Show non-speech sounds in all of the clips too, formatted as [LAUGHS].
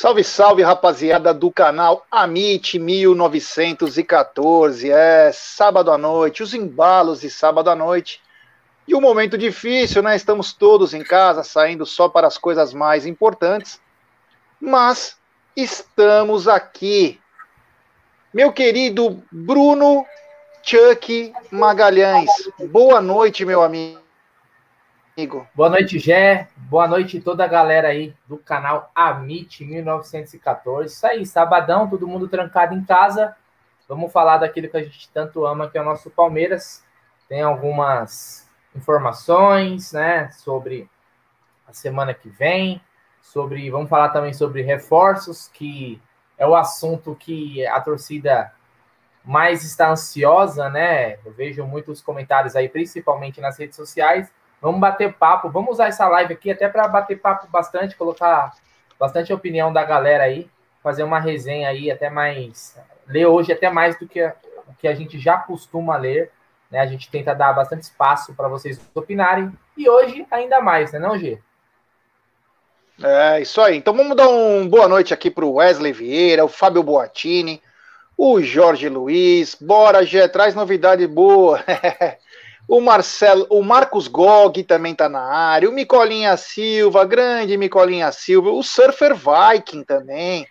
Salve, salve, rapaziada do canal Amit 1914. É sábado à noite, os embalos de sábado à noite. E um momento difícil, né? Estamos todos em casa, saindo só para as coisas mais importantes. Mas estamos aqui. Meu querido Bruno Chuck Magalhães. Boa noite, meu amigo amigo. Boa noite, Gé. Boa noite toda a galera aí do canal Amit 1914. Isso aí, sabadão, todo mundo trancado em casa. Vamos falar daquilo que a gente tanto ama, que é o nosso Palmeiras. Tem algumas informações, né, sobre a semana que vem, sobre, vamos falar também sobre reforços, que é o assunto que a torcida mais está ansiosa, né? Eu vejo muitos comentários aí, principalmente nas redes sociais, Vamos bater papo, vamos usar essa live aqui até para bater papo bastante, colocar bastante opinião da galera aí, fazer uma resenha aí até mais, ler hoje até mais do que o que a gente já costuma ler, né? A gente tenta dar bastante espaço para vocês opinarem e hoje ainda mais, né, não, G? É, isso aí. Então vamos dar uma boa noite aqui para o Wesley Vieira, o Fábio Boatini, o Jorge Luiz. Bora, Gê, traz novidade boa. [LAUGHS] O Marcelo, o Marcos Gog também está na área, o Micolinha Silva, grande Micolinha Silva, o Surfer Viking também,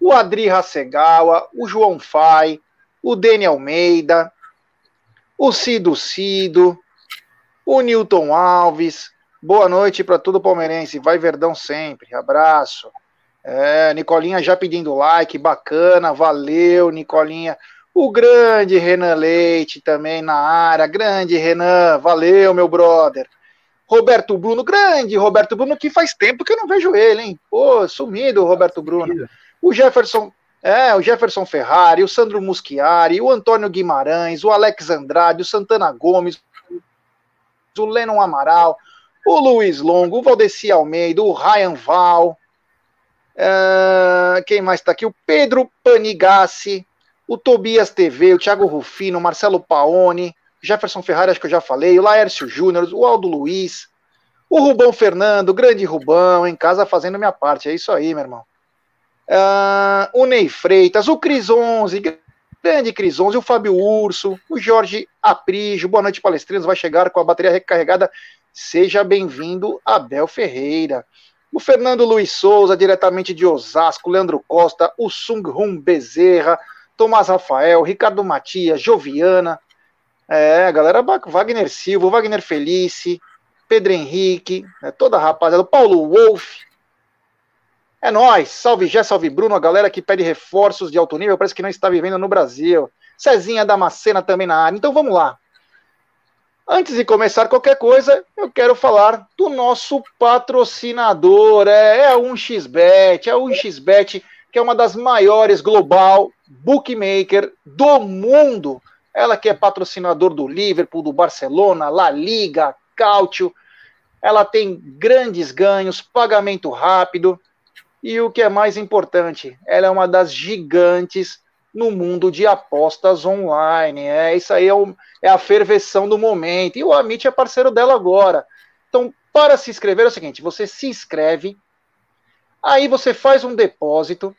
o Adri Hasegawa, o João Fai, o Dani Almeida, o Cido Cido, o Newton Alves. Boa noite para todo palmeirense. Vai Verdão sempre. Abraço. É, Nicolinha já pedindo like, bacana, valeu, Nicolinha. O grande Renan Leite também na área. Grande Renan, valeu, meu brother. Roberto Bruno, grande Roberto Bruno, que faz tempo que eu não vejo ele, hein? Pô, sumido o Roberto Bruno. O Jefferson, é, o Jefferson Ferrari, o Sandro Muschiari, o Antônio Guimarães, o Alex Andrade, o Santana Gomes, o Lennon Amaral, o Luiz Longo, o Valdeci Almeida, o Ryan Val. Uh, quem mais está aqui? O Pedro Panigassi, o Tobias TV, o Thiago Rufino, o Marcelo Paone, Jefferson Ferrari, acho que eu já falei, o Laércio Júnior, o Aldo Luiz, o Rubão Fernando, o grande Rubão, em casa fazendo minha parte, é isso aí, meu irmão. Uh, o Ney Freitas, o Cris 11, grande Cris 11, o Fábio Urso, o Jorge Aprijo, boa noite, palestrinos, vai chegar com a bateria recarregada, seja bem-vindo, Abel Ferreira. O Fernando Luiz Souza, diretamente de Osasco, Leandro Costa, o Sung Hum Bezerra, Tomás Rafael, Ricardo Matias, Joviana, é, galera, Wagner Silva, Wagner Felice, Pedro Henrique, é, toda a rapaziada, Paulo Wolff. É nós, salve Gé, salve Bruno, a galera que pede reforços de alto nível, parece que não está vivendo no Brasil. Cezinha Damascena também na área. Então vamos lá. Antes de começar qualquer coisa, eu quero falar do nosso patrocinador. É, é a 1xBet, é a 1xBet que é uma das maiores global bookmaker do mundo. Ela que é patrocinador do Liverpool, do Barcelona, La Liga, Cautio. Ela tem grandes ganhos, pagamento rápido e o que é mais importante, ela é uma das gigantes no mundo de apostas online. É isso aí é, o, é a ferveção do momento. E o Amit é parceiro dela agora. Então, para se inscrever é o seguinte: você se inscreve, Aí você faz um depósito.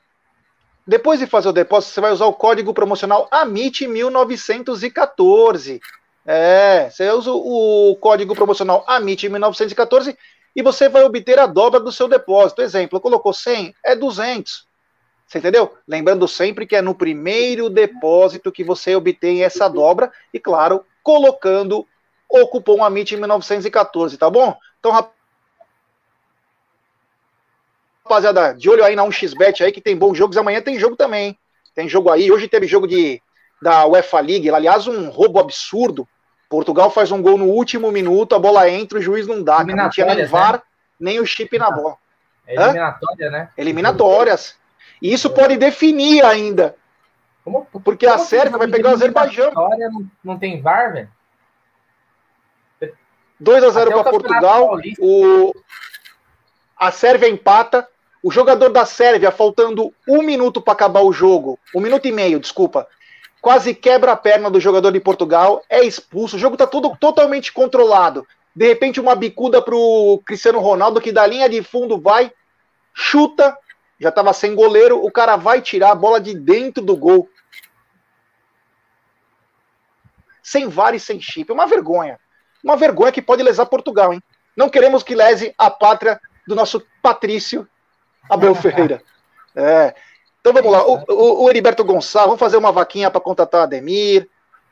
Depois de fazer o depósito, você vai usar o código promocional AMIT1914. É, você usa o código promocional AMIT1914 e você vai obter a dobra do seu depósito. Exemplo, colocou 100, é 200. Você entendeu? Lembrando sempre que é no primeiro depósito que você obtém essa dobra e, claro, colocando o cupom AMIT1914, tá bom? Então, rapaziada, de olho aí na 1xBet aí, que tem bons jogos. Amanhã tem jogo também. Tem jogo aí. Hoje teve jogo de, da UEFA League. Aliás, um roubo absurdo. Portugal faz um gol no último minuto, a bola entra, o juiz não dá. Não tinha nem VAR, né? nem o chip na bola. É eliminatória, né? Eliminatórias. E isso pode definir ainda. Como, porque como a Sérvia vai pegar o Azerbaijão. Não, não tem VAR, velho? 2 a 0 para Portugal. O, a Sérvia empata. O jogador da Sérvia, faltando um minuto para acabar o jogo, um minuto e meio, desculpa, quase quebra a perna do jogador de Portugal, é expulso. O jogo está tudo totalmente controlado. De repente, uma bicuda para o Cristiano Ronaldo, que da linha de fundo vai, chuta, já estava sem goleiro, o cara vai tirar a bola de dentro do gol. Sem VAR e sem chip. Uma vergonha. Uma vergonha que pode lesar Portugal, hein? Não queremos que lese a pátria do nosso Patrício Abel Ferreira. É. Então vamos lá. O, o, o Heriberto Gonçalves, vamos fazer uma vaquinha para contratar Ademir.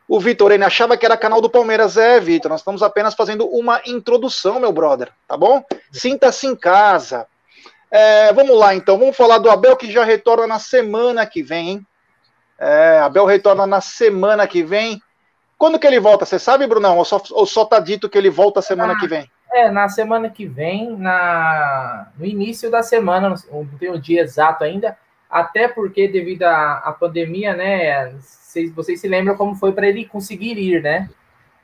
O Vitor N achava que era canal do Palmeiras. É, Vitor, nós estamos apenas fazendo uma introdução, meu brother, tá bom? Sinta-se em casa. É, vamos lá, então. Vamos falar do Abel que já retorna na semana que vem, hein? É, Abel retorna na semana que vem. Quando que ele volta? Você sabe, Brunão? Ou só, ou só tá dito que ele volta semana ah, que vem? É, na semana que vem, na, no início da semana, não tem o dia exato ainda, até porque devido à, à pandemia, né, vocês, vocês se lembram como foi para ele conseguir ir, né?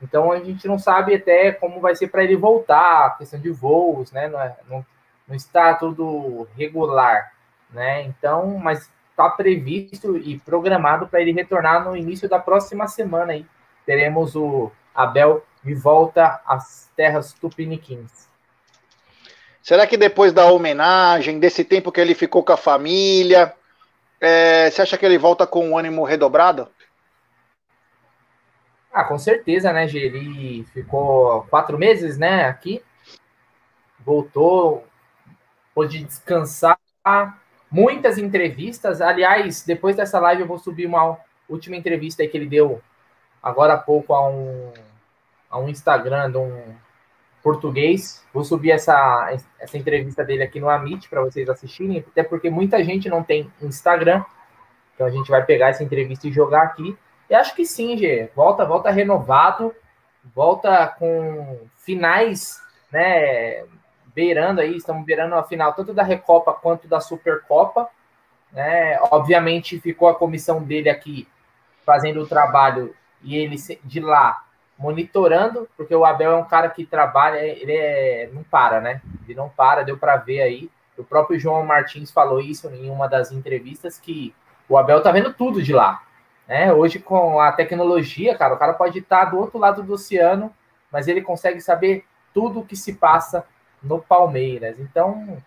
Então a gente não sabe até como vai ser para ele voltar, questão de voos, né? Não, é, não, não está tudo regular, né? Então, mas está previsto e programado para ele retornar no início da próxima semana aí. Teremos o Abel de volta às terras tupiniquins. Será que depois da homenagem, desse tempo que ele ficou com a família, é, você acha que ele volta com um ânimo redobrado? Ah, com certeza, né, Gê? Ele ficou quatro meses, né, aqui. Voltou, pôde descansar. Muitas entrevistas. Aliás, depois dessa live eu vou subir uma última entrevista que ele deu agora há pouco a um, a um Instagram de um português. Vou subir essa, essa entrevista dele aqui no Amit para vocês assistirem, até porque muita gente não tem Instagram. Então a gente vai pegar essa entrevista e jogar aqui. E acho que sim, Gê. Volta, volta renovado, volta com finais, né? Beirando aí, estamos beirando a final tanto da Recopa quanto da Supercopa. Né? Obviamente ficou a comissão dele aqui fazendo o trabalho e ele de lá monitorando, porque o Abel é um cara que trabalha, ele é, não para, né? Ele não para, deu para ver aí. O próprio João Martins falou isso em uma das entrevistas que o Abel tá vendo tudo de lá. Né? Hoje, com a tecnologia, cara, o cara pode estar do outro lado do oceano, mas ele consegue saber tudo o que se passa no Palmeiras. Então,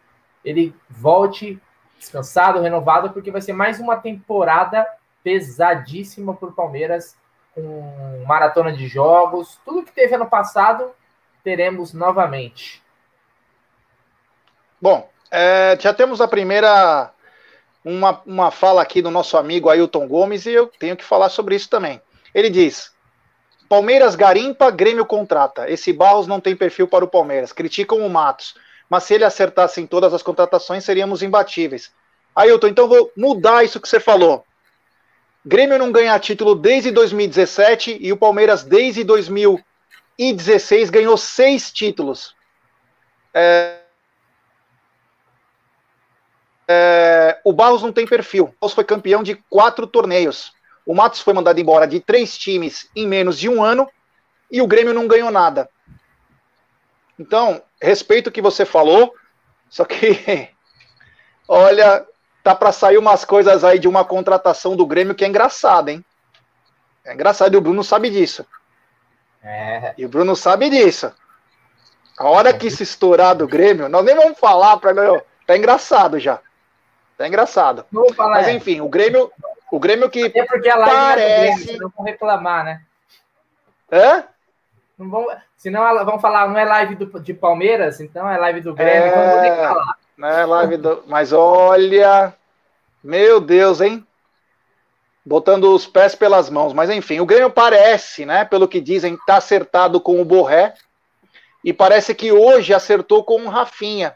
ele volte descansado, renovado, porque vai ser mais uma temporada pesadíssima para o Palmeiras, com maratona de jogos. Tudo que teve ano passado, teremos novamente. Bom, é, já temos a primeira uma, uma fala aqui do nosso amigo Ailton Gomes e eu tenho que falar sobre isso também. Ele diz: Palmeiras garimpa, Grêmio contrata. Esse Barros não tem perfil para o Palmeiras. Criticam o Matos. Mas se ele acertasse em todas as contratações, seríamos imbatíveis. Ailton, então vou mudar isso que você falou. Grêmio não ganha título desde 2017 e o Palmeiras desde 2016 ganhou seis títulos. É, é, o Barros não tem perfil. O Barros foi campeão de quatro torneios. O Matos foi mandado embora de três times em menos de um ano e o Grêmio não ganhou nada. Então, respeito o que você falou, só que, [LAUGHS] olha, tá para sair umas coisas aí de uma contratação do Grêmio que é engraçada, hein? É engraçado e o Bruno sabe disso. É. E o Bruno sabe disso. A hora que se estourar do Grêmio, nós nem vamos falar para tá engraçado já. Tá engraçado. Falar, Mas enfim, o Grêmio, o Grêmio que é porque a live parece... Grêmio, não vão reclamar, né? Hã? Não vão, senão vão falar, não é live do, de Palmeiras, então é live do Grêmio, é... então não vou nem falar. Não é live do... Mas olha, meu Deus, hein? Botando os pés pelas mãos. Mas enfim, o Grêmio parece, né? Pelo que dizem, tá acertado com o Borré. E parece que hoje acertou com o Rafinha.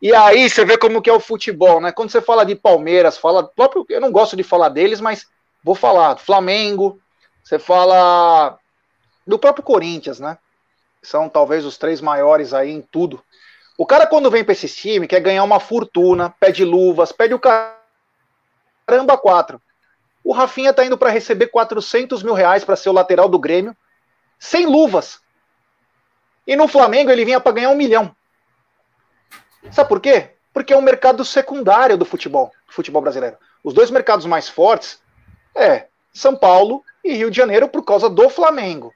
E aí você vê como que é o futebol, né? Quando você fala de Palmeiras, fala próprio, eu não gosto de falar deles, mas vou falar Flamengo, você fala do próprio Corinthians, né? São talvez os três maiores aí em tudo. O cara quando vem para esse time quer ganhar uma fortuna, pede luvas, pede o caramba quatro. O Rafinha tá indo para receber 400 mil reais para ser o lateral do Grêmio, sem luvas. E no Flamengo ele vinha para ganhar um milhão. Sabe por quê? Porque é um mercado secundário do futebol, do futebol brasileiro. Os dois mercados mais fortes é São Paulo e Rio de Janeiro por causa do Flamengo.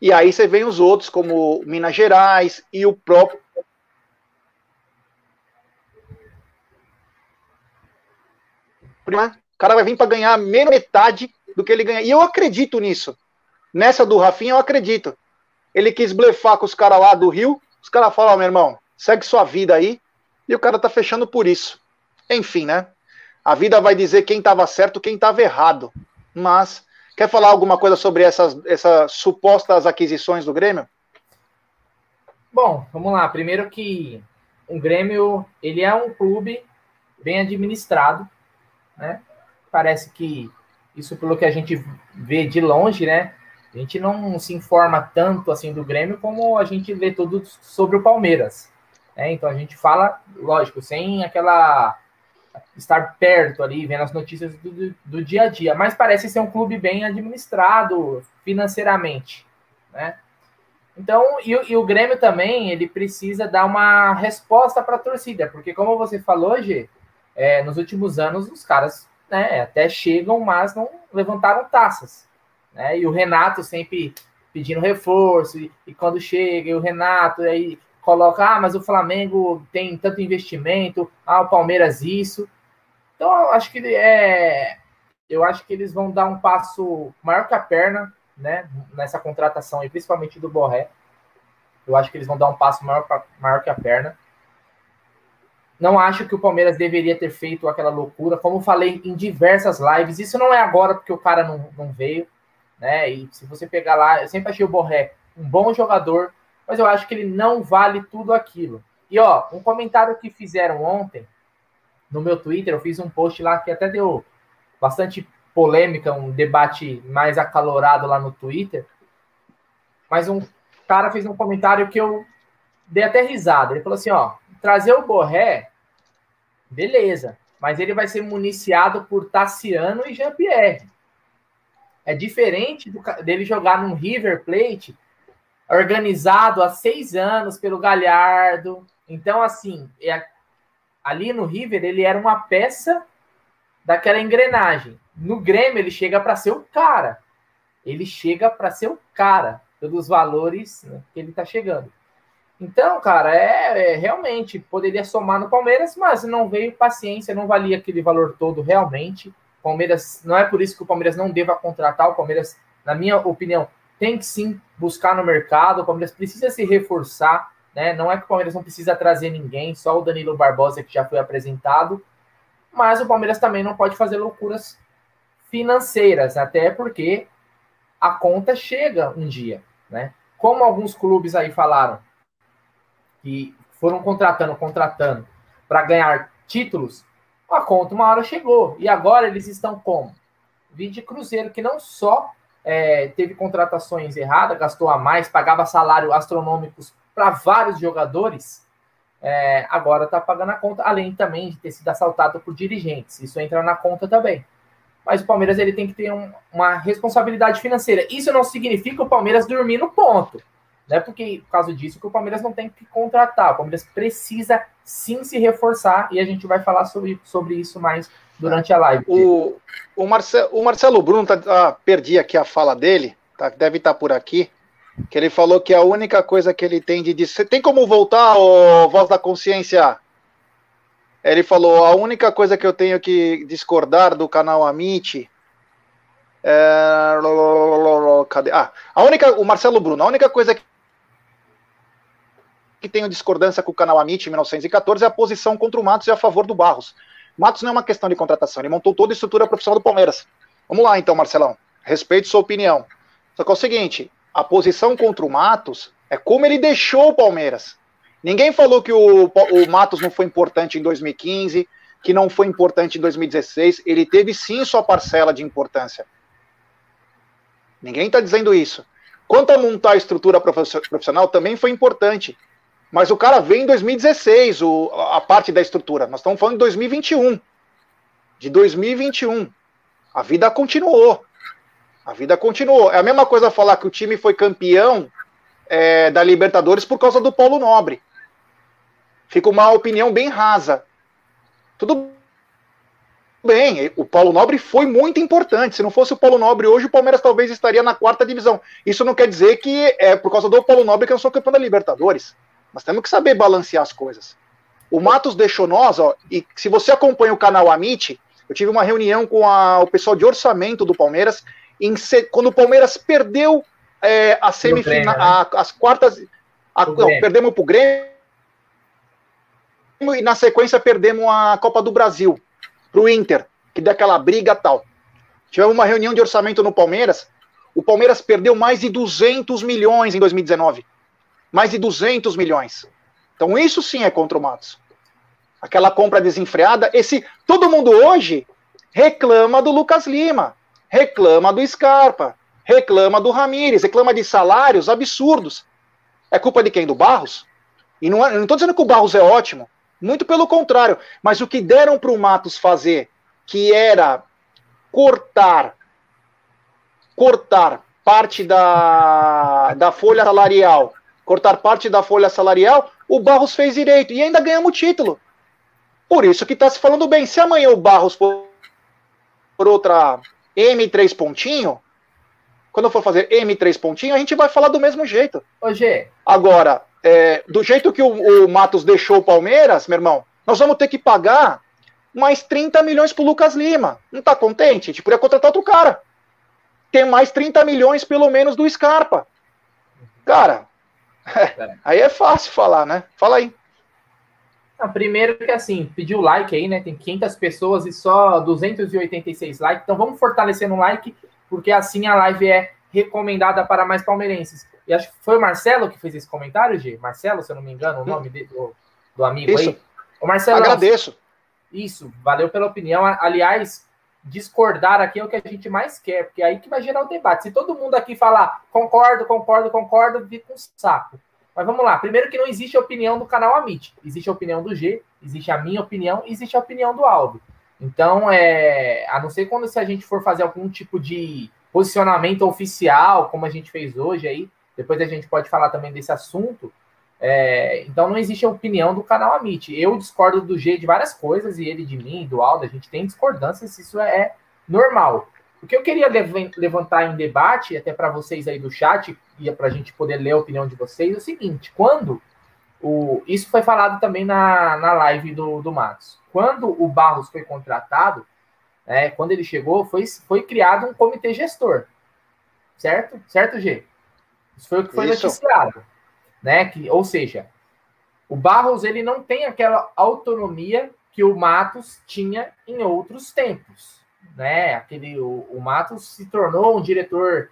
E aí você vem os outros, como Minas Gerais e o próprio. O cara vai vir para ganhar menos metade do que ele ganha. E eu acredito nisso. Nessa do Rafinha, eu acredito. Ele quis blefar com os caras lá do Rio. Os caras falam, oh, meu irmão, segue sua vida aí. E o cara tá fechando por isso. Enfim, né? A vida vai dizer quem estava certo, quem estava errado. Mas, quer falar alguma coisa sobre essas, essas supostas aquisições do Grêmio? Bom, vamos lá. Primeiro que o Grêmio, ele é um clube bem administrado, né? Parece que isso pelo que a gente vê de longe, né? A gente não se informa tanto assim do Grêmio como a gente vê tudo sobre o Palmeiras. Né? Então a gente fala, lógico, sem aquela estar perto ali, vendo as notícias do, do dia a dia, mas parece ser um clube bem administrado financeiramente, né? Então, e, e, o Grêmio também, ele precisa dar uma resposta para a torcida, porque como você falou, Gê, é, nos últimos anos os caras né, até chegam, mas não levantaram taças. Né? E o Renato sempre pedindo reforço, e, e quando chega, e o Renato aí coloca, ah, mas o Flamengo tem tanto investimento, ah, o Palmeiras isso. Então, eu acho que é, eu acho que eles vão dar um passo maior que a perna, né, nessa contratação, e principalmente do Borré. Eu acho que eles vão dar um passo maior, maior que a perna. Não acho que o Palmeiras deveria ter feito aquela loucura, como falei em diversas lives. Isso não é agora porque o cara não, não veio, né? E se você pegar lá, eu sempre achei o Borré um bom jogador, mas eu acho que ele não vale tudo aquilo. E ó, um comentário que fizeram ontem no meu Twitter, eu fiz um post lá que até deu bastante polêmica, um debate mais acalorado lá no Twitter. Mas um cara fez um comentário que eu dei até risada. Ele falou assim: ó, trazer o Borré Beleza. Mas ele vai ser municiado por Tassiano e Jean-Pierre. É diferente do, dele jogar num River Plate organizado há seis anos pelo Galhardo. Então, assim, é, ali no River ele era uma peça daquela engrenagem. No Grêmio ele chega para ser o cara. Ele chega para ser o cara pelos valores né, que ele está chegando. Então, cara, é, é, realmente poderia somar no Palmeiras, mas não veio paciência, não valia aquele valor todo realmente. Palmeiras não é por isso que o Palmeiras não deva contratar. O Palmeiras, na minha opinião, tem que sim buscar no mercado. O Palmeiras precisa se reforçar, né? Não é que o Palmeiras não precisa trazer ninguém, só o Danilo Barbosa que já foi apresentado. Mas o Palmeiras também não pode fazer loucuras financeiras, até porque a conta chega um dia, né? Como alguns clubes aí falaram, que foram contratando, contratando para ganhar títulos, a conta uma hora chegou. E agora eles estão como? Vide Cruzeiro, que não só é, teve contratações erradas, gastou a mais, pagava salário astronômicos para vários jogadores, é, agora está pagando a conta, além também de ter sido assaltado por dirigentes. Isso entra na conta também. Mas o Palmeiras ele tem que ter um, uma responsabilidade financeira. Isso não significa o Palmeiras dormir no ponto. Não é porque, por causa disso, que o Palmeiras não tem que contratar. O Palmeiras precisa sim se reforçar e a gente vai falar sobre, sobre isso mais durante a live. O, o, Marcelo, o Marcelo Bruno, tá, ah, perdi aqui a fala dele, tá, deve estar tá por aqui, que ele falou que a única coisa que ele tem de dizer. Tem como voltar, ô, voz da consciência? Ele falou: a única coisa que eu tenho que discordar do canal Amit é... Cadê? Ah, a única, o Marcelo Bruno, a única coisa que que tenho discordância com o canal Amit em 1914 é a posição contra o Matos e a favor do Barros. Matos não é uma questão de contratação, ele montou toda a estrutura profissional do Palmeiras. Vamos lá então, Marcelão. Respeito sua opinião. Só que é o seguinte: a posição contra o Matos é como ele deixou o Palmeiras. Ninguém falou que o, o Matos não foi importante em 2015, que não foi importante em 2016. Ele teve sim sua parcela de importância. Ninguém está dizendo isso. Quanto a montar a estrutura profissional, também foi importante. Mas o cara veio em 2016, o, a parte da estrutura. Nós estamos falando de 2021. De 2021. A vida continuou. A vida continuou. É a mesma coisa falar que o time foi campeão é, da Libertadores por causa do Paulo Nobre. Fica uma opinião bem rasa. Tudo bem, o Paulo Nobre foi muito importante. Se não fosse o Paulo Nobre hoje, o Palmeiras talvez estaria na quarta divisão. Isso não quer dizer que é por causa do Paulo Nobre que eu sou campeão da Libertadores. Nós temos que saber balancear as coisas. O Matos deixou nós, ó, e se você acompanha o canal Amit, Eu tive uma reunião com a, o pessoal de orçamento do Palmeiras, em, quando o Palmeiras perdeu é, a semifinal, né? as quartas. A, não, perdemos para o Grêmio e na sequência perdemos a Copa do Brasil para o Inter, que deu aquela briga tal. Tivemos uma reunião de orçamento no Palmeiras. O Palmeiras perdeu mais de 200 milhões em 2019. Mais de 200 milhões. Então isso sim é contra o Matos. Aquela compra desenfreada. Esse todo mundo hoje reclama do Lucas Lima, reclama do Scarpa, reclama do Ramires, reclama de salários absurdos. É culpa de quem? Do Barros? E não estou dizendo que o Barros é ótimo, muito pelo contrário. Mas o que deram para o Matos fazer, que era cortar, cortar parte da, da folha salarial, cortar parte da folha salarial, o Barros fez direito e ainda ganhamos o título. Por isso que está se falando bem. Se amanhã o Barros for por outra M3 pontinho, quando eu for fazer M3 pontinho, a gente vai falar do mesmo jeito. Ô, G. Agora, é, do jeito que o, o Matos deixou o Palmeiras, meu irmão, nós vamos ter que pagar mais 30 milhões pro Lucas Lima. Não tá contente? A gente podia contratar outro cara. Tem mais 30 milhões, pelo menos, do Scarpa. Cara, é, [LAUGHS] aí é fácil falar, né? Fala aí. Não, primeiro que assim, pediu like aí, né? Tem 500 pessoas e só 286 likes. Então vamos fortalecer no like, porque assim a live é recomendada para mais palmeirenses. E acho que foi o Marcelo que fez esse comentário, G. Marcelo, se eu não me engano, o nome do, do amigo isso. aí. O Marcelo. Agradeço. Isso, valeu pela opinião. Aliás, discordar aqui é o que a gente mais quer, porque é aí que vai gerar o debate. Se todo mundo aqui falar concordo, concordo, concordo, fica um saco. Mas vamos lá. Primeiro que não existe a opinião do canal Amit. Existe a opinião do G, existe a minha opinião, existe a opinião do Aldo. Então, é, a não ser quando se a gente for fazer algum tipo de posicionamento oficial, como a gente fez hoje aí, depois a gente pode falar também desse assunto. É, então não existe a opinião do canal Amit. Eu discordo do G de várias coisas e ele de mim, do Aldo, a gente tem discordâncias, isso é normal. O que eu queria levantar em debate, até para vocês aí do chat, e para a gente poder ler a opinião de vocês, é o seguinte: quando o, isso foi falado também na, na live do, do Matos, quando o Barros foi contratado, é, quando ele chegou, foi, foi criado um comitê gestor. Certo? Certo, G? Isso foi o que foi Isso. noticiado, né? Que, ou seja, o Barros ele não tem aquela autonomia que o Matos tinha em outros tempos, né? Aquele o, o Matos se tornou um diretor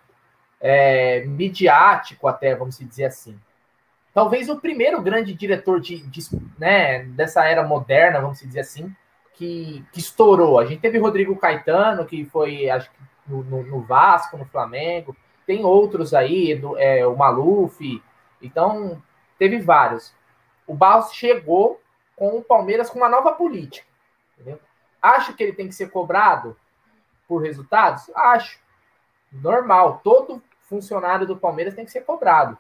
é, midiático até, vamos dizer assim. Talvez o primeiro grande diretor de, de né, dessa era moderna, vamos dizer assim, que, que, estourou. A gente teve Rodrigo Caetano, que foi, acho que no, no, Vasco, no Flamengo tem outros aí, do, é, o Maluf, então teve vários. O Barros chegou com o Palmeiras com uma nova política. Entendeu? Acho que ele tem que ser cobrado por resultados? Acho. Normal. Todo funcionário do Palmeiras tem que ser cobrado.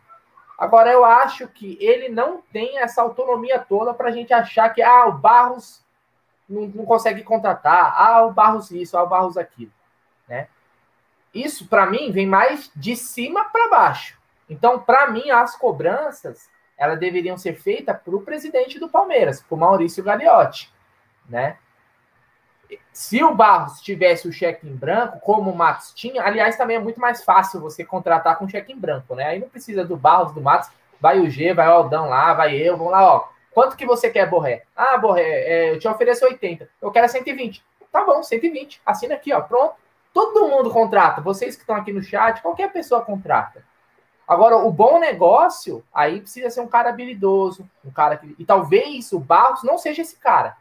Agora, eu acho que ele não tem essa autonomia toda para a gente achar que ah, o Barros não, não, consegue contratar, ah, o Barros isso, ah, o Barros aquilo. Né? Isso, para mim, vem mais de cima para baixo. Então, para mim, as cobranças elas deveriam ser feitas para o presidente do Palmeiras, para o Maurício Gagliotti, né? Se o Barros tivesse o cheque em branco, como o Matos tinha, aliás, também é muito mais fácil você contratar com cheque em branco, né? Aí não precisa do Barros, do Matos, vai o G, vai o Aldão lá, vai eu, vamos lá, ó. Quanto que você quer, Borré? Ah, Borré, é, eu te ofereço 80, eu quero 120. Tá bom, 120, assina aqui, ó, pronto. Todo mundo contrata. Vocês que estão aqui no chat, qualquer pessoa contrata. Agora, o bom negócio, aí precisa ser um cara habilidoso, um cara que. E talvez o Barros não seja esse cara.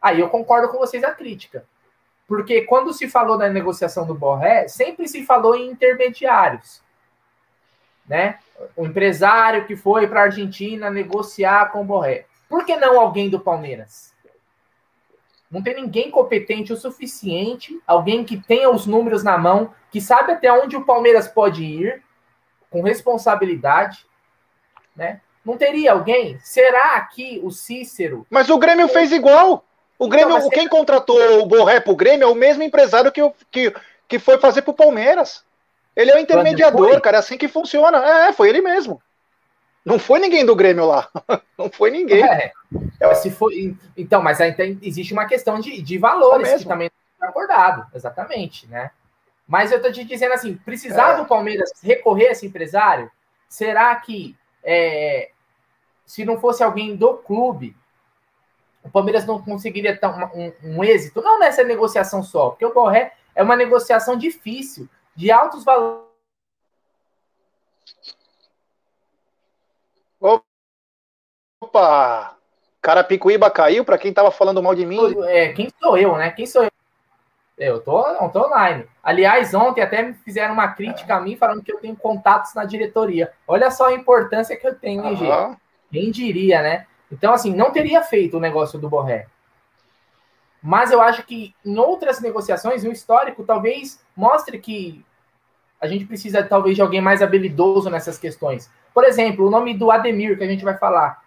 Aí eu concordo com vocês a crítica. Porque quando se falou na negociação do Borré, sempre se falou em intermediários. Né? O empresário que foi para a Argentina negociar com o Borré. Por que não alguém do Palmeiras? Não tem ninguém competente o suficiente, alguém que tenha os números na mão, que sabe até onde o Palmeiras pode ir, com responsabilidade, né? Não teria alguém? Será que o Cícero. Mas o Grêmio fez igual. O então, Grêmio, então, quem contratou o Borré pro Grêmio é o mesmo empresário que, que, que foi fazer pro Palmeiras. Ele é o intermediador, cara, é assim que funciona. É, foi ele mesmo. Não foi ninguém do Grêmio lá. [LAUGHS] Não foi ninguém. É. Se for, então, mas aí existe uma questão de, de valores que também acordado, exatamente, né? Mas eu tô te dizendo assim, precisava é. o Palmeiras recorrer a esse empresário? Será que é, se não fosse alguém do clube, o Palmeiras não conseguiria ter um, um, êxito? Não nessa negociação só, porque o Borré é uma negociação difícil, de altos valores. Opa! Carapicuíba caiu para quem tava falando mal de mim. É, quem sou eu, né? Quem sou eu? Eu tô, não tô online. Aliás, ontem até me fizeram uma crítica a mim falando que eu tenho contatos na diretoria. Olha só a importância que eu tenho, hein, uhum. Quem diria, né? Então, assim, não teria feito o negócio do Borré. Mas eu acho que em outras negociações, o histórico talvez mostre que a gente precisa talvez de alguém mais habilidoso nessas questões. Por exemplo, o nome do Ademir, que a gente vai falar.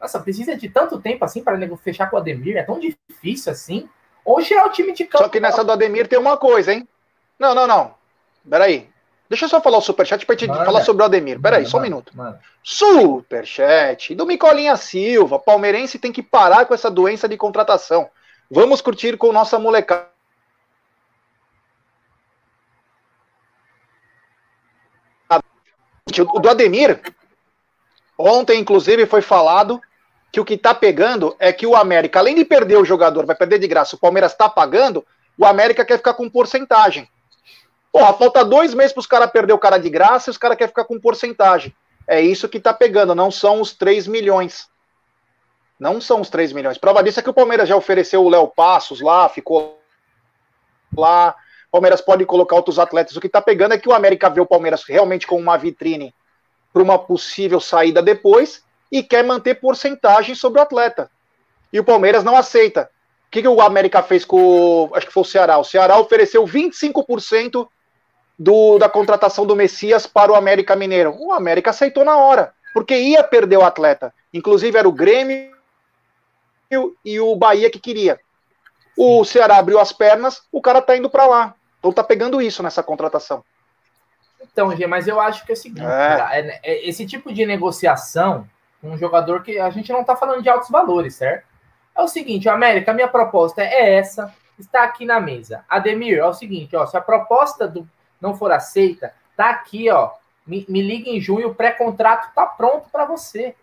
Nossa, precisa de tanto tempo assim para fechar com o Ademir? É tão difícil assim? Ou tirar o time de campo. Só que nessa do Ademir tem uma coisa, hein? Não, não, não. Peraí. Deixa eu só falar o superchat pra gente manda, falar sobre o Ademir. Peraí, só um minuto. Manda. Superchat do Micolinha Silva. Palmeirense tem que parar com essa doença de contratação. Vamos curtir com nossa molecada. O do Ademir, ontem, inclusive, foi falado que o que tá pegando é que o América, além de perder o jogador, vai perder de graça, o Palmeiras tá pagando, o América quer ficar com porcentagem. Porra, falta dois meses para os caras perder o cara de graça e os caras querem ficar com porcentagem. É isso que tá pegando, não são os 3 milhões. Não são os 3 milhões. Prova disso é que o Palmeiras já ofereceu o Léo Passos lá, ficou lá. Palmeiras pode colocar outros atletas. O que tá pegando é que o América vê o Palmeiras realmente com uma vitrine para uma possível saída depois e quer manter porcentagem sobre o atleta. E o Palmeiras não aceita. O que, que o América fez com. Acho que foi o Ceará. O Ceará ofereceu 25% do, da contratação do Messias para o América Mineiro. O América aceitou na hora, porque ia perder o atleta. Inclusive era o Grêmio e o Bahia que queria. O Ceará abriu as pernas, o cara tá indo para lá. Então tá pegando isso nessa contratação. Então, Gê, mas eu acho que é o seguinte: é. É, é esse tipo de negociação um jogador que a gente não está falando de altos valores, certo? É o seguinte, América, minha proposta é essa, está aqui na mesa. Ademir, é o seguinte, ó, se a proposta do, não for aceita, tá aqui, ó. Me, me liga em junho, o pré-contrato tá pronto para você.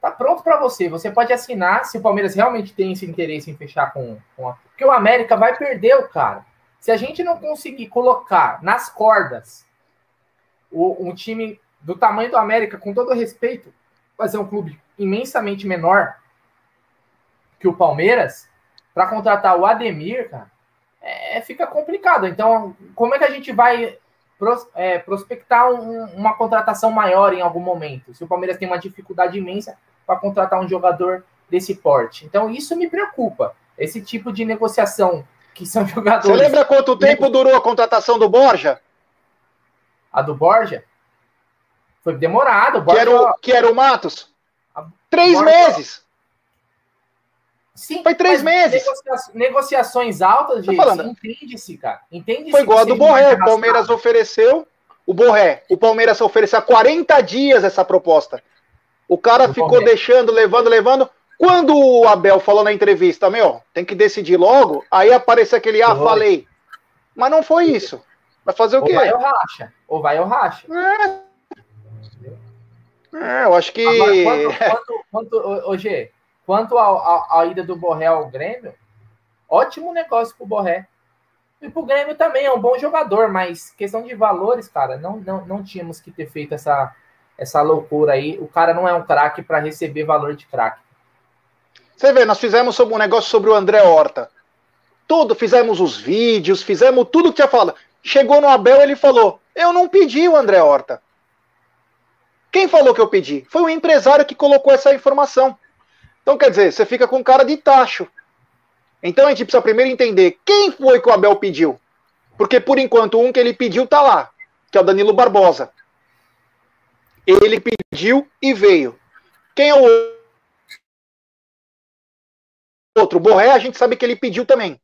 Tá pronto para você. Você pode assinar se o Palmeiras realmente tem esse interesse em fechar com, com a... porque o América vai perder o cara. Se a gente não conseguir colocar nas cordas o, um time do tamanho do América, com todo respeito, fazer um clube imensamente menor que o Palmeiras para contratar o Ademir, cara, é, fica complicado. Então, como é que a gente vai pros, é, prospectar um, uma contratação maior em algum momento? Se o Palmeiras tem uma dificuldade imensa para contratar um jogador desse porte. Então, isso me preocupa. Esse tipo de negociação que são [LAUGHS] jogadores. Você lembra quanto tempo durou a contratação do Borja? A do Borja? Foi demorado. Que era, o, que era o Matos? Três Borja... meses. Sim, foi três meses. Negocia... negociações altas, gente, entende-se, cara. Entende foi igual a do Borré. O Palmeiras ofereceu. O Borré, o Palmeiras ofereceu há 40 dias essa proposta. O cara ficou Palmeiras. deixando, levando, levando. Quando o Abel falou na entrevista, meu, tem que decidir logo, aí aparece aquele, ah, falei. Mas não foi isso. Vai fazer o quê? Ou vai ou racha. Ou vai ou racha. É, é, eu acho que. Agora, quanto, quanto, G, quanto à ida do Borré ao Grêmio, ótimo negócio pro Borré. E pro Grêmio também é um bom jogador, mas questão de valores, cara, não, não, não tínhamos que ter feito essa, essa loucura aí. O cara não é um craque para receber valor de craque. Você vê, nós fizemos um negócio sobre o André Horta. Tudo, fizemos os vídeos, fizemos tudo que tinha falado. Chegou no Abel, ele falou: Eu não pedi o André Horta. Quem falou que eu pedi? Foi o empresário que colocou essa informação. Então, quer dizer, você fica com cara de tacho. Então a gente precisa primeiro entender quem foi que o Abel pediu. Porque por enquanto um que ele pediu tá lá, que é o Danilo Barbosa. Ele pediu e veio. Quem é o outro? Borré, a gente sabe que ele pediu também.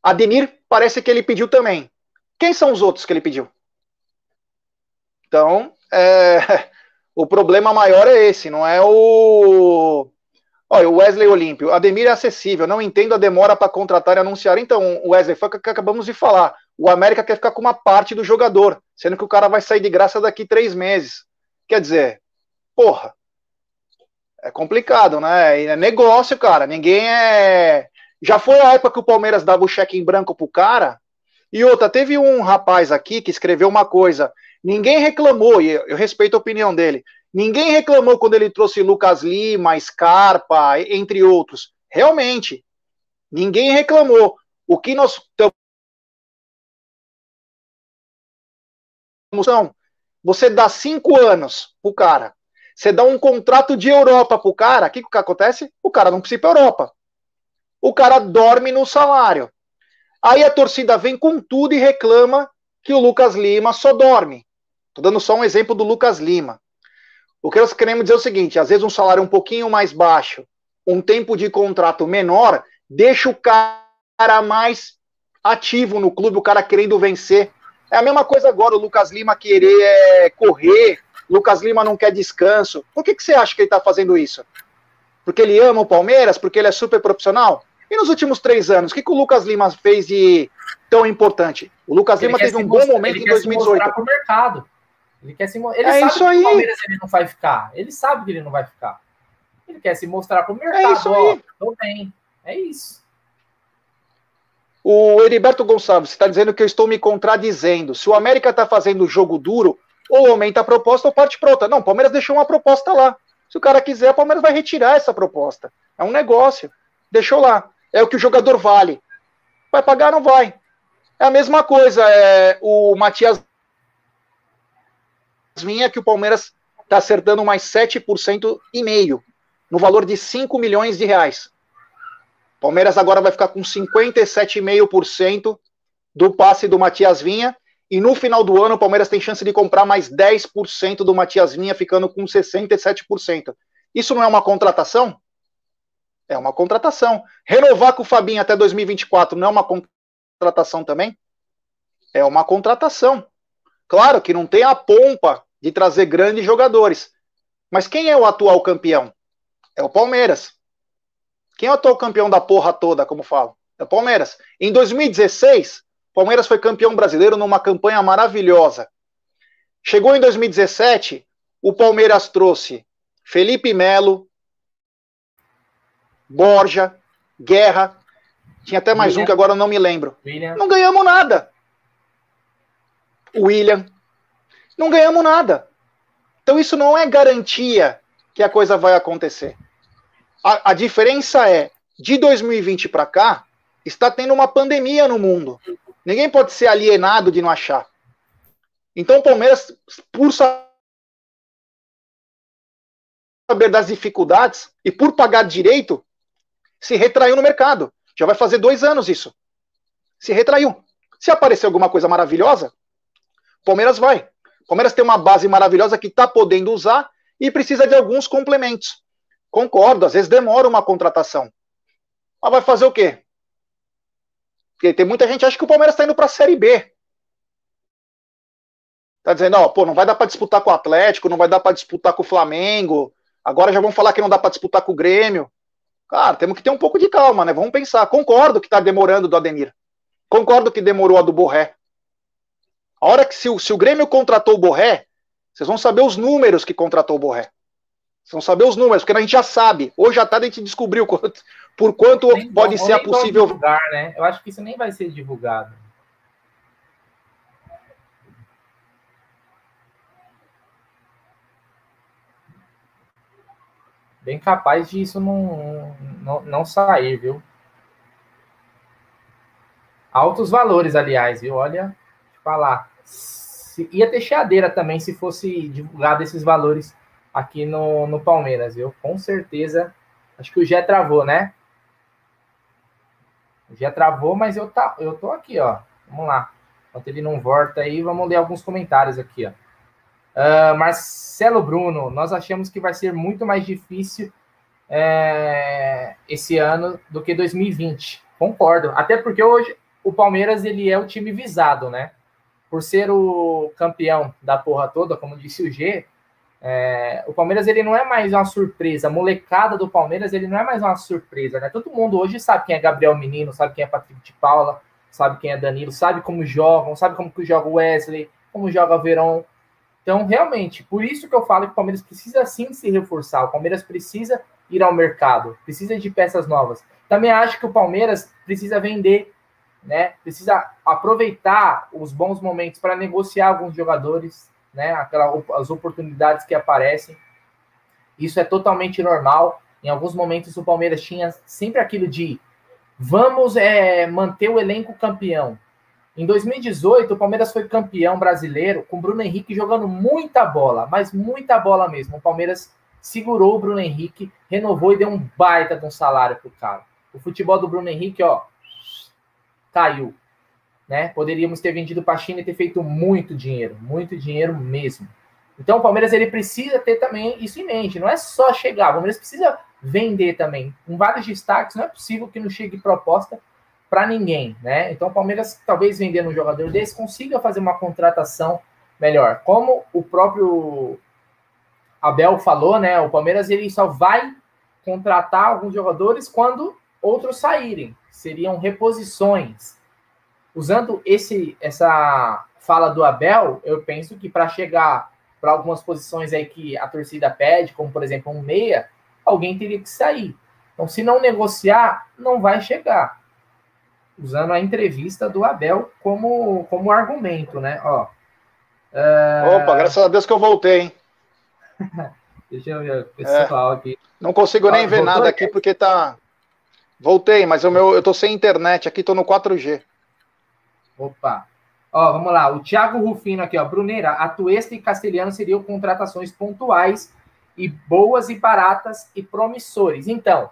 Ademir, parece que ele pediu também. Quem são os outros que ele pediu? Então, é, [LAUGHS] o problema maior é esse, não é o, Olha, o Wesley Olímpio, Ademir é acessível, não entendo a demora para contratar e anunciar. Então, Wesley, foi o que acabamos de falar. O América quer ficar com uma parte do jogador, sendo que o cara vai sair de graça daqui três meses. Quer dizer, porra, é complicado, né? É negócio, cara. Ninguém é. Já foi a época que o Palmeiras dava o cheque em branco pro cara. E outra, teve um rapaz aqui que escreveu uma coisa. Ninguém reclamou, e eu respeito a opinião dele. Ninguém reclamou quando ele trouxe Lucas Lima, Scarpa, entre outros. Realmente, ninguém reclamou. O que nós estamos. Você dá cinco anos pro cara. Você dá um contrato de Europa pro cara. O que, que acontece? O cara não precisa ir pra Europa. O cara dorme no salário. Aí a torcida vem com tudo e reclama que o Lucas Lima só dorme. Tô dando só um exemplo do Lucas Lima. O que nós queremos dizer é o seguinte: às vezes um salário um pouquinho mais baixo, um tempo de contrato menor, deixa o cara mais ativo no clube, o cara querendo vencer. É a mesma coisa agora, o Lucas Lima querer é, correr, Lucas Lima não quer descanso. Por que, que você acha que ele está fazendo isso? Porque ele ama o Palmeiras? Porque ele é super profissional? E nos últimos três anos, o que, que o Lucas Lima fez de tão importante? O Lucas ele Lima teve um bom momento em 2018. Ele quer mercado. Ele quer se Ele é sabe isso que aí. o Palmeiras ele não vai ficar. Ele sabe que ele não vai ficar. Ele quer se mostrar para o mercado. É isso aí. Ó, bem. É isso. O Heriberto Gonçalves está dizendo que eu estou me contradizendo. Se o América está fazendo jogo duro, ou aumenta a proposta ou parte pronta. Não, o Palmeiras deixou uma proposta lá. Se o cara quiser, o Palmeiras vai retirar essa proposta. É um negócio. Deixou lá. É o que o jogador vale. Vai pagar, não vai. É a mesma coisa. É, o Matias vinha que o Palmeiras está acertando mais 7% e meio, no valor de 5 milhões de reais. Palmeiras agora vai ficar com 57,5% do passe do Matias Vinha, e no final do ano o Palmeiras tem chance de comprar mais 10% do Matias Vinha, ficando com 67%. Isso não é uma contratação? É uma contratação. Renovar com o Fabinho até 2024 não é uma contratação também? É uma contratação. Claro que não tem a pompa de trazer grandes jogadores. Mas quem é o atual campeão? É o Palmeiras. Quem é o atual campeão da porra toda, como falo? É o Palmeiras. Em 2016, o Palmeiras foi campeão brasileiro numa campanha maravilhosa. Chegou em 2017, o Palmeiras trouxe Felipe Melo, Borja, Guerra, tinha até mais William. um que agora eu não me lembro. William. Não ganhamos nada. William. Não ganhamos nada. Então isso não é garantia que a coisa vai acontecer. A, a diferença é, de 2020 para cá, está tendo uma pandemia no mundo. Ninguém pode ser alienado de não achar. Então o Palmeiras, por saber das dificuldades e por pagar direito, se retraiu no mercado. Já vai fazer dois anos isso. Se retraiu. Se aparecer alguma coisa maravilhosa, Palmeiras vai. Palmeiras tem uma base maravilhosa que está podendo usar e precisa de alguns complementos. Concordo, às vezes demora uma contratação. Mas vai fazer o quê? Porque tem muita gente que acha que o Palmeiras está indo para a Série B. Tá dizendo, ó, pô, não vai dar para disputar com o Atlético, não vai dar para disputar com o Flamengo. Agora já vão falar que não dá para disputar com o Grêmio. Cara, temos que ter um pouco de calma, né? Vamos pensar. Concordo que está demorando do Ademir. Concordo que demorou a do Borré. A hora que se o, se o Grêmio contratou o Borré, vocês vão saber os números que contratou o Borré. Vocês vão saber os números, porque a gente já sabe. Hoje à tarde a gente descobriu quanto, por quanto nem, pode ser a possível. Divulgar, né? Eu acho que isso nem vai ser divulgado. Bem capaz disso não, não, não sair, viu? Altos valores, aliás, viu? Olha falar. Se, ia ter cheadeira também se fosse divulgado esses valores aqui no, no Palmeiras, viu? Com certeza. Acho que o Gé travou, né? O Gé travou, mas eu, tá, eu tô aqui, ó. Vamos lá. Enquanto ele não volta aí, vamos ler alguns comentários aqui, ó. Uh, Marcelo Bruno, nós achamos que vai ser muito mais difícil é, esse ano do que 2020. Concordo. Até porque hoje o Palmeiras ele é o time visado, né? Por ser o campeão da porra toda, como disse o G, É, o Palmeiras ele não é mais uma surpresa. A molecada do Palmeiras ele não é mais uma surpresa, né? Todo mundo hoje sabe quem é Gabriel Menino, sabe quem é Patrick de Paula, sabe quem é Danilo, sabe como jogam, sabe como que joga o Wesley, como joga Verón. Então, realmente, por isso que eu falo que o Palmeiras precisa sim se reforçar. O Palmeiras precisa ir ao mercado, precisa de peças novas. Também acho que o Palmeiras precisa vender, né? Precisa aproveitar os bons momentos para negociar alguns jogadores, né? Aquela, as oportunidades que aparecem. Isso é totalmente normal. Em alguns momentos o Palmeiras tinha sempre aquilo de vamos é, manter o elenco campeão. Em 2018, o Palmeiras foi campeão brasileiro com o Bruno Henrique jogando muita bola, mas muita bola mesmo. O Palmeiras segurou o Bruno Henrique, renovou e deu um baita de um salário pro cara. O futebol do Bruno Henrique, ó, caiu. Né? Poderíamos ter vendido para a China e ter feito muito dinheiro, muito dinheiro mesmo. Então o Palmeiras ele precisa ter também isso em mente. Não é só chegar, o Palmeiras precisa vender também. Com vários destaques, não é possível que não chegue proposta para ninguém, né? Então o Palmeiras talvez vendendo um jogador desse consiga fazer uma contratação melhor. Como o próprio Abel falou, né? O Palmeiras ele só vai contratar alguns jogadores quando outros saírem. Seriam reposições. Usando esse essa fala do Abel, eu penso que para chegar para algumas posições aí que a torcida pede, como por exemplo um meia, alguém teria que sair. Então, se não negociar, não vai chegar. Usando a entrevista do Abel como, como argumento, né? Ó, uh... Opa, graças a Deus que eu voltei, hein? [LAUGHS] Deixa eu ver o pessoal é, aqui. Não consigo nem ver nada aqui porque tá. Voltei, mas o meu, eu tô sem internet aqui, tô no 4G. Opa. Ó, vamos lá. O Thiago Rufino aqui, ó. Bruneira, Atuesta e Castelhano seriam contratações pontuais e boas e baratas e promissores. Então,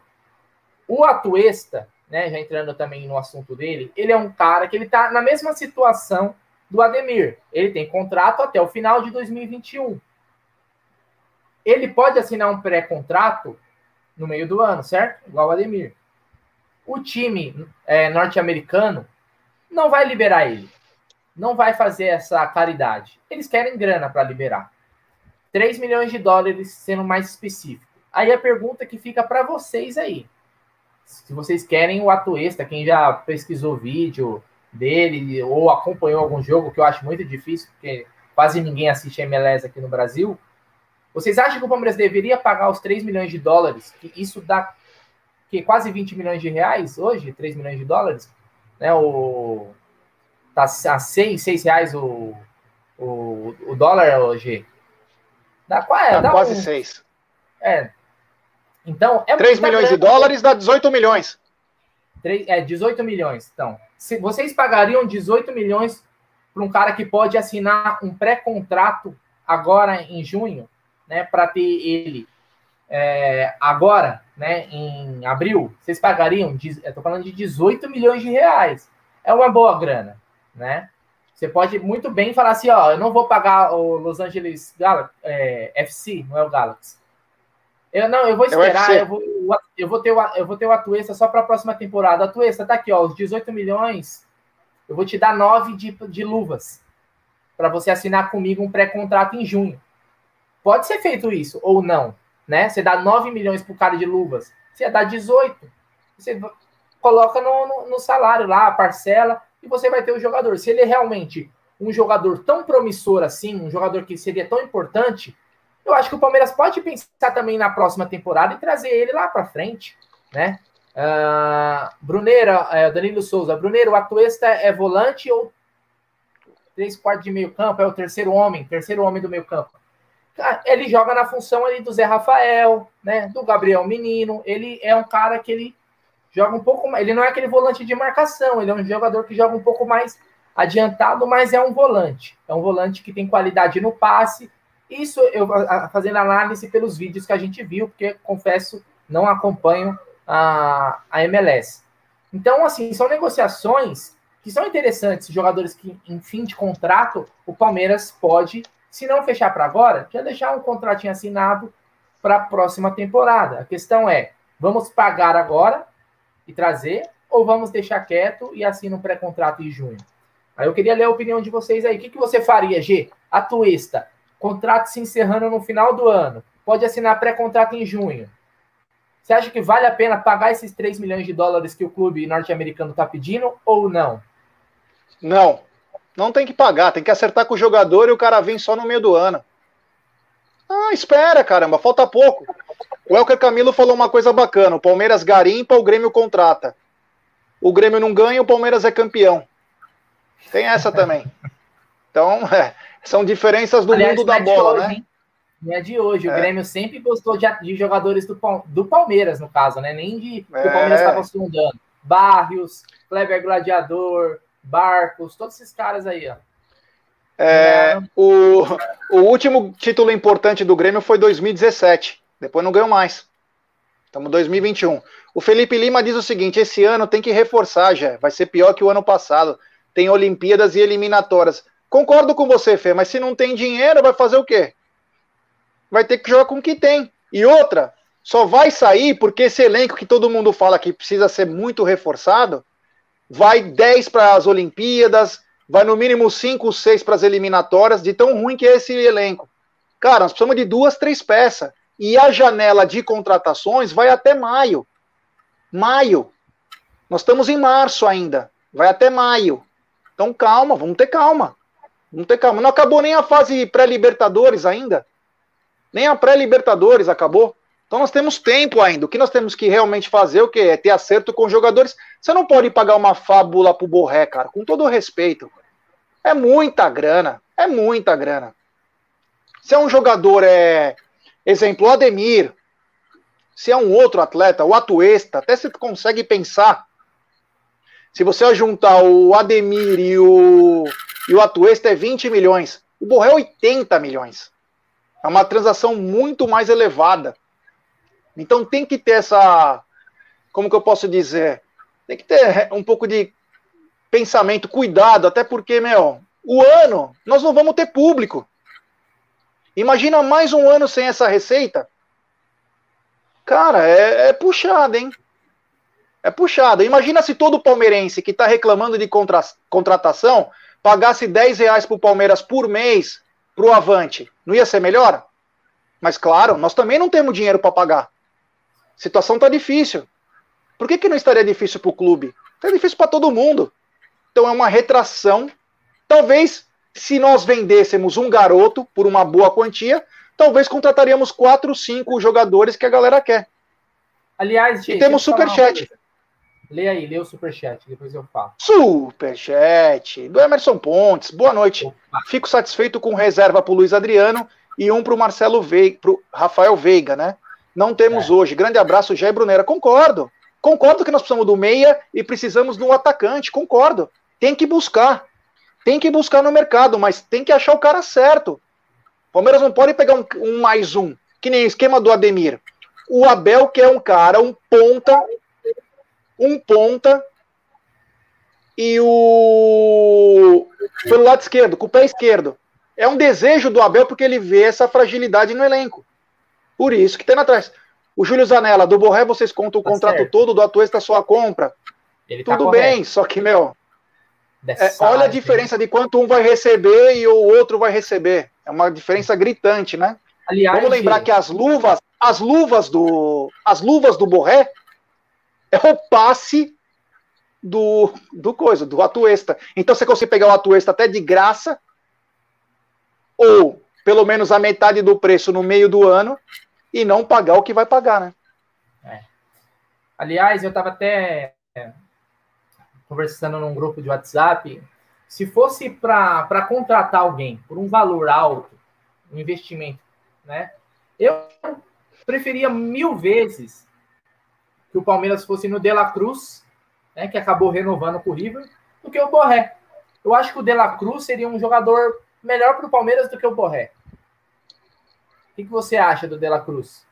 o Atuesta, né, já entrando também no assunto dele, ele é um cara que ele tá na mesma situação do Ademir. Ele tem contrato até o final de 2021 ele pode assinar um pré-contrato no meio do ano, certo? Igual o Ademir. O time é, norte-americano não vai liberar ele. Não vai fazer essa caridade. Eles querem grana para liberar. 3 milhões de dólares, sendo mais específico. Aí a pergunta que fica para vocês aí. Se vocês querem o Atuesta, quem já pesquisou vídeo dele ou acompanhou algum jogo, que eu acho muito difícil, porque quase ninguém assiste MLS aqui no Brasil, vocês acham que o Palmeiras deveria pagar os 3 milhões de dólares? Que isso dá que quase 20 milhões de reais hoje, 3 milhões de dólares, né? O tá a 6, 6 reais o, o, o dólar hoje. Dá, qual é? Tá dá quase um, 6. É. Então, é 3 milhões grande. de dólares dá 18 milhões. 3, é, 18 milhões. Então, se vocês pagariam 18 milhões para um cara que pode assinar um pré-contrato agora em junho, né, para ter ele é, agora, né, em abril, vocês pagariam, estou falando de 18 milhões de reais. É uma boa grana, né? Você pode muito bem falar assim, ó, eu não vou pagar o Los Angeles Galaxy, é, FC, não é o Galaxy. Eu não, eu vou é esperar, eu vou, eu vou ter o, eu vou ter o Atuesta só para a próxima temporada. Atuesta, tá aqui, ó, os 18 milhões, eu vou te dar 9 de, de luvas para você assinar comigo um pré-contrato em junho. Pode ser feito isso, ou não. Né? Você dá 9 milhões para o cara de luvas, você ia dar 18. Você coloca no, no, no salário lá, a parcela, e você vai ter o jogador. Se ele é realmente um jogador tão promissor assim, um jogador que seria tão importante, eu acho que o Palmeiras pode pensar também na próxima temporada e trazer ele lá para frente, né? Uh, Bruneira, uh, Danilo Souza, Bruneiro, o Atuesta é volante ou três quartos de meio campo? É o terceiro homem, terceiro homem do meio campo ele joga na função ali do Zé Rafael, né? Do Gabriel Menino. Ele é um cara que ele joga um pouco mais. Ele não é aquele volante de marcação, ele é um jogador que joga um pouco mais adiantado, mas é um volante. É um volante que tem qualidade no passe. Isso eu fazendo análise pelos vídeos que a gente viu, porque confesso, não acompanho a, a MLS. Então, assim, são negociações que são interessantes, jogadores que, em fim de contrato, o Palmeiras pode se não fechar para agora, já deixar um contratinho assinado para a próxima temporada. A questão é: vamos pagar agora e trazer, ou vamos deixar quieto e assina um pré-contrato em junho? Aí eu queria ler a opinião de vocês aí. O que, que você faria, G? A contrato se encerrando no final do ano, pode assinar pré-contrato em junho. Você acha que vale a pena pagar esses 3 milhões de dólares que o clube norte-americano está pedindo ou não? Não. Não tem que pagar, tem que acertar com o jogador e o cara vem só no meio do ano. Ah, espera, caramba, falta pouco. O Elker Camilo falou uma coisa bacana: o Palmeiras garimpa, o Grêmio contrata. O Grêmio não ganha, o Palmeiras é campeão. Tem essa também. Então, [LAUGHS] é, são diferenças do Aliás, mundo da bola, hoje, né? Hein? Não é de hoje. O é. Grêmio sempre gostou de, de, jogadores do, do Palmeiras, no caso, né? Nem de que é. o Palmeiras estava sondando. Barrios, Kleber Gladiador, Barcos, todos esses caras aí, ó. É, o, o último título importante do Grêmio foi 2017. Depois não ganhou mais. Estamos em 2021. O Felipe Lima diz o seguinte: esse ano tem que reforçar, já. Vai ser pior que o ano passado. Tem Olimpíadas e eliminatórias. Concordo com você, Fê, mas se não tem dinheiro, vai fazer o quê? vai ter que jogar com o que tem. E outra, só vai sair porque esse elenco que todo mundo fala que precisa ser muito reforçado, vai 10 para as Olimpíadas, vai no mínimo 5, 6 para as eliminatórias, de tão ruim que é esse elenco. Cara, nós precisamos de duas, três peças. E a janela de contratações vai até maio. Maio. Nós estamos em março ainda. Vai até maio. Então calma, vamos ter calma. Vamos ter calma. Não acabou nem a fase pré-Libertadores ainda. Nem a pré-Libertadores acabou. Então nós temos tempo ainda. O que nós temos que realmente fazer o que é ter acerto com jogadores. Você não pode pagar uma fábula pro Borré, cara, com todo o respeito. É muita grana, é muita grana. Se é um jogador é exemplo, o Ademir, se é um outro atleta, o Atuesta, até você consegue pensar. Se você juntar o Ademir e o, e o Atuesta é 20 milhões, o Borré é 80 milhões. É uma transação muito mais elevada. Então tem que ter essa. Como que eu posso dizer? Tem que ter um pouco de pensamento, cuidado, até porque, meu, o ano nós não vamos ter público. Imagina mais um ano sem essa receita. Cara, é, é puxado, hein? É puxado. Imagina se todo palmeirense que está reclamando de contra, contratação pagasse 10 reais para o Palmeiras por mês para o Avante, não ia ser melhor? Mas claro, nós também não temos dinheiro para pagar. A situação está difícil. Por que, que não estaria difícil para o clube? Está difícil para todo mundo. Então é uma retração. Talvez, se nós vendêssemos um garoto por uma boa quantia, talvez contrataríamos quatro, cinco jogadores que a galera quer. Aliás, gente, e temos superchat. Lê aí, lê o superchat, depois eu falo. Superchat do Emerson Pontes. Boa noite. Opa. Fico satisfeito com reserva para o Luiz Adriano e um para o Marcelo Veiga, para Rafael Veiga, né? Não temos é. hoje. Grande abraço, Jair Brunera. Concordo. Concordo que nós precisamos do meia e precisamos do atacante. Concordo. Tem que buscar. Tem que buscar no mercado, mas tem que achar o cara certo. Palmeiras não pode pegar um, um mais um, que nem o esquema do Ademir. O Abel que é um cara, um ponta um ponta e o pelo lado esquerdo, com o pé esquerdo. É um desejo do Abel porque ele vê essa fragilidade no elenco. Por isso que tem atrás. O Júlio Zanella, do Borré, vocês contam o tá contrato certo. todo, do Atuesta só a compra. Ele tá Tudo tá bem, só que, meu. É, olha a diferença de quanto um vai receber e o outro vai receber. É uma diferença gritante, né? Aliás, Vamos lembrar que as luvas, as luvas do, as luvas do Borré é o passe do, do coisa, do Atuesta. Então você consegue pegar o Atuesta até de graça, ou pelo menos a metade do preço no meio do ano, e não pagar o que vai pagar, né? É. Aliás, eu estava até é, conversando num grupo de WhatsApp. Se fosse para contratar alguém por um valor alto, um investimento, né? Eu preferia mil vezes que o Palmeiras fosse no De La Cruz, né, que acabou renovando com o River, do que o Borré. Eu acho que o De La Cruz seria um jogador melhor para o Palmeiras do que o Borré. O que, que você acha do De La Cruz?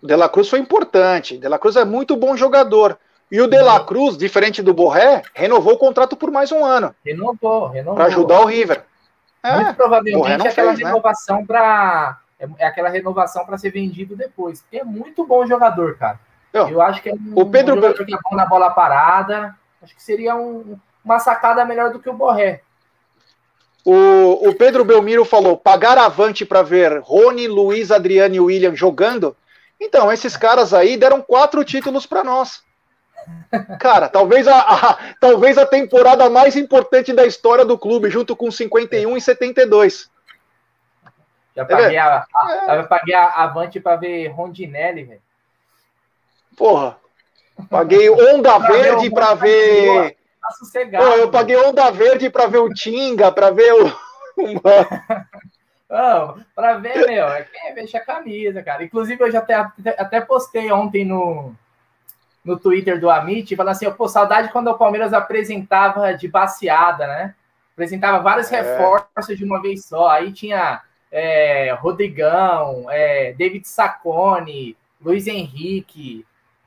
O De La Cruz foi importante. O De La Cruz é muito bom jogador. E o De La Cruz, diferente do Borré, renovou o contrato por mais um ano. Renovou, renovou. Para ajudar o River. É, Muito provavelmente aquela fez, né? renovação né? para é, é aquela renovação para ser vendido depois. É muito bom jogador, cara. Eu, eu acho que é um, o Pedro... um jogador que é bom na bola parada. Acho que seria um, uma sacada melhor do que o Borré. O, o Pedro Belmiro falou: pagar avante para ver Rony, Luiz, Adriano e William jogando. Então, esses caras aí deram quatro títulos para nós. Cara, talvez a, a, talvez a temporada mais importante da história do clube, junto com 51 e 72. Já paguei, é, a, a, é. paguei a Avante para ver Rondinelli, velho. Porra. Paguei Onda Verde para ver. Tá sossegado. Pô, eu paguei Onda Verde para ver o Tinga, para ver o. [LAUGHS] Não, para ver, meu, é quem veste a camisa, cara. Inclusive, eu já até, até postei ontem no, no Twitter do Amit, falando assim, pô, saudade quando o Palmeiras apresentava de baseada, né? Apresentava vários é. reforços de uma vez só. Aí tinha é, Rodrigão, é, David Saccone, Luiz Henrique.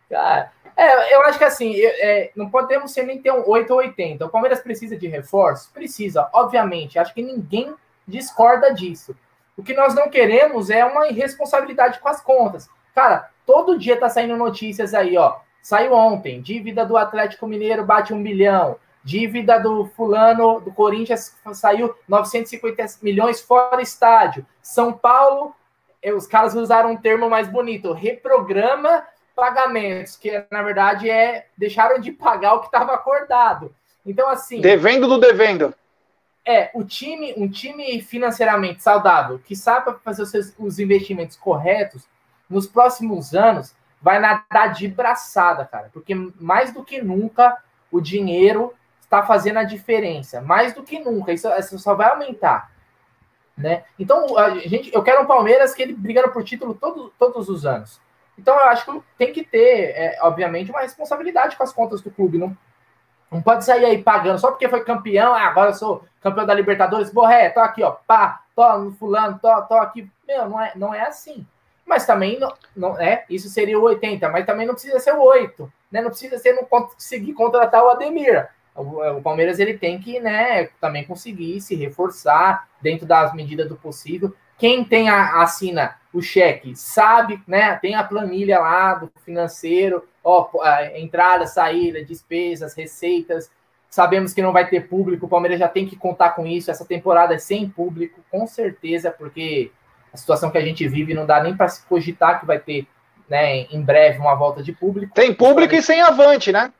Cara, é, eu acho que assim, é, não podemos ser nem ter um 8 ou 80. O Palmeiras precisa de reforço? Precisa, obviamente. Acho que ninguém discorda disso. O que nós não queremos é uma irresponsabilidade com as contas. Cara, todo dia tá saindo notícias aí, ó. Saiu ontem, dívida do Atlético Mineiro bate um bilhão, dívida do fulano do Corinthians saiu 950 milhões fora estádio. São Paulo, eh, os caras usaram um termo mais bonito, reprograma pagamentos, que na verdade é deixaram de pagar o que estava acordado. Então assim, devendo do devendo. É, o time, um time financeiramente saudável, que sabe fazer os, seus, os investimentos corretos, nos próximos anos vai nadar de braçada, cara, porque mais do que nunca o dinheiro está fazendo a diferença, mais do que nunca, isso, isso só vai aumentar. Né? Então, a gente, eu quero um Palmeiras que ele brigando por título todo, todos os anos. Então, eu acho que tem que ter, é, obviamente, uma responsabilidade com as contas do clube. Não, não pode sair aí pagando só porque foi campeão. Ah, agora eu sou campeão da Libertadores. Borré, tô aqui, ó. Pá, tô no fulano, tô, tô aqui. Meu, não é, não é assim. Mas também não, não é, isso seria o 80, mas também não precisa ser o 8, né? Não precisa ser não conseguir contratar o Ademir. O, Palmeiras ele tem que, né, também conseguir se reforçar dentro das medidas do possível. Quem tem a, assina o cheque sabe, né? Tem a planilha lá do financeiro, ó, entrada, saída, despesas, receitas. Sabemos que não vai ter público, o Palmeiras já tem que contar com isso. Essa temporada é sem público, com certeza, porque a situação que a gente vive não dá nem para se cogitar que vai ter, né, em breve uma volta de público. Tem público e sem avante, né?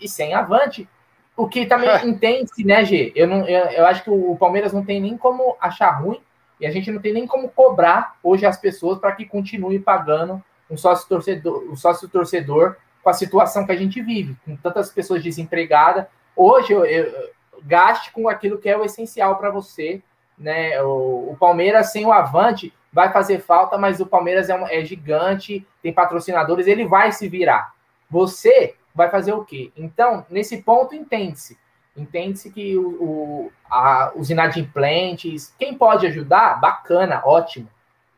E sem avante. O que também [LAUGHS] entende-se, né, G? Eu, não, eu, eu acho que o Palmeiras não tem nem como achar ruim e a gente não tem nem como cobrar hoje as pessoas para que continue pagando um sócio torcedor, um sócio torcedor com a situação que a gente vive, com tantas pessoas desempregadas. Hoje eu, eu gaste com aquilo que é o essencial para você, né? O, o, Palmeiras sem o Avante vai fazer falta, mas o Palmeiras é, um, é gigante, tem patrocinadores, ele vai se virar. Você vai fazer o quê? Então, nesse ponto, entende-se entende-se que o, o a, os inadimplentes, quem pode ajudar, bacana, ótimo,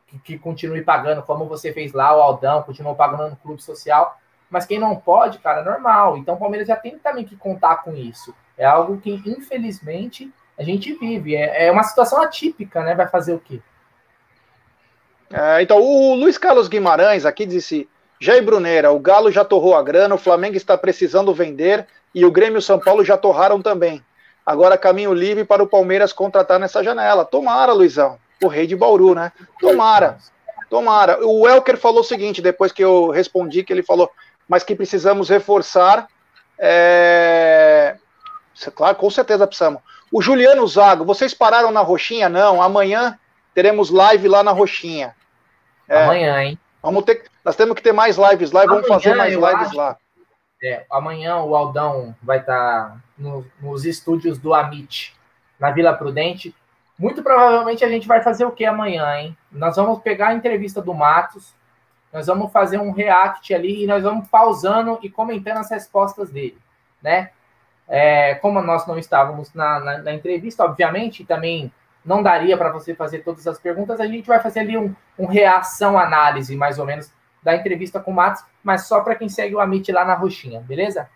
que, que, continue pagando, como você fez lá, o Aldão, continuou pagando no clube social, mas quem não pode, cara, normal. Então o Palmeiras já tem também que contar com isso. É algo que, infelizmente, a gente vive. É, é uma situação atípica, né? Vai fazer o quê? É, então, o Luiz Carlos Guimarães aqui disse: Jair Bruneira, o Galo já torrou a grana, o Flamengo está precisando vender e o Grêmio e o São Paulo já torraram também. Agora caminho livre para o Palmeiras contratar nessa janela. Tomara, Luizão. O rei de Bauru, né? Tomara. Tomara. O Welker falou o seguinte, depois que eu respondi, que ele falou, mas que precisamos reforçar. É... Claro, com certeza precisamos. O Juliano Zago, vocês pararam na Roxinha? Não. Amanhã teremos live lá na Roxinha. É. Amanhã, hein? Vamos ter, nós temos que ter mais lives lá e vamos fazer mais lives acho, lá. É, amanhã o Aldão vai estar tá no, nos estúdios do Amit, na Vila Prudente. Muito provavelmente a gente vai fazer o que amanhã, hein? Nós vamos pegar a entrevista do Matos, nós vamos fazer um react ali e nós vamos pausando e comentando as respostas dele, né? É, como nós não estávamos na, na, na entrevista, obviamente, também não daria para você fazer todas as perguntas, a gente vai fazer ali um, um reação análise, mais ou menos, da entrevista com o Matos, mas só para quem segue o Amit lá na roxinha, beleza?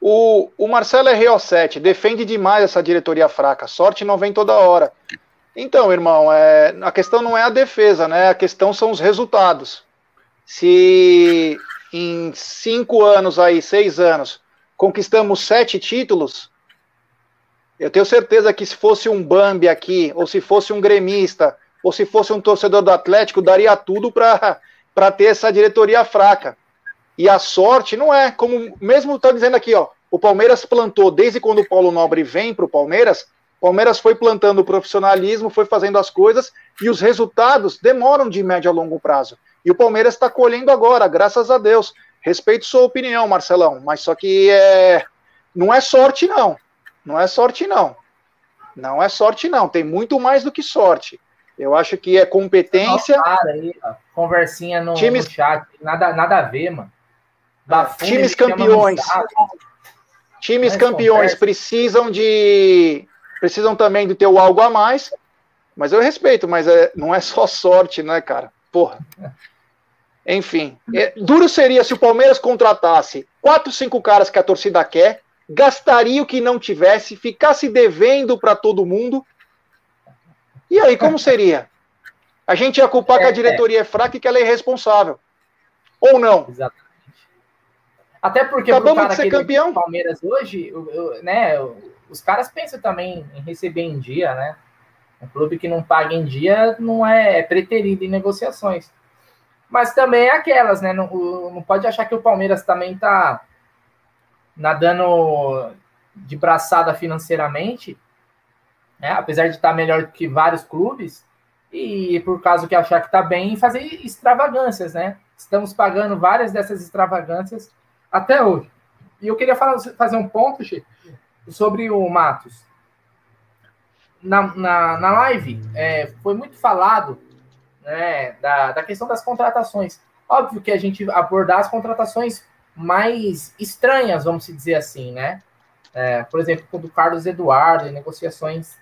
O, o Marcelo RO7 defende demais essa diretoria fraca. Sorte não vem toda hora. Então, irmão, é, a questão não é a defesa, né? A questão são os resultados. Se em cinco anos aí, seis anos, conquistamos sete títulos, Eu tenho certeza que se fosse um Bambi aqui, ou se fosse um gremista, ou se fosse um torcedor do Atlético, daria tudo para ter essa diretoria fraca. E a sorte não é, como mesmo está dizendo aqui, ó, o Palmeiras plantou desde quando o Paulo Nobre vem para o Palmeiras, o Palmeiras foi plantando o profissionalismo, foi fazendo as coisas e os resultados demoram de médio a longo prazo. E o Palmeiras está colhendo agora, graças a Deus. Respeito sua opinião, Marcelão, mas só que é, não é sorte, não. Não é sorte, não. Não é sorte, não. Tem muito mais do que sorte. Eu acho que é competência. Para aí. Conversinha no, times... no chat. Nada, nada a ver, mano. Da times campeões. Times campeões precisam de. Precisam também de ter o algo a mais. Mas eu respeito, mas é, não é só sorte, né, cara? Porra. Enfim. É, duro seria se o Palmeiras contratasse quatro, cinco caras que a torcida quer, gastaria o que não tivesse, ficasse devendo para todo mundo. E aí, como seria? A gente ia culpar é, que a é, é. diretoria é fraca e que ela é irresponsável. Ou não? Exatamente. Até porque Acabamos de ser campeão. Palmeiras hoje, né, os caras pensam também em receber em dia, né? Um clube que não paga em dia não é preterido em negociações. Mas também é aquelas, né? Não, não pode achar que o Palmeiras também tá nadando de braçada financeiramente, né? apesar de estar melhor que vários clubes, e por causa que achar que está bem, fazer extravagâncias, né? Estamos pagando várias dessas extravagâncias até hoje. E eu queria falar, fazer um ponto, Che, sobre o Matos. Na, na, na live, é, foi muito falado né, da, da questão das contratações. Óbvio que a gente abordar as contratações mais estranhas, vamos dizer assim, né? É, por exemplo, com o do Carlos Eduardo, em negociações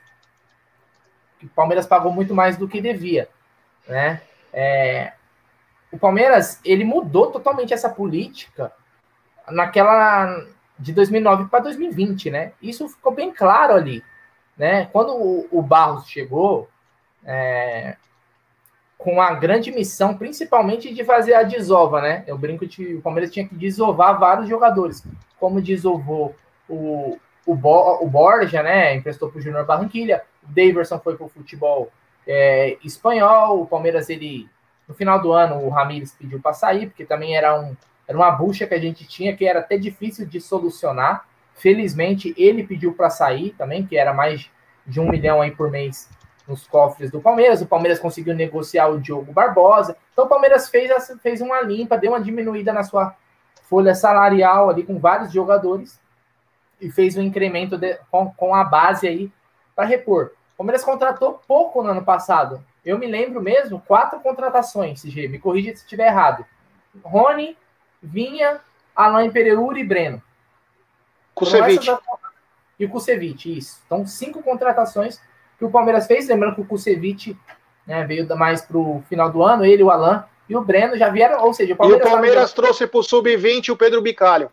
que o Palmeiras pagou muito mais do que devia, né? É, o Palmeiras ele mudou totalmente essa política naquela de 2009 para 2020, né? Isso ficou bem claro ali, né? Quando o, o Barros chegou, é, com a grande missão, principalmente de fazer a desova, né? Eu brinco que o Palmeiras tinha que desovar vários jogadores, como desovou o, o, Bo, o Borja, né? Emprestou para o Júnior Barranquilha, o Daverson foi para o futebol é, espanhol, o Palmeiras, ele, no final do ano, o Ramires pediu para sair, porque também era um era uma bucha que a gente tinha que era até difícil de solucionar. Felizmente, ele pediu para sair também, que era mais de um milhão aí por mês nos cofres do Palmeiras. O Palmeiras conseguiu negociar o Diogo Barbosa. Então, o Palmeiras fez, fez uma limpa, deu uma diminuída na sua folha salarial ali com vários jogadores e fez um incremento de, com, com a base aí para repor. O Palmeiras contratou pouco no ano passado. Eu me lembro mesmo, quatro contratações, CG, me corrija se estiver errado. Rony, Vinha, Alain Pereira e Breno. Kusevich. E o Kusevich, isso. Então, cinco contratações que o Palmeiras fez. Lembrando que o Kusevich né, veio mais para o final do ano, ele, o Alain e o Breno já vieram, ou seja, o Palmeiras. E o Palmeiras trouxe para o Sub-20 o Pedro Bicalho.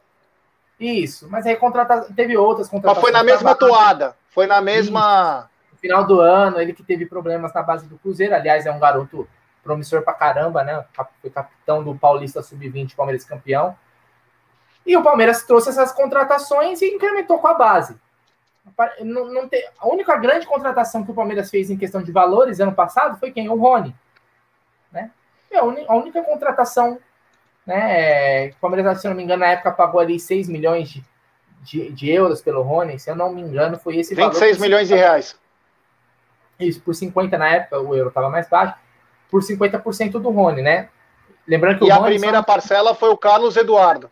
Isso, mas aí contrata... teve outras contratações. Mas foi na mesma toada, foi na mesma. Isso. No final do ano, ele que teve problemas na base do Cruzeiro, aliás, é um garoto promissor pra caramba, né? Foi capitão do Paulista Sub-20, Palmeiras campeão. E o Palmeiras trouxe essas contratações e incrementou com a base. Não, não tem, a única grande contratação que o Palmeiras fez em questão de valores ano passado foi quem? O Rony. Né? E a, un, a única contratação né, que o Palmeiras, se não me engano, na época pagou ali 6 milhões de, de, de euros pelo Rony, se eu não me engano, foi esse 26 valor. milhões de reais. Isso, por 50 na época, o euro estava mais baixo por 50% do Rony, né? Lembrando que e a primeira só... parcela foi o Carlos Eduardo.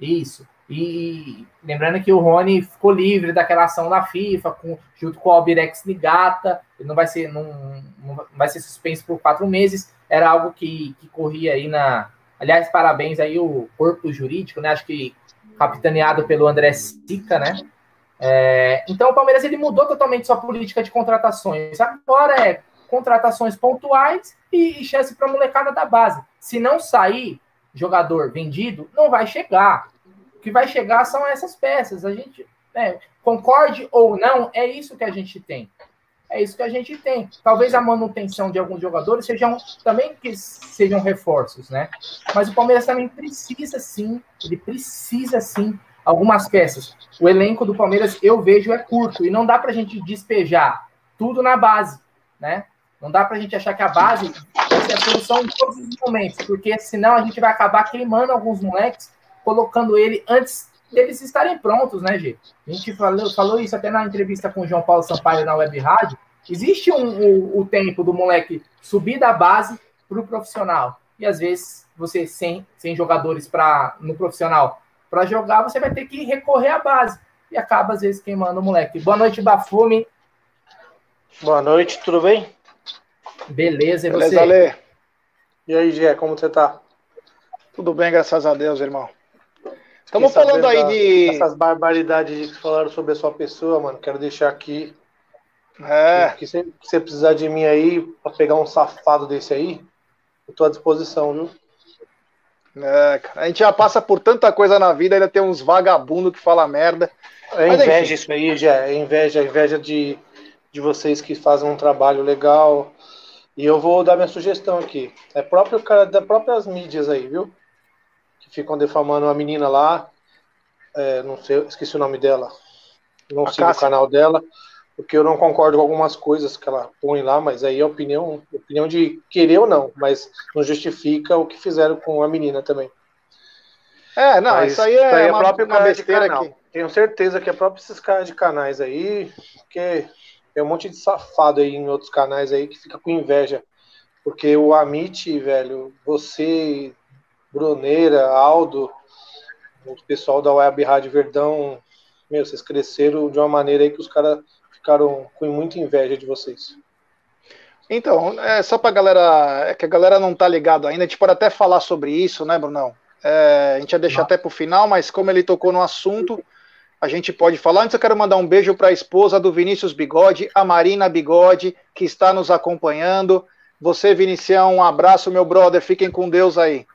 Isso. E lembrando que o Rony ficou livre daquela ação da FIFA, com, junto com o Albirex Ligata, ele não vai ser, não, não vai ser suspenso por quatro meses. Era algo que, que corria aí na. Aliás, parabéns aí o corpo jurídico, né? Acho que capitaneado pelo André Sica, né? É, então o Palmeiras ele mudou totalmente sua política de contratações. Agora é contratações pontuais e, chance para a molecada da base. Se não sair jogador vendido, não vai chegar. Que vai chegar são essas peças. A gente é, concorde ou não, é isso que a gente tem. É isso que a gente tem. Talvez a manutenção de alguns jogadores sejam também que sejam reforços, né? Mas o Palmeiras também precisa sim, ele precisa sim algumas peças. O elenco do Palmeiras, eu vejo, é curto. E não dá para a gente despejar tudo na base, né? Não dá para a gente achar que a base vai ser a solução em todos os momentos, porque senão a gente vai acabar queimando alguns moleques, colocando ele antes deles estarem prontos, né, Gê? A gente falou, falou isso até na entrevista com o João Paulo Sampaio na Web Rádio. Existe um, um, o tempo do moleque subir da base para o profissional. E às vezes você sem, sem jogadores para no profissional para jogar, você vai ter que recorrer à base. E acaba, às vezes, queimando o moleque. Boa noite, Bafume. Boa noite, tudo bem? Beleza, e Beleza, você? Ale. E aí, Gé, como você tá? Tudo bem, graças a Deus, irmão. Estamos falando aí de. Essas barbaridades que falaram sobre a sua pessoa, mano. Quero deixar aqui. É. Que se você precisar de mim aí, pra pegar um safado desse aí, eu tô à disposição, viu? É, cara, a gente já passa por tanta coisa na vida, ainda tem uns vagabundos que fala merda. É inveja isso aí, já. É inveja, é inveja de, de vocês que fazem um trabalho legal. E eu vou dar minha sugestão aqui. É próprio cara das próprias mídias aí, viu? Ficam defamando a menina lá. É, não sei, esqueci o nome dela. Não sei o canal dela porque eu não concordo com algumas coisas que ela põe lá, mas aí é opinião, opinião de querer ou não, mas não justifica o que fizeram com a menina também. É, não, mas isso aí é, isso aí é uma, própria uma besteira aqui. Tenho certeza que é próprio esses caras de canais aí, porque tem um monte de safado aí em outros canais aí que fica com inveja. Porque o Amit, velho, você, Bruneira, Aldo, o pessoal da Web Rádio Verdão, meu, vocês cresceram de uma maneira aí que os caras ficaram com muita inveja de vocês. Então, é só pra galera. É que a galera não tá ligado ainda, a gente pode até falar sobre isso, né, Brunão? É, a gente ia deixar até pro final, mas como ele tocou no assunto, a gente pode falar. Antes eu quero mandar um beijo para a esposa do Vinícius Bigode, a Marina Bigode, que está nos acompanhando. Você, Vinicião, um abraço, meu brother. Fiquem com Deus aí.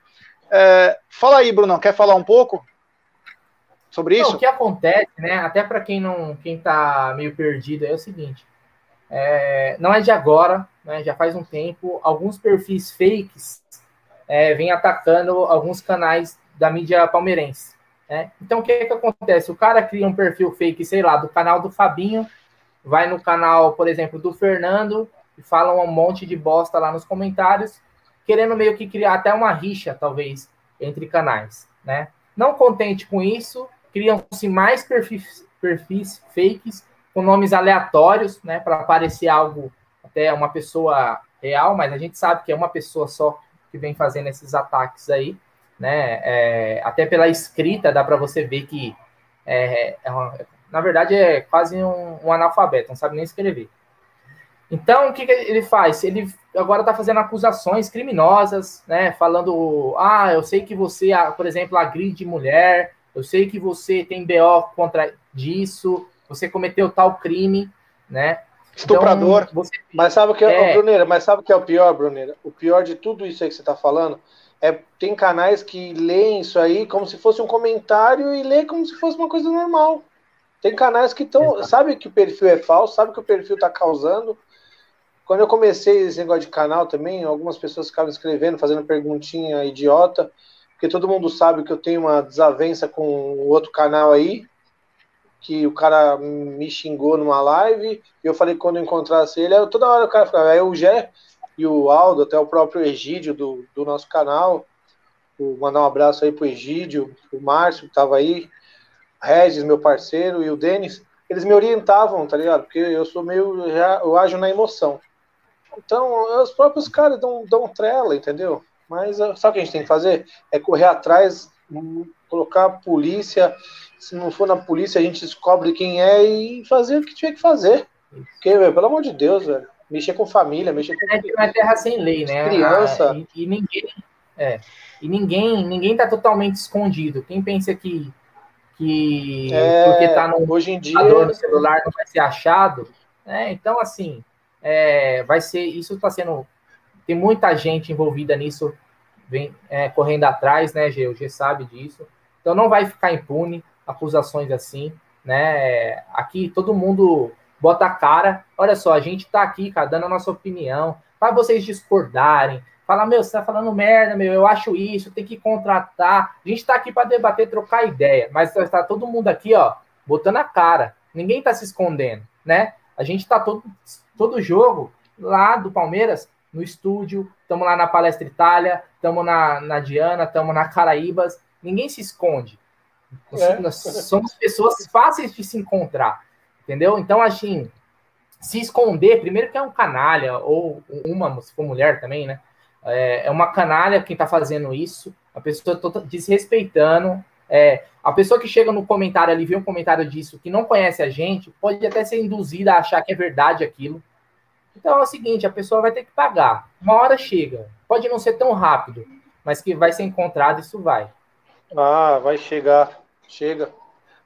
É, fala aí, Brunão, quer falar um pouco? sobre isso? Não, o que acontece, né? Até para quem não, quem tá meio perdido, é o seguinte: é, não é de agora, né? Já faz um tempo, alguns perfis fakes é, vêm atacando alguns canais da mídia palmeirense. Né? Então, o que, que acontece? O cara cria um perfil fake, sei lá, do canal do Fabinho, vai no canal, por exemplo, do Fernando e fala um monte de bosta lá nos comentários, querendo meio que criar até uma rixa, talvez, entre canais, né? Não contente com isso, criam-se mais perfis, perfis fakes com nomes aleatórios, né, para parecer algo até uma pessoa real, mas a gente sabe que é uma pessoa só que vem fazendo esses ataques aí, né? É, até pela escrita dá para você ver que é, é uma, na verdade é quase um, um, analfabeto, não sabe nem escrever. Então o que, que ele faz? Ele agora está fazendo acusações criminosas, né? Falando, ah, eu sei que você, por exemplo, agride mulher, eu sei que você tem BO contra disso, você cometeu tal crime, né? Estuprador. Então, você... Mas sabe o que é, é... Bruneira, mas sabe o que é o pior, Bruneira? O pior de tudo isso aí que você está falando é tem canais que leem isso aí como se fosse um comentário e lê como se fosse uma coisa normal. Tem canais que estão, sabe que o perfil é falso, sabe que o perfil está causando. Quando eu comecei esse negócio de canal também, algumas pessoas ficavam escrevendo, fazendo perguntinha idiota porque todo mundo sabe que eu tenho uma desavença com o outro canal aí, que o cara me xingou numa live, e eu falei que quando eu encontrasse ele, toda hora o cara ficava, aí o Gé e o Aldo, até o próprio Egídio do, do nosso canal, vou mandar um abraço aí pro Egídio, o Márcio, que tava aí, Regis, meu parceiro, e o Denis, eles me orientavam, tá ligado? Porque eu sou meio, já, eu ajo na emoção. Então, os próprios caras dão, dão trela, entendeu? Mas sabe o que a gente tem que fazer? É correr atrás, colocar a polícia. Se não for na polícia, a gente descobre quem é e fazer o que tiver que fazer. Porque, velho, pelo amor de Deus, velho. Mexer com família, mexer com. É uma terra sem lei, né? Criança. Ah, e, e, ninguém. É. E ninguém, ninguém tá totalmente escondido. Quem pensa que. que é, porque tá no, hoje em dia no celular não vai ser achado. Né? Então, assim. É, vai ser. Isso está sendo tem muita gente envolvida nisso, vem é, correndo atrás, né, Gê? O G sabe disso. Então não vai ficar impune acusações assim, né? Aqui todo mundo bota a cara. Olha só, a gente tá aqui, cara, dando a nossa opinião, para vocês discordarem, Falar, meu, você tá falando merda, meu, eu acho isso, tem que contratar. A gente tá aqui para debater, trocar ideia, mas está todo mundo aqui, ó, botando a cara. Ninguém tá se escondendo, né? A gente tá todo, todo jogo lá do Palmeiras, no estúdio, estamos lá na Palestra Itália, estamos na, na Diana, estamos na Caraíbas, ninguém se esconde. É. Nós somos pessoas fáceis de se encontrar, entendeu? Então, assim, se esconder, primeiro que é um canalha, ou uma, se for mulher também, né? É, é uma canalha quem está fazendo isso, a pessoa está desrespeitando. É, a pessoa que chega no comentário ali, vê um comentário disso, que não conhece a gente, pode até ser induzida a achar que é verdade aquilo. Então é o seguinte, a pessoa vai ter que pagar. Uma hora chega. Pode não ser tão rápido, mas que vai ser encontrado, isso vai. Ah, vai chegar. Chega.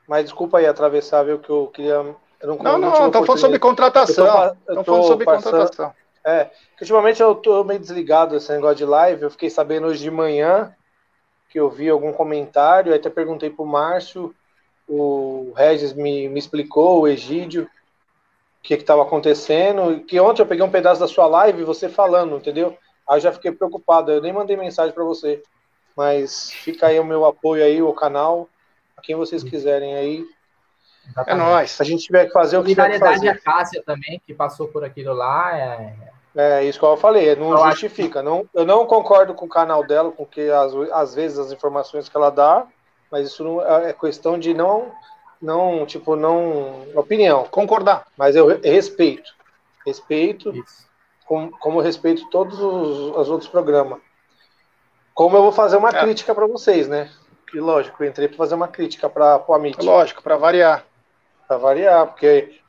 Mas desculpa aí atravessar, viu, que eu queria... Eu não, não, não, não falando sobre contratação. Estão falando sobre passando, contratação. É, que ultimamente eu tô meio desligado desse negócio de live. Eu fiquei sabendo hoje de manhã que eu vi algum comentário, até perguntei pro Márcio, o Regis me, me explicou, o Egídio, o que estava acontecendo. Que ontem eu peguei um pedaço da sua live você falando, entendeu? Aí eu já fiquei preocupado, eu nem mandei mensagem para você. Mas fica aí o meu apoio aí, o canal, a quem vocês quiserem aí. É nóis. A gente tiver que fazer o que tiver que fazer. a Cássia também, que passou por aquilo lá. É, é isso que eu falei, não eu justifica. Acho... Não, eu não concordo com o canal dela, com que às, às vezes as informações que ela dá, mas isso não, é, é questão de não, não, tipo, não. Opinião. Concordar. Mas eu respeito. Respeito. Como, como respeito todos os, os outros programas. Como eu vou fazer uma é. crítica para vocês, né? Que lógico, eu entrei para fazer uma crítica para o Amit. Lógico, para variar para variar, porque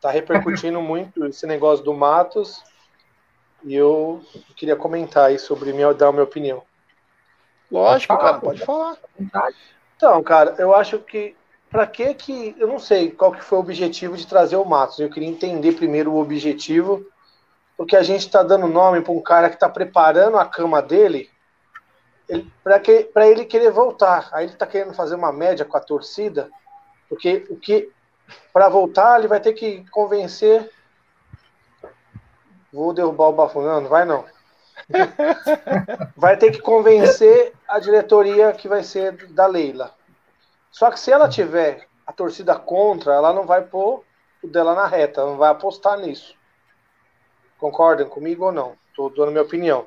tá repercutindo muito esse negócio do Matos e eu queria comentar aí sobre minha, dar a minha opinião. Lógico, cara, pode falar. Então, cara, eu acho que para que que eu não sei qual que foi o objetivo de trazer o Matos. Eu queria entender primeiro o objetivo, porque a gente está dando nome para um cara que está preparando a cama dele para que para ele querer voltar. Aí ele está querendo fazer uma média com a torcida, porque o que para voltar, ele vai ter que convencer. Vou derrubar o bafo. Não, não vai não. [LAUGHS] vai ter que convencer a diretoria que vai ser da Leila. Só que se ela tiver a torcida contra, ela não vai pôr o dela na reta, não vai apostar nisso. Concordam comigo ou não? Estou dando minha opinião.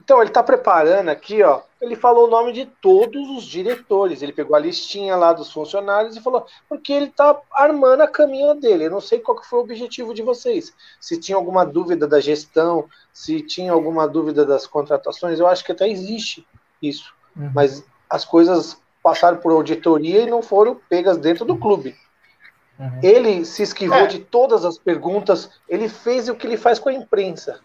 Então, ele está preparando aqui, ó. Ele falou o nome de todos os diretores. Ele pegou a listinha lá dos funcionários e falou, porque ele está armando a caminha dele. Eu não sei qual que foi o objetivo de vocês. Se tinha alguma dúvida da gestão, se tinha alguma dúvida das contratações, eu acho que até existe isso. Uhum. Mas as coisas passaram por auditoria e não foram pegas dentro do clube. Uhum. Ele se esquivou é. de todas as perguntas, ele fez o que ele faz com a imprensa.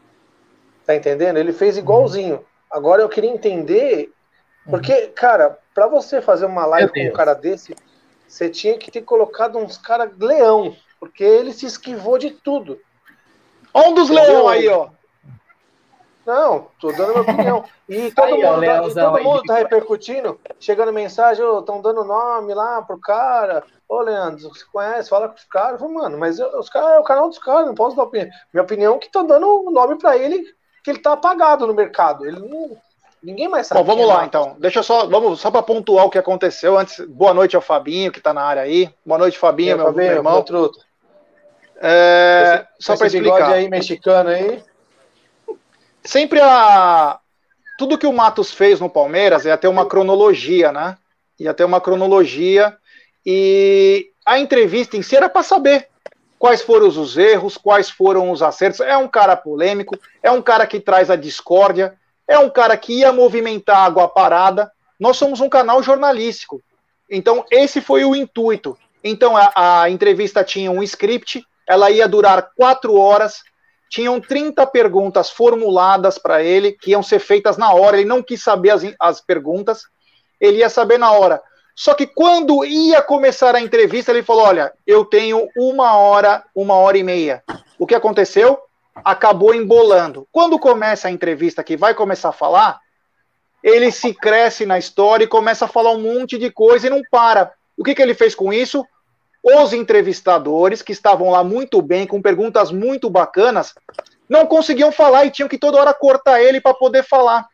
Tá entendendo? Ele fez igualzinho. Agora eu queria entender, porque, cara, para você fazer uma live com um cara desse, você tinha que ter colocado uns caras leão, porque ele se esquivou de tudo. Um dos leão aí, ó. Não, tô dando minha opinião. E todo aí, mundo, tá, todo mundo tá repercutindo, chegando mensagem, estão dando nome lá pro cara. Ô, Leandro, você conhece? Fala com os caras. Mano, mas os caras é o canal dos caras, não posso dar opinião. Minha opinião é que tô dando nome para ele que ele tá apagado no mercado. Ele não, ninguém mais sabe. Bom, vamos lá é então. Deixa eu só, vamos só para pontuar o que aconteceu antes. Boa noite ao Fabinho que está na área aí. Boa noite, Fabinho, é, meu, Fabinho, meu irmão. Truto. É, só para explicar. aí mexicano aí. Sempre a tudo que o Matos fez no Palmeiras é ter uma cronologia, né? Ia ter uma cronologia e a entrevista em si era para saber quais foram os erros, quais foram os acertos. É um cara polêmico, é um cara que traz a discórdia, é um cara que ia movimentar água parada. Nós somos um canal jornalístico. Então, esse foi o intuito. Então, a, a entrevista tinha um script, ela ia durar quatro horas, tinham 30 perguntas formuladas para ele, que iam ser feitas na hora. Ele não quis saber as, as perguntas, ele ia saber na hora. Só que quando ia começar a entrevista, ele falou: Olha, eu tenho uma hora, uma hora e meia. O que aconteceu? Acabou embolando. Quando começa a entrevista, que vai começar a falar, ele se cresce na história e começa a falar um monte de coisa e não para. O que, que ele fez com isso? Os entrevistadores, que estavam lá muito bem, com perguntas muito bacanas, não conseguiam falar e tinham que toda hora cortar ele para poder falar.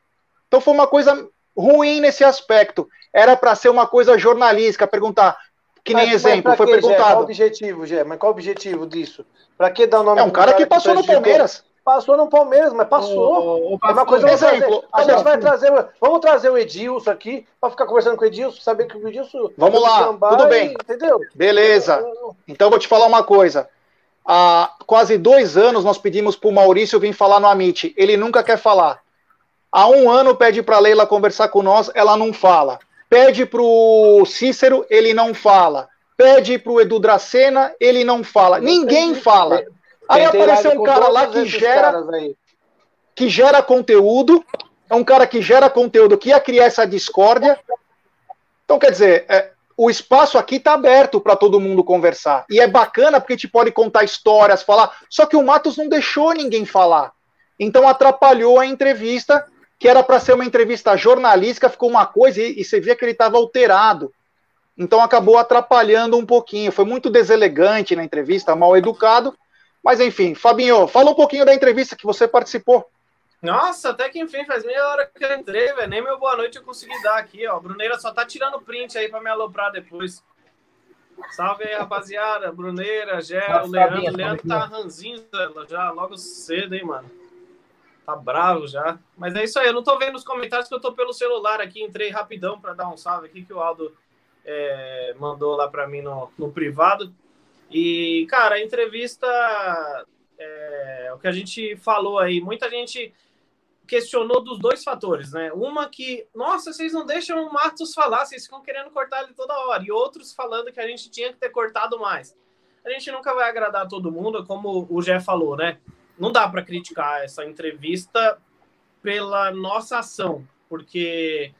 Então foi uma coisa ruim nesse aspecto. Era para ser uma coisa jornalística, perguntar, que nem mas, exemplo, mas foi perguntado. Gé? Qual o objetivo, Gé? Mas qual o objetivo disso? Para que dar o nome É um cara, cara que passou que no Palmeiras. Passou no Palmeiras, mas passou. O, o, é uma coisa exemplo, a gente vai trazer, vamos trazer o Edilson aqui para ficar conversando com o Edilson, saber que o Edilson. Vamos lá, tudo bem. Entendeu? Beleza. Então vou te falar uma coisa. Há quase dois anos nós pedimos para o Maurício vir falar no Amit. Ele nunca quer falar. Há um ano pede para a Leila conversar com nós, ela não fala. Pede para o Cícero, ele não fala. Pede para o Edu Dracena, ele não fala. Ninguém fala. Aí apareceu um cara lá que gera, que gera conteúdo. É um cara que gera conteúdo que ia criar essa discórdia. Então, quer dizer, é, o espaço aqui está aberto para todo mundo conversar. E é bacana porque a gente pode contar histórias, falar. Só que o Matos não deixou ninguém falar. Então atrapalhou a entrevista, que era para ser uma entrevista jornalística, ficou uma coisa e, e você via que ele estava alterado. Então acabou atrapalhando um pouquinho. Foi muito deselegante na entrevista, mal educado. Mas enfim, Fabinho, fala um pouquinho da entrevista que você participou. Nossa, até que enfim, faz meia hora que eu entrei, velho. Nem meu boa noite eu consegui dar aqui, ó. Bruneira só tá tirando print aí pra me aloprar depois. Salve aí, rapaziada. Bruneira, Gé, o Leandro. O Leandro tá ranzinho já logo cedo, hein, mano. Tá bravo já. Mas é isso aí, eu não tô vendo os comentários que eu tô pelo celular aqui. Entrei rapidão pra dar um salve aqui que o Aldo é, mandou lá pra mim no, no privado. E, cara, a entrevista, é, o que a gente falou aí, muita gente questionou dos dois fatores, né? Uma que, nossa, vocês não deixam o Matos falar, vocês ficam querendo cortar ele toda hora. E outros falando que a gente tinha que ter cortado mais. A gente nunca vai agradar todo mundo, como o Jé falou, né? Não dá para criticar essa entrevista pela nossa ação, porque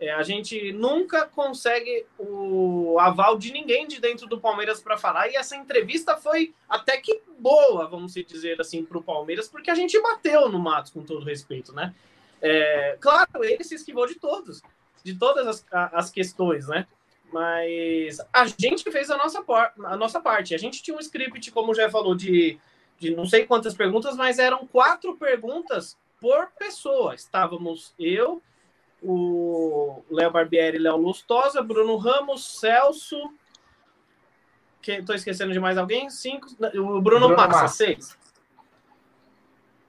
é, a gente nunca consegue o aval de ninguém de dentro do Palmeiras para falar. E essa entrevista foi até que boa, vamos dizer assim, para o Palmeiras, porque a gente bateu no Matos, com todo respeito, né? É, claro, ele se esquivou de todos, de todas as, as questões, né? Mas a gente fez a nossa, a nossa parte. A gente tinha um script, como já falou, de, de não sei quantas perguntas, mas eram quatro perguntas por pessoa. Estávamos eu, o Léo Barbieri, Léo Lustosa, Bruno Ramos, Celso. Estou esquecendo de mais alguém? Cinco. O Bruno, Bruno Massa, seis.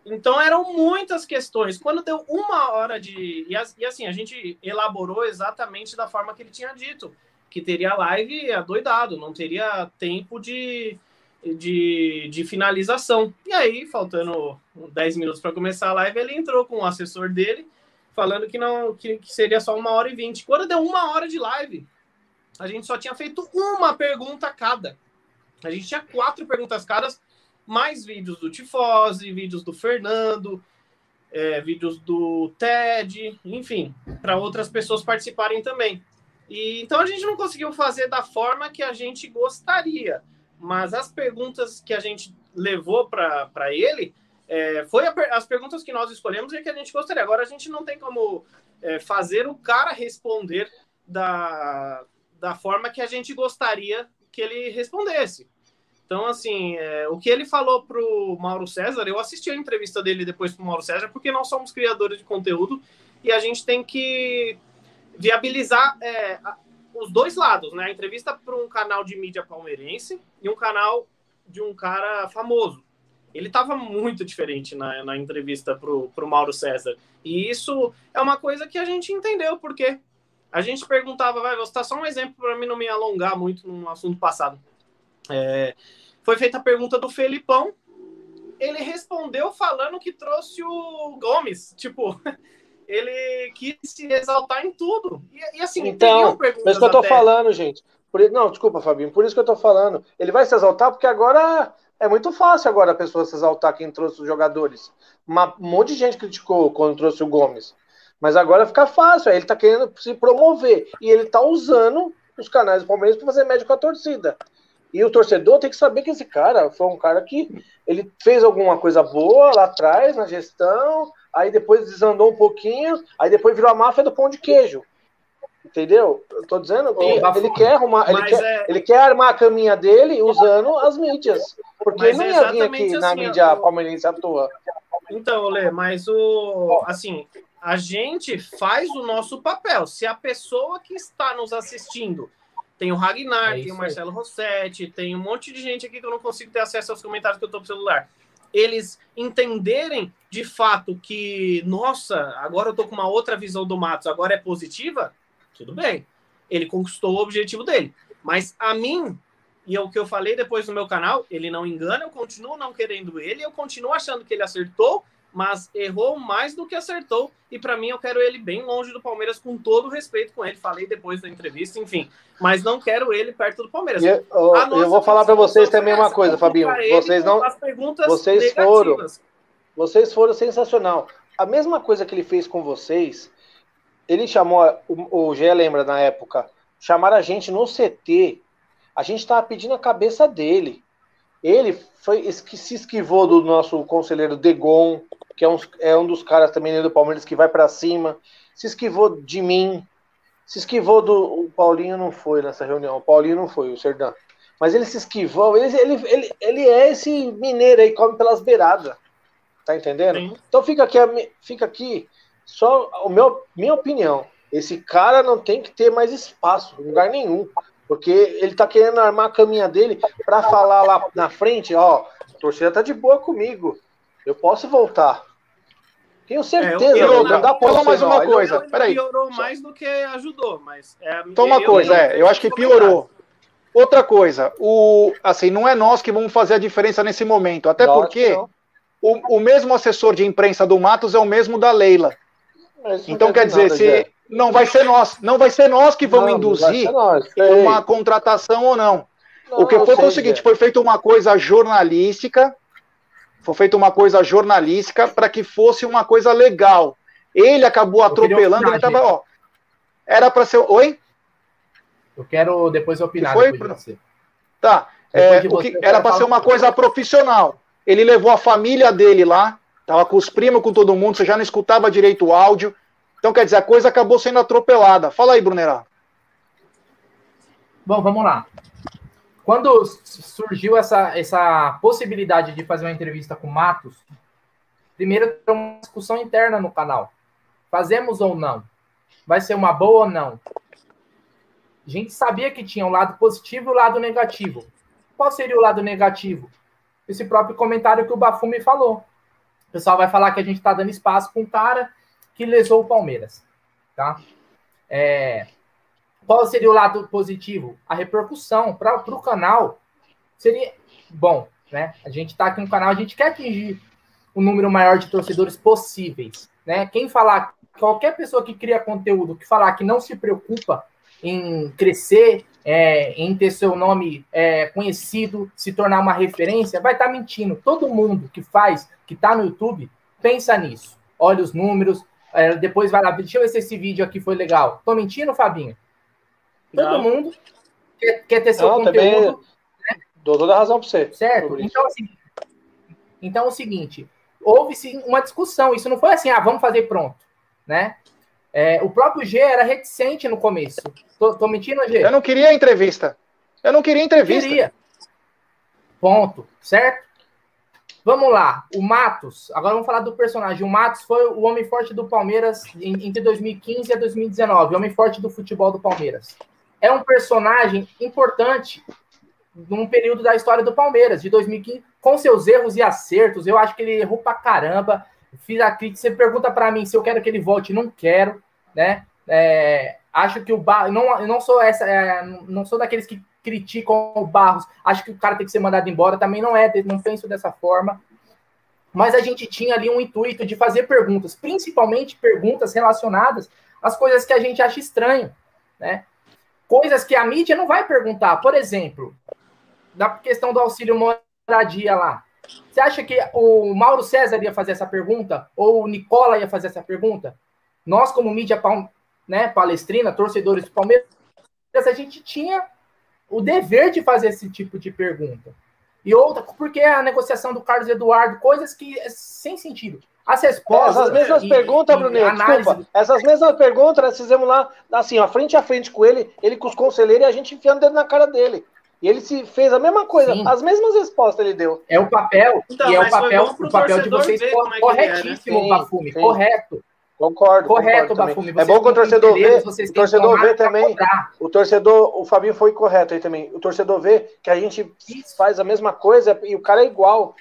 Então eram muitas questões. Quando deu uma hora de. E assim, a gente elaborou exatamente da forma que ele tinha dito. Que teria live adoidado, não teria tempo de, de, de finalização. E aí, faltando 10 minutos para começar a live, ele entrou com o assessor dele falando que não que, que, seria só uma hora e vinte. Quando deu uma hora de live, a gente só tinha feito uma pergunta cada. A gente tinha quatro perguntas cada, mais vídeos do Tifose, vídeos do Fernando, é, vídeos do Ted, enfim, para outras pessoas participarem também. E então a gente não conseguiu fazer da forma que a gente gostaria, mas as perguntas que a gente levou para ele é, foi a, as perguntas que nós escolhemos e que a gente gostaria. Agora a gente não tem como é, fazer o cara responder da, da forma que a gente gostaria que ele respondesse. Então, assim, é, o que ele falou para o Mauro César, eu assisti a entrevista dele depois para o Mauro César, porque nós somos criadores de conteúdo e a gente tem que viabilizar é, os dois lados, né? A entrevista para um canal de mídia palmeirense e um canal de um cara famoso ele estava muito diferente na, na entrevista para o Mauro César. E isso é uma coisa que a gente entendeu, porque a gente perguntava, vai, vou citar só um exemplo para mim não me alongar muito no assunto passado. É, foi feita a pergunta do Felipão, ele respondeu falando que trouxe o Gomes, tipo, [LAUGHS] ele quis se exaltar em tudo. E, e assim, então, mas que eu tô até... falando, gente. Por, não, desculpa, Fabinho, por isso que eu tô falando. Ele vai se exaltar porque agora é muito fácil agora a pessoa se exaltar quem trouxe os jogadores. Uma, um monte de gente criticou quando trouxe o Gomes. Mas agora fica fácil. Ele tá querendo se promover. E ele tá usando os canais do Palmeiras para fazer médio com a torcida. E o torcedor tem que saber que esse cara foi um cara que ele fez alguma coisa boa lá atrás na gestão, aí depois desandou um pouquinho, aí depois virou a máfia do pão de queijo. Entendeu? Eu tô dizendo que ele quer arrumar, ele quer, é... ele quer armar a caminha dele usando as mídias. Porque ele não ia vir aqui assim, na mídia ó, palmeirense à toa. Então, Lê, mas o. Assim, a gente faz o nosso papel. Se a pessoa que está nos assistindo tem o Ragnar, é tem o Marcelo. Rossetti, tem um monte de gente aqui que eu não consigo ter acesso aos comentários que eu estou pro celular. Eles entenderem de fato que, nossa, agora eu tô com uma outra visão do Matos, agora é positiva, tudo bem. Ele conquistou o objetivo dele. Mas a mim, e é o que eu falei depois no meu canal, ele não engana, eu continuo não querendo ele, eu continuo achando que ele acertou, mas errou mais do que acertou. E para mim, eu quero ele bem longe do Palmeiras, com todo respeito com ele. Falei depois da entrevista, enfim. Mas não quero ele perto do Palmeiras. Eu, eu, eu vou falar para vocês também uma coisa, Fabinho. Vocês não. vocês foram. Vocês foram sensacional. A mesma coisa que ele fez com vocês, ele chamou. O, o Gé lembra na época. Chamaram a gente no CT. A gente estava pedindo a cabeça dele. Ele foi se esquivou do nosso conselheiro Degon, que é um, é um dos caras também do Palmeiras que vai para cima. Se esquivou de mim. Se esquivou do. O Paulinho não foi nessa reunião. O Paulinho não foi, o Serdão. Mas ele se esquivou. Ele, ele, ele, ele é esse mineiro aí, come pelas beiradas. Tá entendendo? Sim. Então fica aqui, fica aqui só o meu, minha opinião. Esse cara não tem que ter mais espaço, em lugar nenhum. Porque ele tá querendo armar a caminha dele para falar lá na frente, ó, a torcida tá de boa comigo. Eu posso voltar. Tenho certeza, é, eu, não dá pra falar mais uma coisa. Peraí. Piorou mais do que ajudou, mas. É, então, uma coisa, é, eu acho que piorou. Outra coisa, o, assim, não é nós que vamos fazer a diferença nesse momento. Até Nossa, porque o, o mesmo assessor de imprensa do Matos é o mesmo da Leila. Então, quer dizer, nada, se, não vai ser nós, não vai ser nós que vamos não, induzir nós, uma contratação ou não. não o que foi, foi o seguinte, foi feita uma coisa jornalística, foi feita uma coisa jornalística para que fosse uma coisa legal. Ele acabou atropelando, ele tava, ó, era para ser, oi? Eu quero depois opinar. Foi, depois de você. Tá. É, o que, era para ser uma coisa profissional. Ele levou a família dele lá, tava com os primos, com todo mundo, você já não escutava direito o áudio. Então, quer dizer, a coisa acabou sendo atropelada. Fala aí, Brunerá. Bom, vamos lá. Quando surgiu essa, essa possibilidade de fazer uma entrevista com Matos, primeiro tem uma discussão interna no canal. Fazemos ou não? Vai ser uma boa ou não? A gente sabia que tinha o um lado positivo e o um lado negativo. Qual seria o lado negativo? Esse próprio comentário que o Bafumi falou. O pessoal vai falar que a gente está dando espaço para um cara que lesou o Palmeiras. Tá? É, qual seria o lado positivo? A repercussão para o canal seria bom. Né? A gente está aqui no canal, a gente quer atingir o número maior de torcedores possíveis. Né? Quem falar, qualquer pessoa que cria conteúdo, que falar que não se preocupa em crescer, é, em ter seu nome é, conhecido, se tornar uma referência, vai estar tá mentindo. Todo mundo que faz, que está no YouTube, pensa nisso. Olha os números, é, depois vai lá, deixa eu ver se esse vídeo aqui foi legal. Tô mentindo, Fabinho? Todo não. mundo quer, quer, ter seu não, conteúdo. Também né? Dou toda a razão para você. Certo? Então, assim, então é o seguinte: houve sim uma discussão. Isso não foi assim, ah, vamos fazer pronto. Né? É, o próprio G era reticente no começo. Tô, tô mentindo, G? Eu não queria entrevista. Eu não queria entrevista. Queria. Ponto. Certo? Vamos lá, o Matos. Agora vamos falar do personagem. O Matos foi o homem forte do Palmeiras entre 2015 e 2019, o homem forte do futebol do Palmeiras. É um personagem importante num período da história do Palmeiras, de 2015, com seus erros e acertos. Eu acho que ele errou pra caramba. Fiz a crítica. Você pergunta para mim se eu quero que ele volte, não quero, né? É, acho que o Bar... não, não sou essa, é, não sou daqueles que criticam o Barros, acho que o cara tem que ser mandado embora, também não é, não penso dessa forma. Mas a gente tinha ali um intuito de fazer perguntas, principalmente perguntas relacionadas às coisas que a gente acha estranho, né? Coisas que a mídia não vai perguntar. Por exemplo, da questão do auxílio moradia lá. Você acha que o Mauro César ia fazer essa pergunta? Ou o Nicola ia fazer essa pergunta? Nós, como mídia né, palestrina, torcedores do Palmeiras, a gente tinha o dever de fazer esse tipo de pergunta. E outra, porque a negociação do Carlos Eduardo, coisas que é sem sentido. As respostas. Essas mesmas e, perguntas, Bruno, desculpa. Essas mesmas perguntas nós fizemos lá, assim, ó, frente a frente com ele, ele com os conselheiros e a gente enfiando dedo na cara dele. E ele se fez a mesma coisa, Sim. as mesmas respostas ele deu. É o papel, então, e é o papel, o papel de vocês é corretíssimo, é, né? Bafume, correto. Concordo. Correto, Bafume. É bom que o torcedor vê, o torcedor vê também. O torcedor, o Fabinho foi correto aí também. O torcedor vê que a gente faz a mesma coisa e o cara é igual.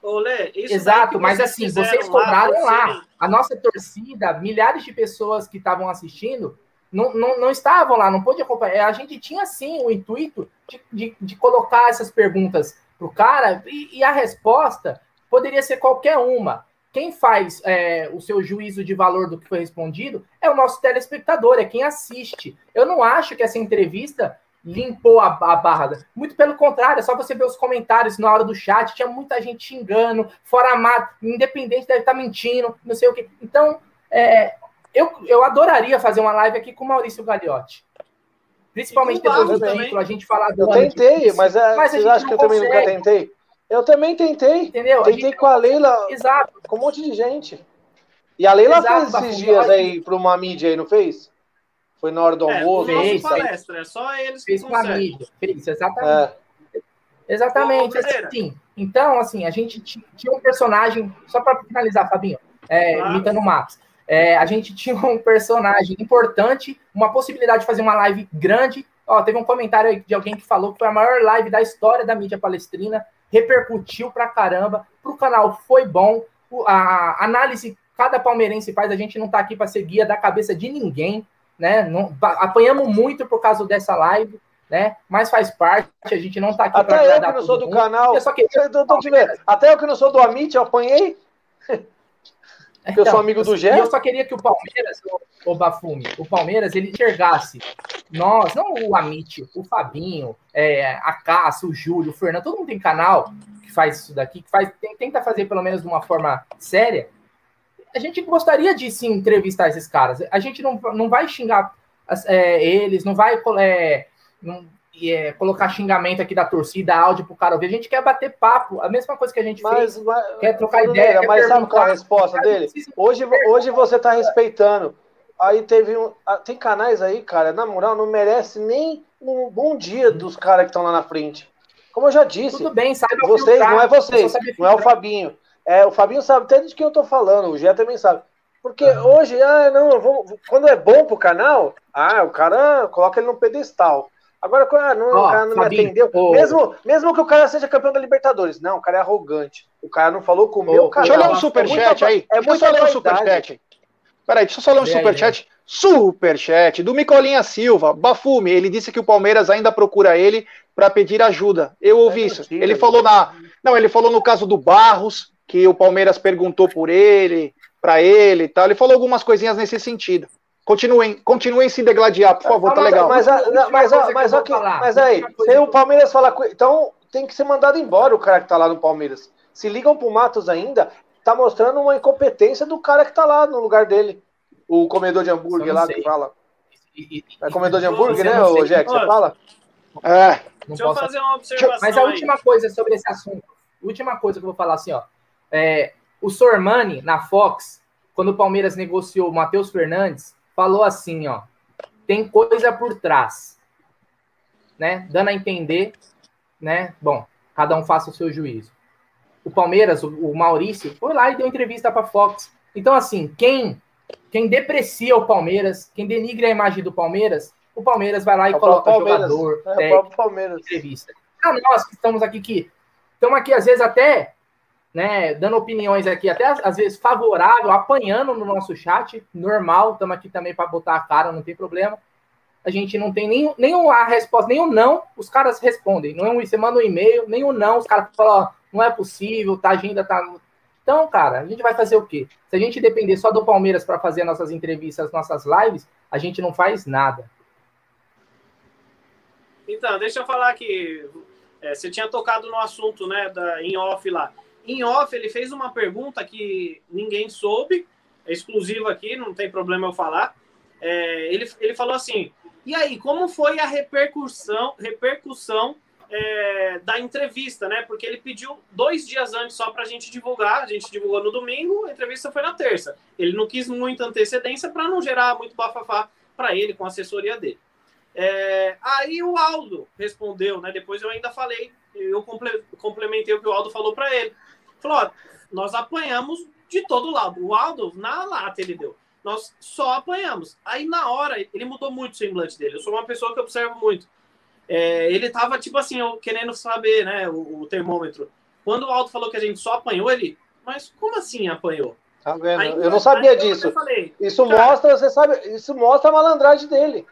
Olê, Exato, mas assim, vocês cobraram lá, lá. A nossa torcida, milhares de pessoas que estavam assistindo, não, não, não estavam lá, não pôde acompanhar. A gente tinha sim o intuito de, de, de colocar essas perguntas para o cara e, e, a resposta poderia ser qualquer uma. Quem faz é, o seu juízo de valor do que foi respondido é o nosso telespectador, é quem assiste. Eu não acho que essa entrevista limpou a, a barra. Muito pelo contrário, é só você ver os comentários na hora do chat, tinha muita gente xingando, fora amado, independente deve estar mentindo, não sei o quê. Então, é, eu, eu adoraria fazer uma live aqui com o Maurício Gagliotti. Principalmente depois do título, a gente falar do. Eu tentei, mas, é, mas vocês acham que eu também nunca tentei? Eu também tentei. Entendeu? Tentei gente... com a Leila, Exato. com um monte de gente. E a Leila Exato, fez esses dias aí para uma mídia aí, não fez? Foi na hora do é, almoço. Fez, palestra, é só eles fez que com a mídia. Fez, exatamente. É. Exatamente, assim. Então, assim, a gente tinha um personagem, só para finalizar, Fabinho, é, claro. imitando o Max é, a gente tinha um personagem importante, uma possibilidade de fazer uma live grande. Ó, teve um comentário de alguém que falou que foi a maior live da história da mídia palestrina, repercutiu pra caramba, pro canal foi bom, a análise cada palmeirense faz, a gente não tá aqui para ser guia da cabeça de ninguém, né? Não, apanhamos muito por causa dessa live, né? Mas faz parte, a gente não tá aqui Até eu que não sou do mundo. canal, eu só que... eu tô, te vendo. Até eu que não sou do Amit, eu apanhei. [LAUGHS] Então, eu sou então, amigo do Gé. eu só queria que o Palmeiras, o, o Bafume, o Palmeiras, ele enxergasse nós, não o Amit, o Fabinho, é, a Cássio, o Júlio, o Fernando, todo mundo tem canal que faz isso daqui, que faz, tenta fazer pelo menos de uma forma séria. A gente gostaria de sim entrevistar esses caras. A gente não, não vai xingar é, eles, não vai é, não, é, colocar xingamento aqui da torcida, áudio pro cara ouvir. A gente quer bater papo, a mesma coisa que a gente mas, fez. Mas, quer trocar ideia. Mas sabe qual é a resposta dele? Hoje, hoje você tá respeitando. Aí teve um. Ah, tem canais aí, cara, na moral, não merece nem um bom dia dos caras que estão lá na frente. Como eu já disse. Tudo bem, sabe? Vocês, filtrar, não é vocês, não é o Fabinho. É, o Fabinho sabe até de quem eu tô falando, o Gé também sabe. Porque uhum. hoje, ah, não, vou, quando é bom pro canal, ah, o cara coloca ele no pedestal. Agora, não, oh, o cara não Fabinho, me atendeu. Oh. Mesmo, mesmo que o cara seja campeão da Libertadores. Não, o cara é arrogante. O cara não falou com o oh, meu canal. Deixa eu ler um superchat aí. É deixa eu só ler um superchat. Peraí, deixa eu só ler um superchat. Superchat do Micolinha Silva. Bafume, ele disse que o Palmeiras ainda procura ele para pedir ajuda. Eu ouvi é isso. Ele falou na. Não, ele falou no caso do Barros, que o Palmeiras perguntou por ele, para ele e tal. Ele falou algumas coisinhas nesse sentido. Continuem, continuem se degladiar, por favor, tá legal. Mas, mas, mas, mas, mas, mas aí, se o Palmeiras falar. Então tem que ser mandado embora o cara que tá lá no Palmeiras. Se ligam pro Matos ainda, tá mostrando uma incompetência do cara que tá lá no lugar dele. O comedor de hambúrguer lá sei. que fala. É comedor de hambúrguer, né, o Jack? Você fala? É. Deixa eu fazer uma observação. Mas a última coisa sobre esse assunto, última coisa que eu vou falar assim, ó. É, o Sormani, na Fox, quando o Palmeiras negociou o Matheus Fernandes, falou assim, ó, tem coisa por trás, né? Dando a entender, né? Bom, cada um faça o seu juízo. O Palmeiras, o, Maurício, foi lá e deu entrevista para Fox. Então, assim, quem quem deprecia o Palmeiras, quem denigra a imagem do Palmeiras, o Palmeiras vai lá e é coloca jogador, é, técnico, Palmeiras. entrevista. Ah, nós que estamos aqui que estamos aqui às vezes até né, dando opiniões aqui, até às vezes favorável, apanhando no nosso chat, normal, estamos aqui também para botar a cara, não tem problema. A gente não tem nem, nem a resposta, nem o não, os caras respondem. Não é um, você manda um e-mail, nem o não, os caras falam, ó, não é possível, tá, a agenda tá. Então, cara, a gente vai fazer o quê? Se a gente depender só do Palmeiras para fazer nossas entrevistas, nossas lives, a gente não faz nada. Então, deixa eu falar que é, você tinha tocado no assunto, né, da, em off lá. Em off, ele fez uma pergunta que ninguém soube, é exclusiva aqui, não tem problema eu falar. É, ele, ele falou assim: e aí, como foi a repercussão, repercussão é, da entrevista, né? Porque ele pediu dois dias antes só para a gente divulgar. A gente divulgou no domingo, a entrevista foi na terça. Ele não quis muita antecedência para não gerar muito bafafá para ele com a assessoria dele. É, aí o Aldo respondeu, né? Depois eu ainda falei, eu complementei o que o Aldo falou para ele. Falou: ó, nós apanhamos de todo lado. O Aldo, na lata, ele deu. Nós só apanhamos. Aí, na hora, ele mudou muito o semblante dele. Eu sou uma pessoa que observo muito. É, ele tava, tipo assim, querendo saber, né, o, o, termômetro. Quando o Aldo falou que a gente só apanhou, ele, mas como assim apanhou? Tá vendo? Aí, eu não sabia disso. Falei, isso cara, mostra, você sabe, isso mostra a malandragem dele.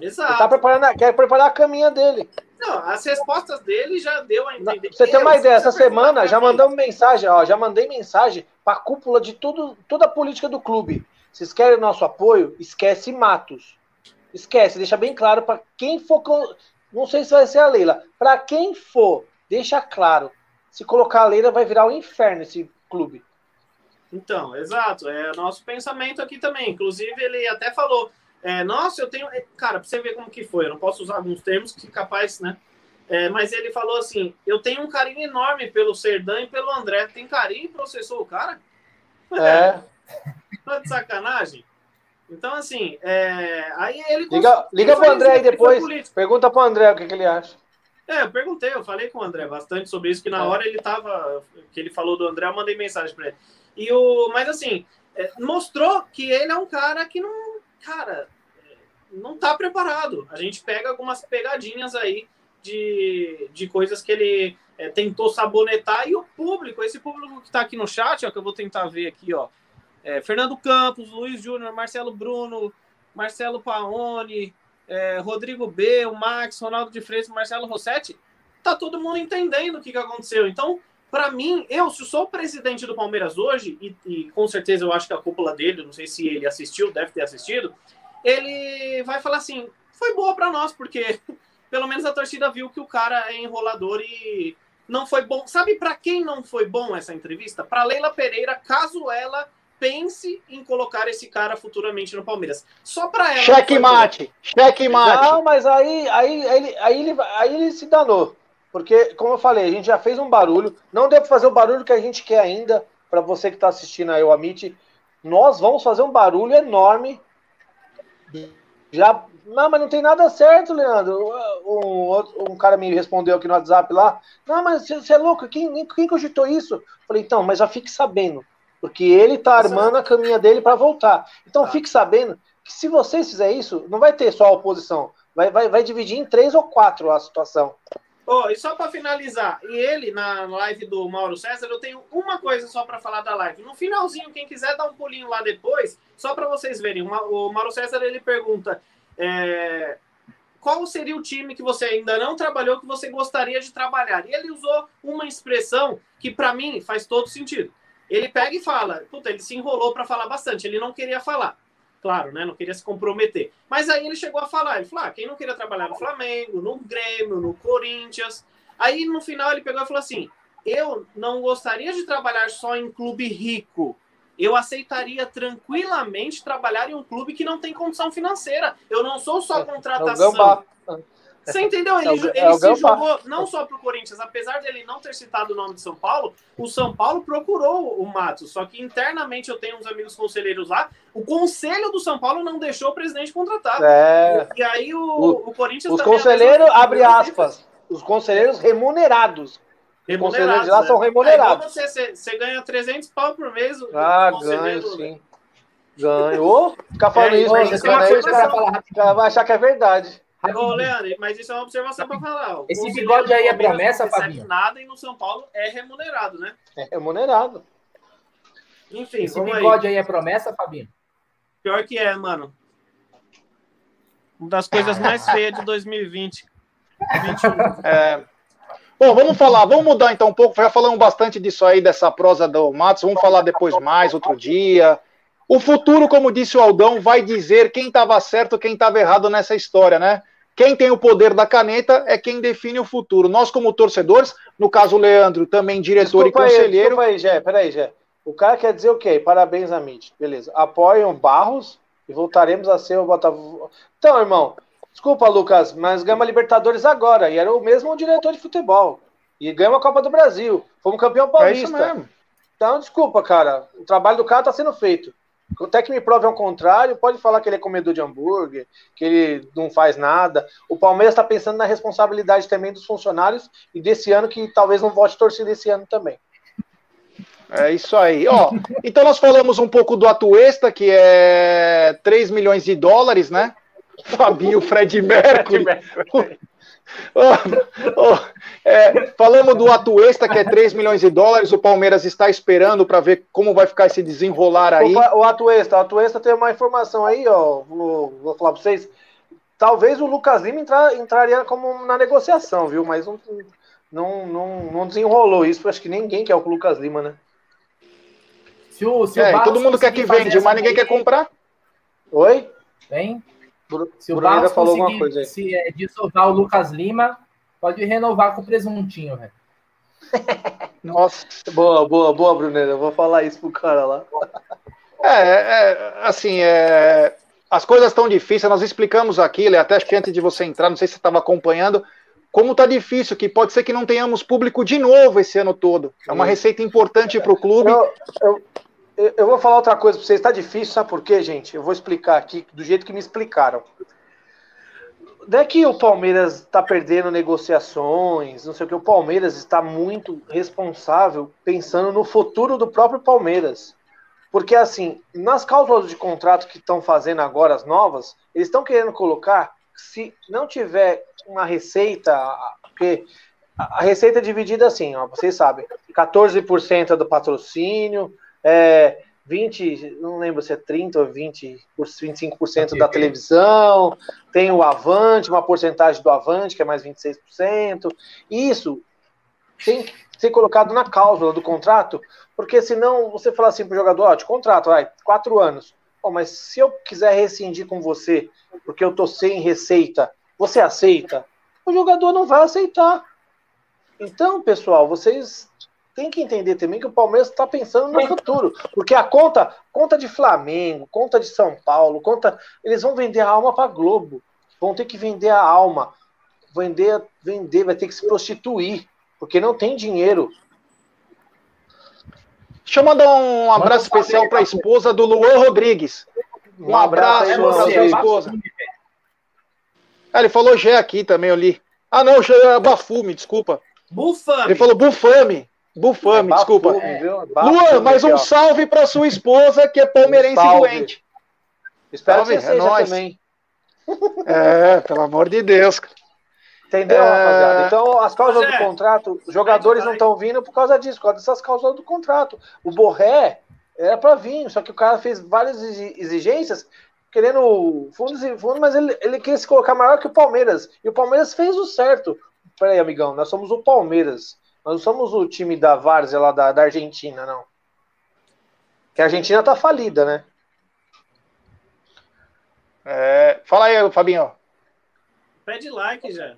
Exato. Ele tá preparando, quer preparar a caminha dele. Não, as respostas dele já deu a entender. Você tem uma ideia, essa semana já mandamos mensagem, ó, já mandei mensagem para a cúpula de tudo, toda a política do clube. Vocês querem nosso apoio? Esquece Matos. Esquece, deixa bem claro para quem for. Não sei se vai ser a Leila. Para quem for, deixa claro. Se colocar a Leila, vai virar o um inferno esse clube. Então, exato. É nosso pensamento aqui também. Inclusive, ele até falou é, nossa, eu tenho. É, cara, pra você ver como que foi, eu não posso usar alguns termos que capaz, né? É, mas ele falou assim: eu tenho um carinho enorme pelo Serdan e pelo André. Tem carinho e processou o cara? É. Tá de sacanagem? Então, assim, é... aí ele. Liga, liga pro André aí depois. Pergunta pro André o que, que ele acha. É, eu perguntei, eu falei com o André bastante sobre isso, que na é. hora ele tava. Que ele falou do André, eu mandei mensagem para ele. E o, mas assim, é, mostrou que ele é um cara que não. Cara, não está preparado. A gente pega algumas pegadinhas aí de, de coisas que ele é, tentou sabonetar e o público, esse público que está aqui no chat, ó, que eu vou tentar ver aqui, ó, é, Fernando Campos, Luiz Júnior, Marcelo Bruno, Marcelo Paone, é, Rodrigo B, o Max, Ronaldo de Freitas, Marcelo Rossetti, tá todo mundo entendendo o que, que aconteceu. Então, para mim, eu, se sou o presidente do Palmeiras hoje, e, e, com certeza eu acho que a cúpula dele, não sei se ele assistiu, deve ter assistido, ele vai falar assim: foi boa para nós, porque [LAUGHS] pelo menos a torcida viu que o cara é enrolador e não foi bom. Sabe para quem não foi bom essa entrevista? Para Leila Pereira, caso ela pense em colocar esse cara futuramente no Palmeiras. Só para ela. Cheque mate, cheque mate. Não, mas aí, aí, aí, aí, ele, aí ele se danou. Porque, como eu falei, a gente já fez um barulho. Não deu para fazer o barulho que a gente quer ainda. Para você que está assistindo aí o Amit, nós vamos fazer um barulho enorme já. Não, mas não tem nada certo, Leandro. Um, um cara me respondeu aqui no WhatsApp lá. Não, mas você é louco, quem, quem cogitou isso? Falei, então, mas já fique sabendo. Porque ele tá armando a caminha dele para voltar. Então tá. fique sabendo que se vocês fizerem isso, não vai ter só a oposição. Vai, vai, vai dividir em três ou quatro a situação. Oh, e só para finalizar, e ele na live do Mauro César, eu tenho uma coisa só para falar da live. No finalzinho, quem quiser dar um pulinho lá depois, só para vocês verem, o Mauro César ele pergunta é, qual seria o time que você ainda não trabalhou que você gostaria de trabalhar. E ele usou uma expressão que para mim faz todo sentido. Ele pega e fala, puta, ele se enrolou para falar bastante, ele não queria falar claro, né? Não queria se comprometer. Mas aí ele chegou a falar, ele falou: ah, quem não queria trabalhar no Flamengo, no Grêmio, no Corinthians. Aí no final ele pegou e falou assim: eu não gostaria de trabalhar só em clube rico. Eu aceitaria tranquilamente trabalhar em um clube que não tem condição financeira. Eu não sou só é, contratação. É você entendeu? Ele, é ele se jogou não só para o Corinthians, apesar de ele não ter citado o nome de São Paulo, o São Paulo procurou o Matos. Só que internamente eu tenho uns amigos conselheiros lá. O conselho do São Paulo não deixou o presidente contratar. É. E aí o, o, o Corinthians. Os conselheiros, abre aspas, os conselheiros remunerados. Remunerados. Os lá são é. remunerados. você, você, você, ganha 300 pau por mês. Ah, ganho, sim. Ganhou. Ficar falando é, isso, mas isso é uma coisa, o cara vai achar que é verdade. Ô, Leandro, mas isso é uma observação para falar. O Esse bigode aí é promessa, Fabinho? nada e no São Paulo é remunerado, né? É remunerado. Enfim, Esse bigode aí. aí é promessa, Fabinho? Pior que é, mano. Uma das coisas mais feias de 2020. 21. [LAUGHS] É... Bom, vamos falar, vamos mudar então um pouco. Já falamos bastante disso aí, dessa prosa do Matos. Vamos falar depois mais, outro dia. O futuro, como disse o Aldão, vai dizer quem estava certo, quem estava errado nessa história, né? Quem tem o poder da caneta é quem define o futuro. Nós, como torcedores, no caso o Leandro, também diretor desculpa e conselheiro. Aí, desculpa aí, Gé, peraí, Gé. O cara quer dizer o quê? Parabéns, Amit. Beleza. Apoiam Barros e voltaremos a ser o Botafogo. Então, irmão, Desculpa, Lucas, mas ganhamos a Libertadores agora. E era o mesmo diretor de futebol. E ganhamos a Copa do Brasil. Fomos campeão paulista. É então, desculpa, cara. O trabalho do cara está sendo feito. Até que me prove ao contrário, pode falar que ele é comedor de hambúrguer, que ele não faz nada. O Palmeiras está pensando na responsabilidade também dos funcionários e desse ano que talvez não vote torcida esse ano também. É isso aí. Ó, então nós falamos um pouco do Atuesta, que é 3 milhões de dólares, né? Fabinho [LAUGHS] Fred Mercury. oh, [LAUGHS] oh, é, falamos do Atuesta, que é 3 milhões de dólares. O Palmeiras está esperando para ver como vai ficar esse desenrolar aí. O, o Atuesta, o Atuesta tem uma informação aí, ó. Vou, vou falar para vocês. Talvez o Lucas Lima entrar, entraria como na negociação, viu? Mas não, não, não, não desenrolou isso. Acho que ninguém quer o Lucas Lima, né? Se o, se é, o todo mundo quer que vende, mas ninguém quer comprar. Oi? Tem. Se o Barros falou alguma coisa aí. se é, dissolvar o Lucas Lima, pode renovar com o presuntinho, velho. [LAUGHS] Nossa. Boa, boa, boa, Brunera. Eu vou falar isso pro cara lá. É, é assim, é, as coisas estão difíceis, nós explicamos aqui, até acho que antes de você entrar, não sei se você estava acompanhando, como está difícil, que pode ser que não tenhamos público de novo esse ano todo. É uma receita importante para o clube. Eu, eu, eu vou falar outra coisa para vocês. Está difícil, sabe por quê, gente? Eu vou explicar aqui do jeito que me explicaram. Não é que o Palmeiras está perdendo negociações, não sei o que. O Palmeiras está muito responsável pensando no futuro do próprio Palmeiras. Porque, assim, nas cláusulas de contrato que estão fazendo agora, as novas, eles estão querendo colocar, se não tiver uma receita, porque a receita é dividida assim, ó, vocês sabem, 14% do patrocínio, é, 20, não lembro se é 30 ou 20, 25% da televisão, tem o Avante, uma porcentagem do Avante, que é mais 26%. Isso tem que ser colocado na cláusula do contrato, porque senão você fala assim para o jogador, ó, de contrato, vai, quatro anos. Oh, mas se eu quiser rescindir com você, porque eu tô sem receita, você aceita? O jogador não vai aceitar. Então, pessoal, vocês tem que entender também que o Palmeiras está pensando no futuro, porque a conta, conta de Flamengo, conta de São Paulo, conta, eles vão vender a alma para Globo, vão ter que vender a alma, vender, vender, vai ter que se prostituir, porque não tem dinheiro. Deixa eu mandar um abraço especial para a esposa do Luan Rodrigues. Um, um abraço para sua esposa. Ah, ele falou Gé aqui também, eu li. Ah, não, Gé é Bafume, desculpa. Bufame. Ele falou Bufame. Bufame, é desculpa. É. Luan, mais um salve para sua esposa, que é palmeirense um doente. Espero salve, que você é seja nóis. também. É, pelo amor de Deus. Entendeu, é... rapaziada? Então, as causas do contrato, os jogadores não estão vindo por causa disso, por causa dessas causas do contrato. O Borré era para vir, só que o cara fez várias exigências, querendo fundos e fundos, mas ele, ele queria se colocar maior que o Palmeiras. E o Palmeiras fez o certo. Peraí, amigão, nós somos o Palmeiras. Nós não somos o time da Várzea lá da, da Argentina, não. Que a Argentina tá falida, né? É, fala aí, Fabinho. Pede like já.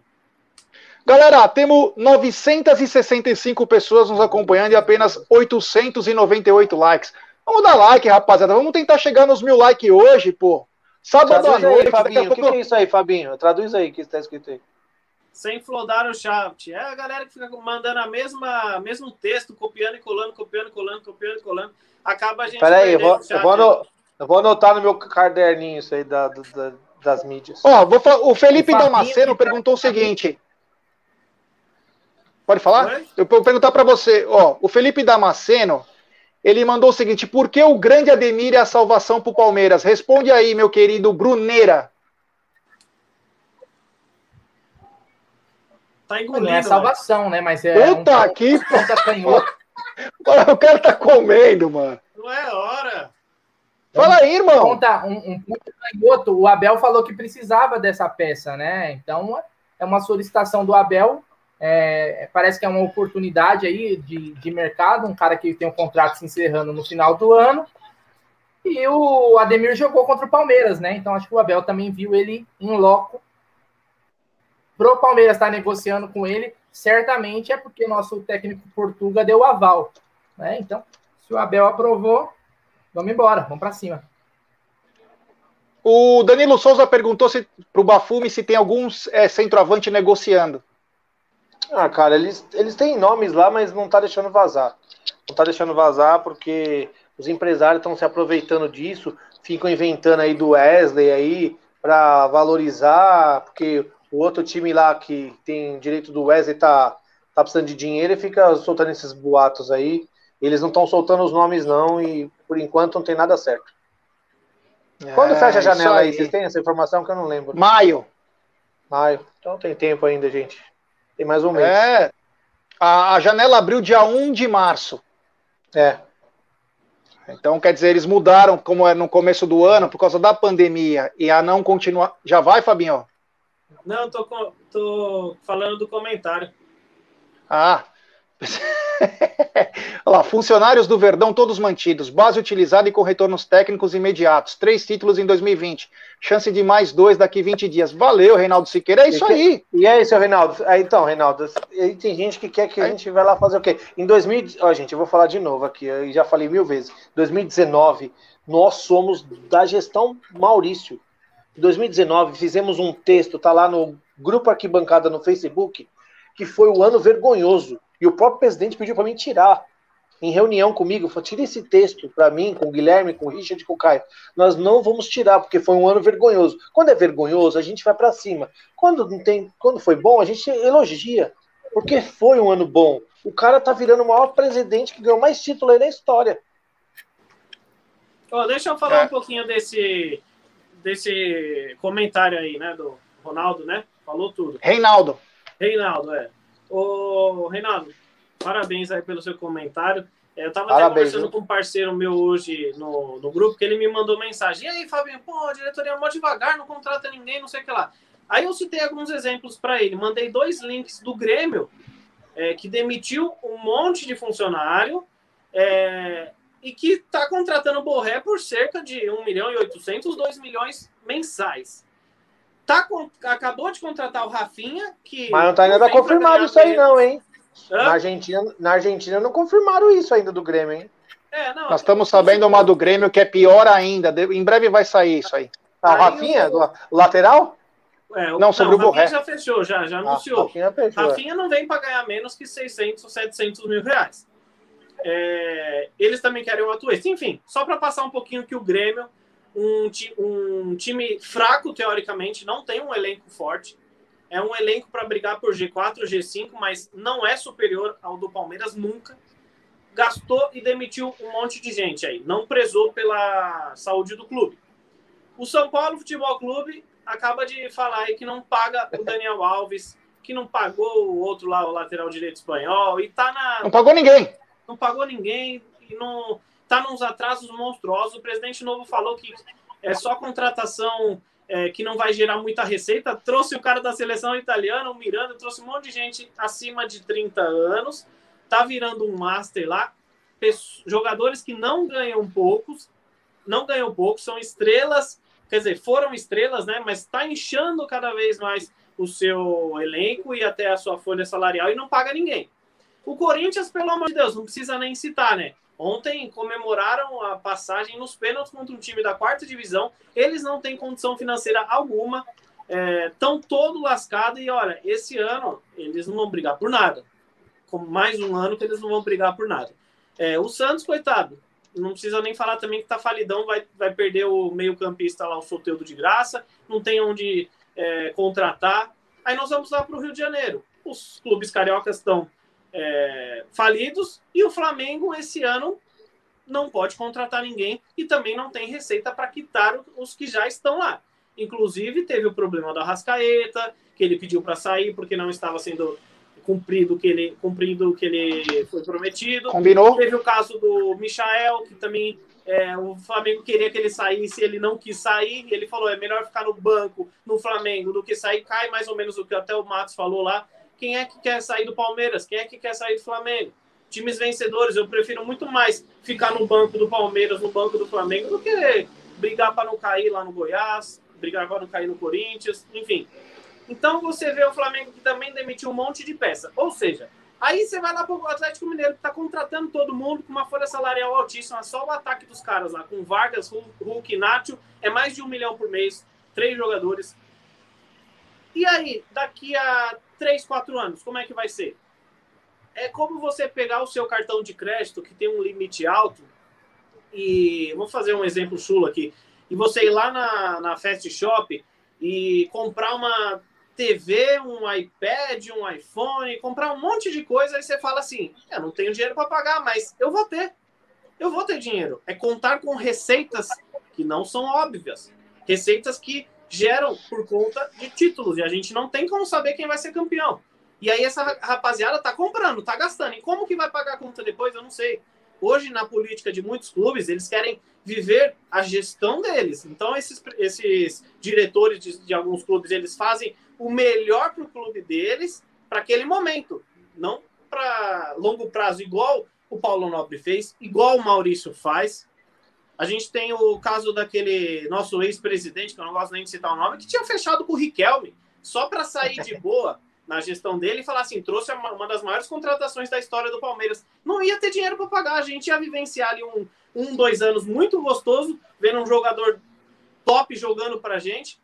Galera, temos 965 pessoas nos acompanhando e apenas 898 likes. Vamos dar like, rapaziada. Vamos tentar chegar nos mil likes hoje, pô. Sábado à noite. Aí, Fabinho. O que, que, é isso aí, Fabinho? Traduz aí o que está escrito aí sem flodar o shaft. É a galera que fica mandando a mesma mesmo texto, copiando e colando, copiando e colando, copiando e colando. Acaba a gente. Peraí, eu vou, eu, vou no, eu vou anotar no meu caderninho isso aí da, da das mídias. Ó, vou, o Felipe o Damasceno perguntou o seguinte. Pode falar? Oi? Eu vou perguntar para você. Ó, o Felipe Damasceno, ele mandou o seguinte: por que o grande Ademir é a salvação para o Palmeiras? Responde aí, meu querido Bruneira. Tá engolindo. Não é salvação, né? Mas é. Puta um... que. o cara tá comendo, mano. Não é hora. Fala aí, irmão. Conta um, um ponto canhoto. O Abel falou que precisava dessa peça, né? Então é uma solicitação do Abel. É, parece que é uma oportunidade aí de, de mercado. Um cara que tem um contrato se encerrando no final do ano. E o Ademir jogou contra o Palmeiras, né? Então acho que o Abel também viu ele em loco pro Palmeiras estar tá negociando com ele, certamente é porque nosso técnico Portuga deu aval. Né? Então, se o Abel aprovou, vamos embora, vamos para cima. O Danilo Souza perguntou se, pro Bafume se tem alguns é, centroavante negociando. Ah, cara, eles, eles têm nomes lá, mas não tá deixando vazar. Não tá deixando vazar porque os empresários estão se aproveitando disso, ficam inventando aí do Wesley aí para valorizar, porque o outro time lá que tem direito do Wesley tá, tá precisando de dinheiro e fica soltando esses boatos aí. Eles não estão soltando os nomes, não, e por enquanto não tem nada certo. É, Quando fecha a janela aí? aí? Vocês têm essa informação que eu não lembro? Maio. Maio. Então tem tempo ainda, gente. Tem mais um mês. É. A, a janela abriu dia 1 de março. É. Então, quer dizer, eles mudaram como é no começo do ano por causa da pandemia e a não continuar. Já vai, Fabinho? Não, tô, tô falando do comentário. Ah. [LAUGHS] Olha lá, funcionários do Verdão todos mantidos, base utilizada e com retornos técnicos imediatos, três títulos em 2020, chance de mais dois daqui 20 dias. Valeu, Reinaldo Siqueira, é isso aí. E é isso, Reinaldo. Aí, então, Reinaldo, aí tem gente que quer que a gente vá lá fazer o quê? Em 2000, ó, gente, eu vou falar de novo aqui, eu já falei mil vezes. 2019, nós somos da gestão Maurício. Em 2019, fizemos um texto, tá lá no grupo Arquibancada no Facebook, que foi o ano vergonhoso e o próprio presidente pediu para mim tirar. Em reunião comigo, falou: tira esse texto para mim, com o Guilherme, com o Richard com o Caio. Nós não vamos tirar, porque foi um ano vergonhoso. Quando é vergonhoso, a gente vai para cima. Quando não tem, quando foi bom, a gente elogia. Porque foi um ano bom. O cara tá virando o maior presidente que ganhou mais título aí na história. Oh, deixa eu falar é. um pouquinho desse, desse comentário aí, né, do Ronaldo, né? Falou tudo. Reinaldo. Reinaldo, é. Ô, Reinaldo, parabéns aí pelo seu comentário. É, eu estava conversando com um parceiro meu hoje no, no grupo, que ele me mandou mensagem. E aí, Fabinho, pô, a diretoria é mó devagar, não contrata ninguém, não sei o que lá. Aí eu citei alguns exemplos para ele. Mandei dois links do Grêmio, é, que demitiu um monte de funcionário é, e que está contratando o Borré por cerca de 1 milhão e 800, 2 milhões mensais. Tá, acabou de contratar o Rafinha, que. Mas não tá ainda confirmado isso aí, não, hein? Na Argentina, na Argentina não confirmaram isso ainda do Grêmio, hein? É, não, Nós estamos sabendo uma do Grêmio que é pior ainda. Em breve vai sair isso aí. Ah, o Rafinha, do lateral? É, o, não, sobre não, o Rafinha já fechou, já, já ah, anunciou. Ah, Rafinha, é. Rafinha não vem para ganhar menos que 600 ou 700 mil reais. É, eles também querem o Atuesta. Enfim, só para passar um pouquinho que o Grêmio um, um time fraco, teoricamente, não tem um elenco forte. É um elenco para brigar por G4, G5, mas não é superior ao do Palmeiras nunca. Gastou e demitiu um monte de gente aí. Não prezou pela saúde do clube. O São Paulo Futebol Clube acaba de falar aí que não paga o Daniel Alves, que não pagou o outro lá, o lateral direito espanhol, e tá na. Não pagou ninguém. Não pagou ninguém não está nos atrasos monstruosos. O presidente novo falou que é só contratação é, que não vai gerar muita receita. Trouxe o cara da seleção italiana, o Miranda, trouxe um monte de gente acima de 30 anos. Tá virando um master lá. Jogadores que não ganham poucos, não ganham pouco, são estrelas, quer dizer, foram estrelas, né? Mas está inchando cada vez mais o seu elenco e até a sua folha salarial e não paga ninguém. O Corinthians, pelo amor de Deus, não precisa nem citar, né? Ontem comemoraram a passagem nos pênaltis contra um time da quarta divisão. Eles não têm condição financeira alguma, estão é, todo lascados e olha, esse ano eles não vão brigar por nada. Como mais um ano que eles não vão brigar por nada. É, o Santos, coitado, não precisa nem falar também que tá falidão, vai, vai perder o meio-campista lá, o Soteudo de graça, não tem onde é, contratar. Aí nós vamos lá para o Rio de Janeiro. Os clubes cariocas estão é, falidos e o Flamengo esse ano não pode contratar ninguém e também não tem receita para quitar os que já estão lá. Inclusive, teve o problema da Rascaeta, que ele pediu para sair porque não estava sendo cumprido que ele cumprido o que ele foi prometido. Combinou. Teve o caso do Michael, que também é, o Flamengo queria que ele saísse, ele não quis sair. Ele falou: é melhor ficar no banco no Flamengo do que sair. Cai mais ou menos o que até o Matos falou lá. Quem é que quer sair do Palmeiras? Quem é que quer sair do Flamengo? Times vencedores, eu prefiro muito mais ficar no banco do Palmeiras, no banco do Flamengo, do que brigar para não cair lá no Goiás, brigar para não cair no Corinthians, enfim. Então você vê o Flamengo que também demitiu um monte de peça. Ou seja, Aí você vai lá pro Atlético Mineiro, que tá contratando todo mundo com uma folha salarial altíssima, só o ataque dos caras lá, com Vargas, Hulk e Nacho, é mais de um milhão por mês, três jogadores. E aí, daqui a três, quatro anos, como é que vai ser? É como você pegar o seu cartão de crédito, que tem um limite alto, e vou fazer um exemplo chulo aqui, e você ir lá na, na Fast Shop e comprar uma TV, um iPad, um iPhone, comprar um monte de coisa, aí você fala assim: eu não tenho dinheiro para pagar, mas eu vou ter. Eu vou ter dinheiro. É contar com receitas que não são óbvias. Receitas que geram por conta de títulos. E a gente não tem como saber quem vai ser campeão. E aí essa rapaziada tá comprando, tá gastando. E como que vai pagar a conta depois? Eu não sei. Hoje, na política de muitos clubes, eles querem viver a gestão deles. Então, esses, esses diretores de, de alguns clubes, eles fazem o melhor para o clube deles para aquele momento, não para longo prazo, igual o Paulo Nobre fez, igual o Maurício faz. A gente tem o caso daquele nosso ex-presidente, que eu não gosto nem de citar o nome, que tinha fechado com o Riquelme, só para sair de boa na gestão dele e falar assim: trouxe uma das maiores contratações da história do Palmeiras. Não ia ter dinheiro para pagar, a gente ia vivenciar ali um, um, dois anos muito gostoso, vendo um jogador top jogando para gente.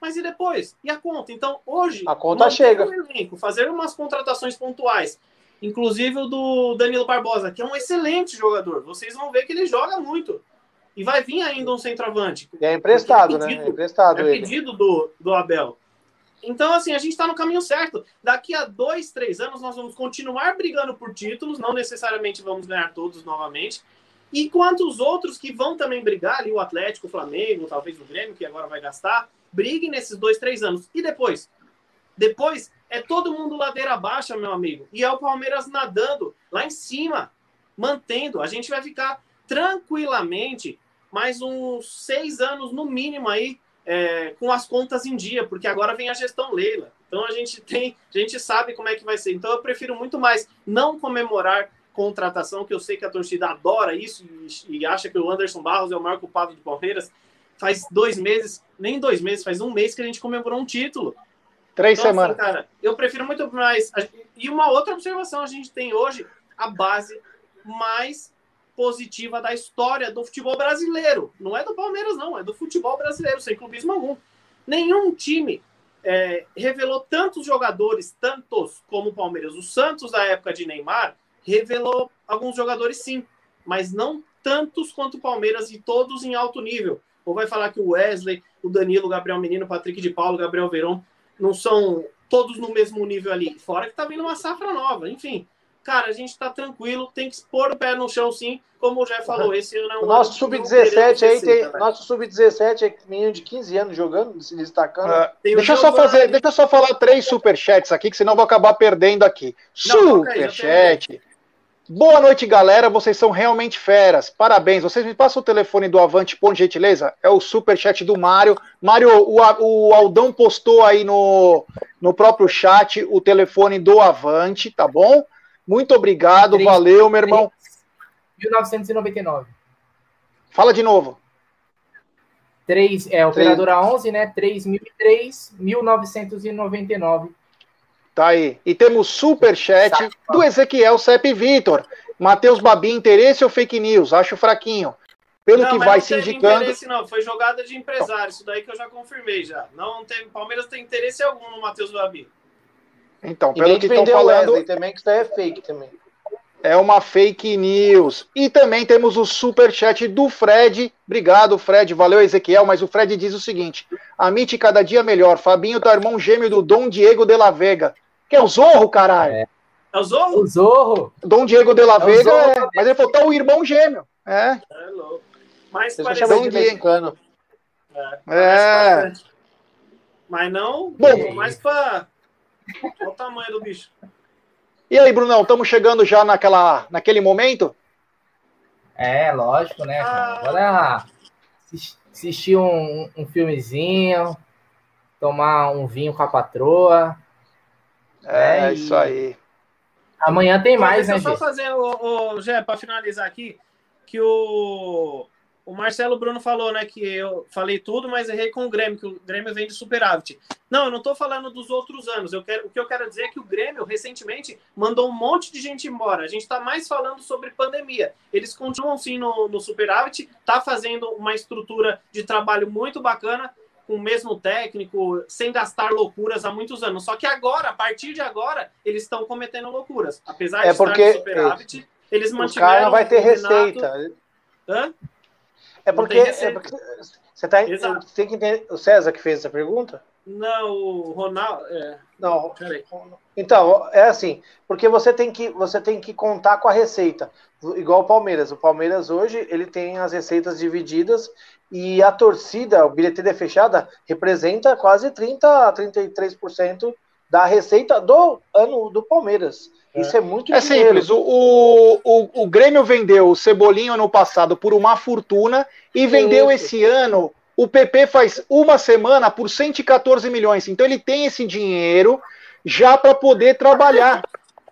Mas e depois? E a conta? Então, hoje. A conta chega. Um elenco, fazer umas contratações pontuais. Inclusive o do Danilo Barbosa, que é um excelente jogador. Vocês vão ver que ele joga muito. E vai vir ainda um centroavante. E é emprestado, é pedido, né? É emprestado. É pedido do, do Abel. Então, assim, a gente está no caminho certo. Daqui a dois, três anos, nós vamos continuar brigando por títulos. Não necessariamente vamos ganhar todos novamente. E quanto os outros que vão também brigar ali, o Atlético, o Flamengo, talvez o Grêmio, que agora vai gastar, briguem nesses dois, três anos. E depois? Depois é todo mundo ladeira baixa, meu amigo. E é o Palmeiras nadando lá em cima, mantendo. A gente vai ficar tranquilamente mais uns seis anos no mínimo aí é, com as contas em dia, porque agora vem a gestão Leila. Então a gente tem, a gente sabe como é que vai ser. Então eu prefiro muito mais não comemorar contratação, que eu sei que a torcida adora isso e, e acha que o Anderson Barros é o maior culpado do Palmeiras. Faz dois meses, nem dois meses, faz um mês que a gente comemorou um título. Três então, assim, semanas. Assim, cara, eu prefiro muito mais. E uma outra observação, a gente tem hoje a base mais positiva da história do futebol brasileiro. Não é do Palmeiras, não, é do futebol brasileiro, sem clubismo algum. Nenhum time é, revelou tantos jogadores, tantos como o Palmeiras. O Santos, da época de Neymar, revelou alguns jogadores sim, mas não tantos quanto o Palmeiras e todos em alto nível. Ou vai falar que o Wesley, o Danilo, o Gabriel Menino, o Patrick de Paulo, o Gabriel Verão não são todos no mesmo nível ali. Fora que tá vindo uma safra nova, enfim cara, a gente tá tranquilo, tem que pôr o pé no chão sim, como o Jé falou, esse ano é um [LAUGHS] o Nosso sub-17 aí tem, né? nosso sub-17 é menino de 15 anos jogando, se destacando. Uh, deixa eu só fazer, deixa eu só falar três superchats aqui, que senão eu vou acabar perdendo aqui. Superchat. Boa noite, galera. Vocês são realmente feras. Parabéns. Vocês me passam o telefone do Avante, por gentileza? É o superchat do Mário. Mário, o, o Aldão postou aí no, no próprio chat o telefone do Avante, tá bom? Muito obrigado, 3, valeu, meu irmão. 1999. Fala de novo. 3, é, operadora 3. 11, né? 3003, 1999. Tá aí. E temos superchat do Ezequiel Sepp Vitor. Matheus Babi, interesse ou fake news? Acho fraquinho. Pelo não, que vai se indicando. Interesse, não, foi jogada de empresário. Isso daí que eu já confirmei já. Não tem, Palmeiras tem interesse algum no Matheus Babi. Então, pelo que estão falando. Wesley, também que isso é fake também. É uma fake news. E também temos o super chat do Fred. Obrigado, Fred. Valeu, Ezequiel. Mas o Fred diz o seguinte: Amite cada dia melhor. Fabinho tá irmão gêmeo do Dom Diego de la Vega. Que é o Zorro, caralho. É, é o Zorro? O Zorro. Dom Diego de la é Vega, é, mas ele falou tá o irmão gêmeo. É. É louco. Mas parece de mexicano. É. é. Mas não, Bom, mais pra Olha o tamanho do bicho. E aí, Brunão, estamos chegando já naquela, naquele momento? É, lógico, né? Ah. Agora assistir um, um filmezinho, tomar um vinho com a patroa. É, é isso aí. Amanhã tem mais, né, Deixa eu só fazer, o, o Gé, para finalizar aqui, que o, o Marcelo Bruno falou, né, que eu falei tudo, mas errei com o Grêmio, que o Grêmio vem de superávit. Não, eu não estou falando dos outros anos. Eu quero, o que eu quero dizer é que o Grêmio, recentemente, mandou um monte de gente embora. A gente está mais falando sobre pandemia. Eles continuam, sim, no, no superávit, está fazendo uma estrutura de trabalho muito bacana, com o mesmo técnico, sem gastar loucuras há muitos anos. Só que agora, a partir de agora, eles estão cometendo loucuras. Apesar é de porque estar no superávit, eles mantiveram... O cara não vai ter receita. Hã? É porque, é porque você tá, tem que entender. O César que fez essa pergunta? Não, o Ronaldo. É... Não. Peraí. Então, é assim, porque você tem que você tem que contar com a receita. Igual o Palmeiras. O Palmeiras hoje ele tem as receitas divididas e a torcida, o bilheteria fechada, representa quase 30 a 33% da receita do ano do Palmeiras. É. Isso é muito É dinheiro. simples. O, o, o, Grêmio vendeu o Cebolinho no passado por uma fortuna e vendeu Isso. esse ano. O PP faz uma semana por 114 milhões. Então ele tem esse dinheiro já para poder trabalhar.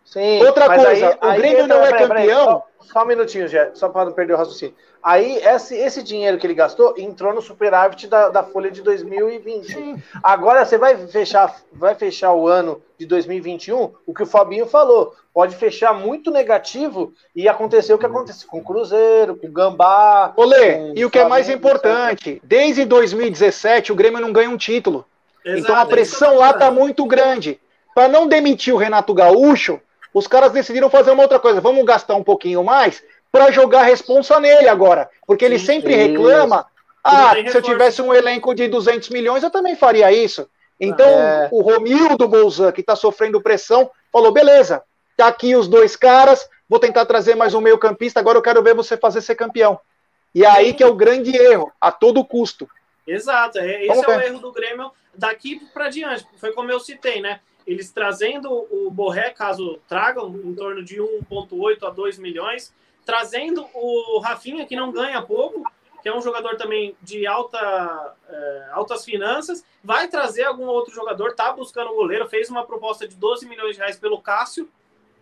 Sim, Outra coisa, aí, o Grêmio não é campeão. Só, só, um minutinho, Jé, só para não perder o raciocínio. Aí, esse, esse dinheiro que ele gastou entrou no superávit da, da folha de 2020. Sim. Agora você vai fechar, vai fechar o ano de 2021, o que o Fabinho falou. Pode fechar muito negativo e acontecer o que aconteceu com o Cruzeiro, com o Gambá. Olê, e o que é mais importante, desde 2017 o Grêmio não ganha um título. Exato, então a pressão lá tá muito grande. Para não demitir o Renato Gaúcho, os caras decidiram fazer uma outra coisa. Vamos gastar um pouquinho mais para jogar a responsa nele agora. Porque ele sempre reclama. Ah, se eu tivesse um elenco de 200 milhões, eu também faria isso. Então, é. o Romildo Bolzan, que está sofrendo pressão, falou: beleza, tá aqui os dois caras, vou tentar trazer mais um meio-campista, agora eu quero ver você fazer ser campeão. E aí que é o grande erro, a todo custo. Exato, é, esse é o erro do Grêmio daqui para diante. Foi como eu citei, né? Eles trazendo o Borré, caso tragam, em torno de 1,8 a 2 milhões, trazendo o Rafinha, que não ganha pouco, que é um jogador também de alta, é, altas finanças, vai trazer algum outro jogador, tá buscando o goleiro, fez uma proposta de 12 milhões de reais pelo Cássio,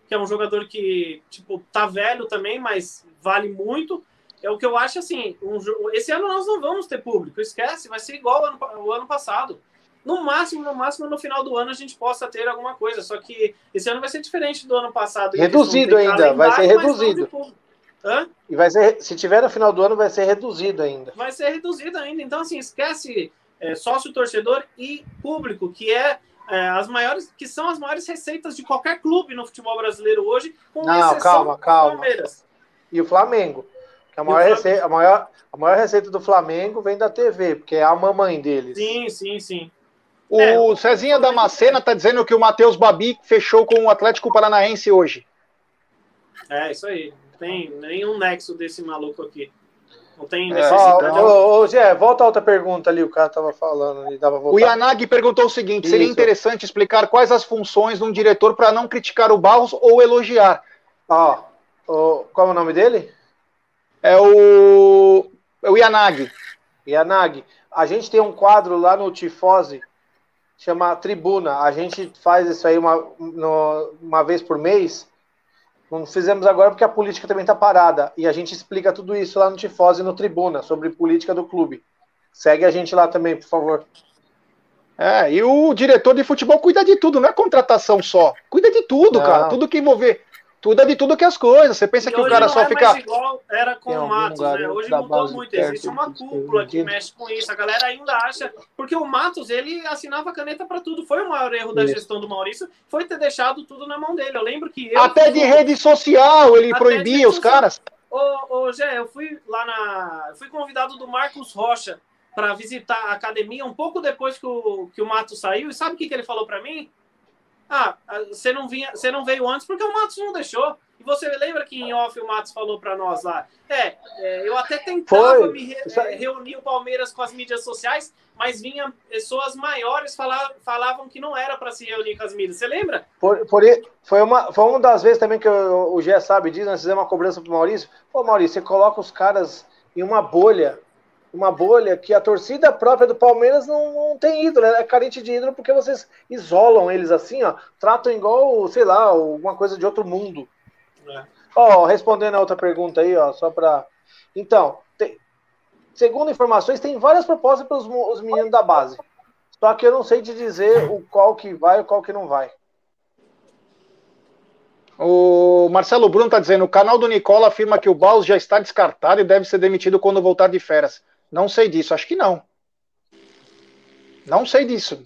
que é um jogador que, tipo, tá velho também, mas vale muito. É o que eu acho assim, um, esse ano nós não vamos ter público, esquece, vai ser igual ao ano, ao ano passado. No máximo, no máximo, no final do ano a gente possa ter alguma coisa. Só que esse ano vai ser diferente do ano passado. Reduzido ainda, vai ser reduzido. Hã? E vai ser, se tiver no final do ano, vai ser reduzido ainda. Vai ser reduzido ainda. Então, assim, esquece é, sócio torcedor e público, que é, é, as maiores, que são as maiores receitas de qualquer clube no futebol brasileiro hoje, com Não, calma, calma. Palmeiras. E o Flamengo. Que a maior, receita, a, maior, a maior receita do Flamengo vem da TV, porque é a mamãe deles. Sim, sim, sim. O é, Cezinha Damascena está dizendo que o Matheus Babi fechou com o Atlético Paranaense hoje. É, isso aí tem nenhum nexo desse maluco aqui. Não tem é. necessidade. É, ô, ô, Zé, volta a outra pergunta ali, o cara tava falando. Ele dava o Yanagi perguntou o seguinte: Isso. seria interessante explicar quais as funções de um diretor para não criticar o Barros ou elogiar. Ó, oh, qual é o nome dele? É o. É o Yanagi. Yanagi. A gente tem um quadro lá no Tifose, chama Tribuna. A gente faz isso aí uma, uma vez por mês não fizemos agora porque a política também está parada. E a gente explica tudo isso lá no Tifose e no Tribuna, sobre política do clube. Segue a gente lá também, por favor. É, e o diretor de futebol cuida de tudo, não é contratação só. Cuida de tudo, não. cara. Tudo que envolver tudo é de tudo que as coisas. Você pensa e que o cara só é fica. igual era com o Matos, né? Hoje mudou muito. Existe uma cúpula que mexe com isso. A galera ainda acha. Porque o Matos, ele assinava caneta para tudo. Foi o maior erro da gestão do Maurício, foi ter deixado tudo na mão dele. Eu lembro que. Eu Até de rede social ele proibia os caras. Ô, ô, Gé, eu fui lá na. Eu fui convidado do Marcos Rocha para visitar a academia um pouco depois que o, que o Matos saiu. E sabe o que, que ele falou para mim? Ah, você não, vinha, você não veio antes porque o Matos não deixou. E você lembra que em off o Matos falou para nós lá? É, é, eu até tentava Foi. me re, é, reunir o Palmeiras com as mídias sociais, mas vinha pessoas maiores falar, falavam que não era para se reunir com as mídias. Você lembra? Por, por, foi, uma, foi uma das vezes também que eu, o Gé sabe disso, nós fizemos uma cobrança pro Maurício. Pô, Maurício, você coloca os caras em uma bolha uma bolha que a torcida própria do Palmeiras não, não tem ídolo, é carente de ídolo porque vocês isolam eles assim, ó, tratam igual, sei lá, alguma coisa de outro mundo. É. Ó, respondendo a outra pergunta aí, ó, só para Então, tem... segundo informações, tem várias propostas para os meninos da base. Só que eu não sei te dizer o qual que vai e o qual que não vai. O Marcelo Bruno está dizendo: o canal do Nicola afirma que o Baus já está descartado e deve ser demitido quando voltar de férias. Não sei disso, acho que não. Não sei disso.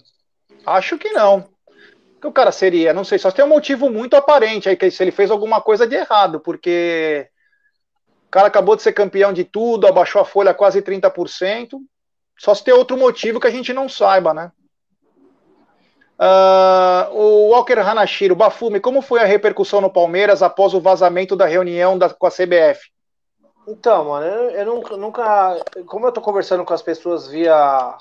Acho que não. O que o cara seria? Não sei, só tem um motivo muito aparente aí, que se ele fez alguma coisa de errado, porque o cara acabou de ser campeão de tudo, abaixou a folha quase 30%. Só se tem outro motivo que a gente não saiba, né? Uh, o Walker Hanashiro, Bafume, como foi a repercussão no Palmeiras após o vazamento da reunião da, com a CBF? Então, mano, eu, eu nunca, nunca, Como eu tô conversando com as pessoas via,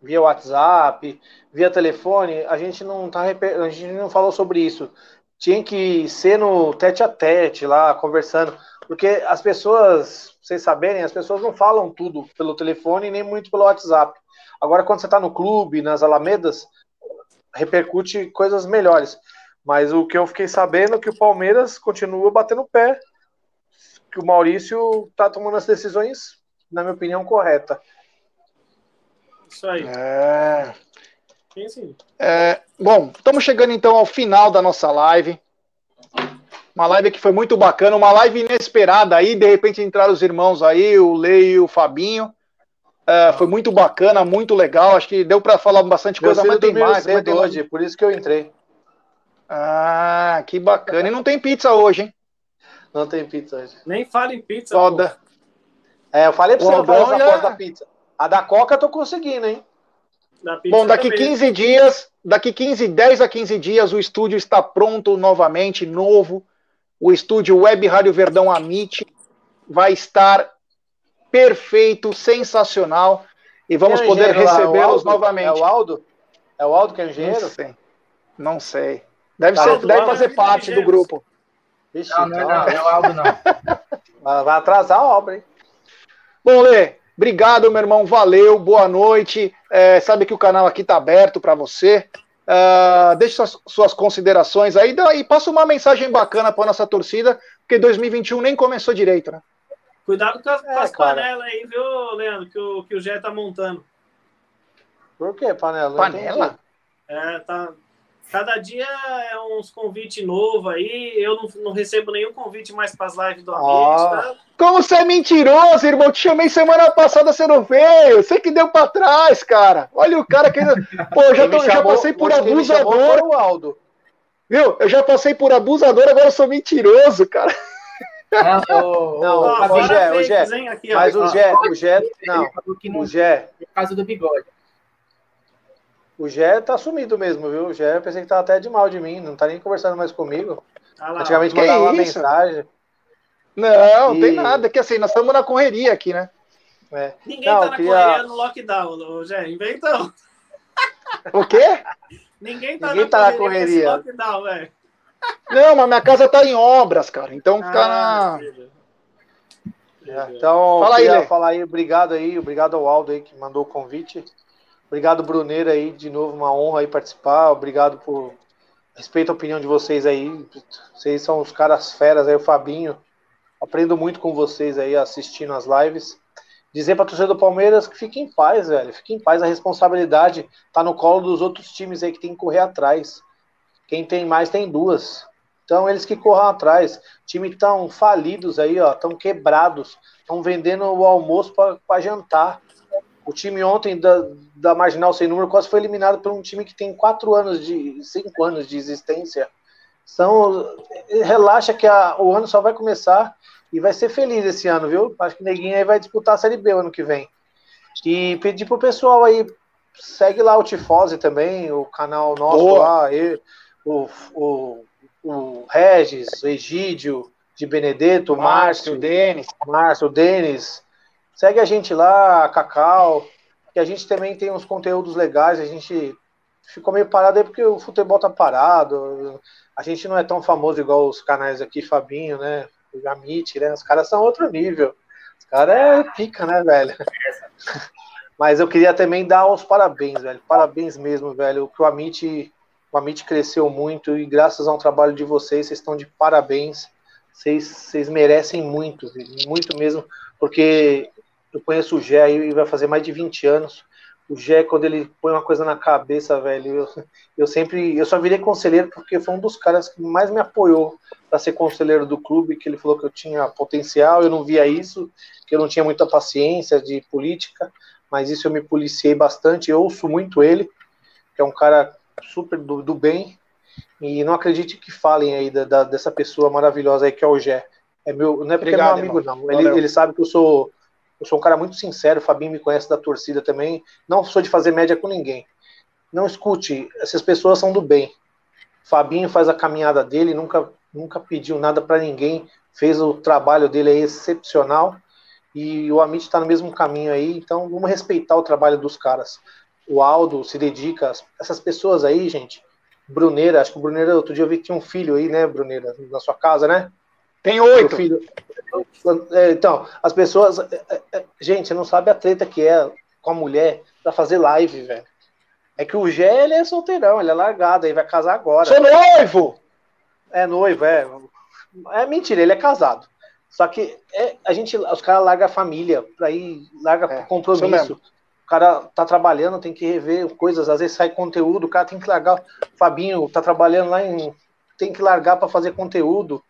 via WhatsApp, via telefone, a gente não tá a gente não falou sobre isso. Tinha que ser no tete a tete lá, conversando. Porque as pessoas, vocês saberem, as pessoas não falam tudo pelo telefone nem muito pelo WhatsApp. Agora, quando você está no clube, nas alamedas, repercute coisas melhores. Mas o que eu fiquei sabendo é que o Palmeiras continua batendo pé, que o Maurício está tomando as decisões, na minha opinião, correta. Isso aí. É... É, bom, estamos chegando então ao final da nossa live. Uma live que foi muito bacana, uma live inesperada aí, de repente entraram os irmãos aí, o Lei e o Fabinho. É, foi muito bacana, muito legal. Acho que deu para falar bastante coisa, mas tem mais. Tem hoje, por isso que eu entrei. Ah, que bacana. E não tem pizza hoje, hein? Não tem pizza hoje. Nem fala em pizza. Foda. É, eu falei pra você, não já... da pizza. A da Coca eu tô conseguindo, hein? Bom, daqui também. 15 dias, daqui 15, 10 a 15 dias, o estúdio está pronto novamente, novo. O estúdio Web Rádio Verdão Amit vai estar perfeito, sensacional. E vamos é poder recebê-los novamente. É o Aldo? É o Aldo que é engenheiro? Não sei. Não sei. Deve, tá, ser, deve fazer parte do grupo. Ixi, não, não, é, não, é o Aldo, não. [LAUGHS] Vai atrasar a obra, hein? Bom, Lê, obrigado, meu irmão. Valeu, boa noite. É, sabe que o canal aqui está aberto para você. Uh, deixe suas, suas, considerações aí e passa uma mensagem bacana para nossa torcida, porque 2021 nem começou direito, né? Cuidado com as, é, as panelas aí, viu, Leandro, que o, que o Gé tá montando. Por que panela? Panela? É, tá. Cada dia é uns convites novos aí. Eu não, não recebo nenhum convite mais para as lives do Amit. Tá? Como você é mentiroso, irmão? Te chamei semana passada, você não veio. Você que deu para trás, cara. Olha o cara que. [LAUGHS] Pô, já, tô, chamou, já passei por abusador. O Aldo. Viu? Eu já passei por abusador, agora eu sou mentiroso, cara. [LAUGHS] Não, o, não, o, o Gé, o Gé. Mas o Gé, o Gé, não, o Gé. Por causa do bigode. O Gé tá sumido mesmo, viu? O Gé, eu pensei que tava até de mal de mim, não tá nem conversando mais comigo. Ah lá, Antigamente mandava uma mensagem. Não, e... tem nada, que assim, nós estamos na correria aqui, né? É. Ninguém não, tá na queria... correria no lockdown, Gé, inventão. O quê? [LAUGHS] Ninguém tá, Ninguém na, tá correria na correria. lockdown, velho. Não, mas minha casa tá em obras, cara. Então fica ah, na. É, então, fala aí, falar aí, obrigado aí, obrigado ao Aldo aí que mandou o convite. Obrigado, Bruneira, aí, de novo, uma honra aí participar. Obrigado por. Respeito a opinião de vocês aí. Vocês são os caras feras aí, o Fabinho. Aprendo muito com vocês aí assistindo as lives. Dizer para torcedor do Palmeiras que fique em paz, velho. Fique em paz. A responsabilidade tá no colo dos outros times aí que tem que correr atrás. Quem tem mais tem duas. Então eles que corram atrás. Time tão falidos aí, ó, tão quebrados, estão vendendo o almoço para jantar. O time ontem da, da Marginal Sem Número quase foi eliminado por um time que tem quatro anos de cinco anos de existência. Então relaxa que a, o ano só vai começar e vai ser feliz esse ano, viu? Acho que ninguém aí vai disputar a Série B ano que vem. E pedir pro pessoal aí, segue lá o Tifose também, o canal nosso Boa. lá. Eu, o, o, o Regis, o Egídio de Benedetto, o Márcio, o Denis, Márcio, o Denis. Segue a gente lá, Cacau, que a gente também tem uns conteúdos legais, a gente ficou meio parado aí porque o futebol tá parado. A gente não é tão famoso igual os canais aqui, Fabinho, né? O Gamit, né? Os caras são outro nível. Os caras é pica, né, velho? [LAUGHS] Mas eu queria também dar os parabéns, velho. Parabéns mesmo, velho. Que o Amit o Amit cresceu muito e graças ao trabalho de vocês, vocês estão de parabéns. Vocês, vocês merecem muito, muito mesmo, porque eu conheço o Gé aí vai fazer mais de 20 anos. O Gé, quando ele põe uma coisa na cabeça, velho, eu, eu sempre. Eu só virei conselheiro porque foi um dos caras que mais me apoiou para ser conselheiro do clube, que ele falou que eu tinha potencial, eu não via isso, que eu não tinha muita paciência de política, mas isso eu me policiei bastante, eu ouço muito ele, que é um cara super do, do bem, e não acredite que falem aí da, da, dessa pessoa maravilhosa aí que é o Gé. É meu, não é porque Obrigado, é meu amigo, irmão. não. Ele, ele sabe que eu sou eu sou um cara muito sincero, o Fabinho me conhece da torcida também. Não sou de fazer média com ninguém. Não escute, essas pessoas são do bem. Fabinho faz a caminhada dele, nunca, nunca pediu nada para ninguém, fez o trabalho dele aí excepcional. E o Amit está no mesmo caminho aí, então vamos respeitar o trabalho dos caras. O Aldo se dedica, essas pessoas aí, gente. Bruneira, acho que o Bruneira, outro dia eu vi que tinha um filho aí, né, Bruneira, na sua casa, né? Tem oito. Filho... É, então, as pessoas. É, é, gente, não sabe a treta que é com a mulher pra fazer live, velho. É que o Gé, ele é solteirão, ele é largado, aí vai casar agora. Sou noivo! É noivo, é. É mentira, ele é casado. Só que é, a gente, os caras largam a família, pra ir, larga é, compromisso. O cara tá trabalhando, tem que rever coisas, às vezes sai conteúdo, o cara tem que largar. O Fabinho tá trabalhando lá em. Tem que largar para fazer conteúdo.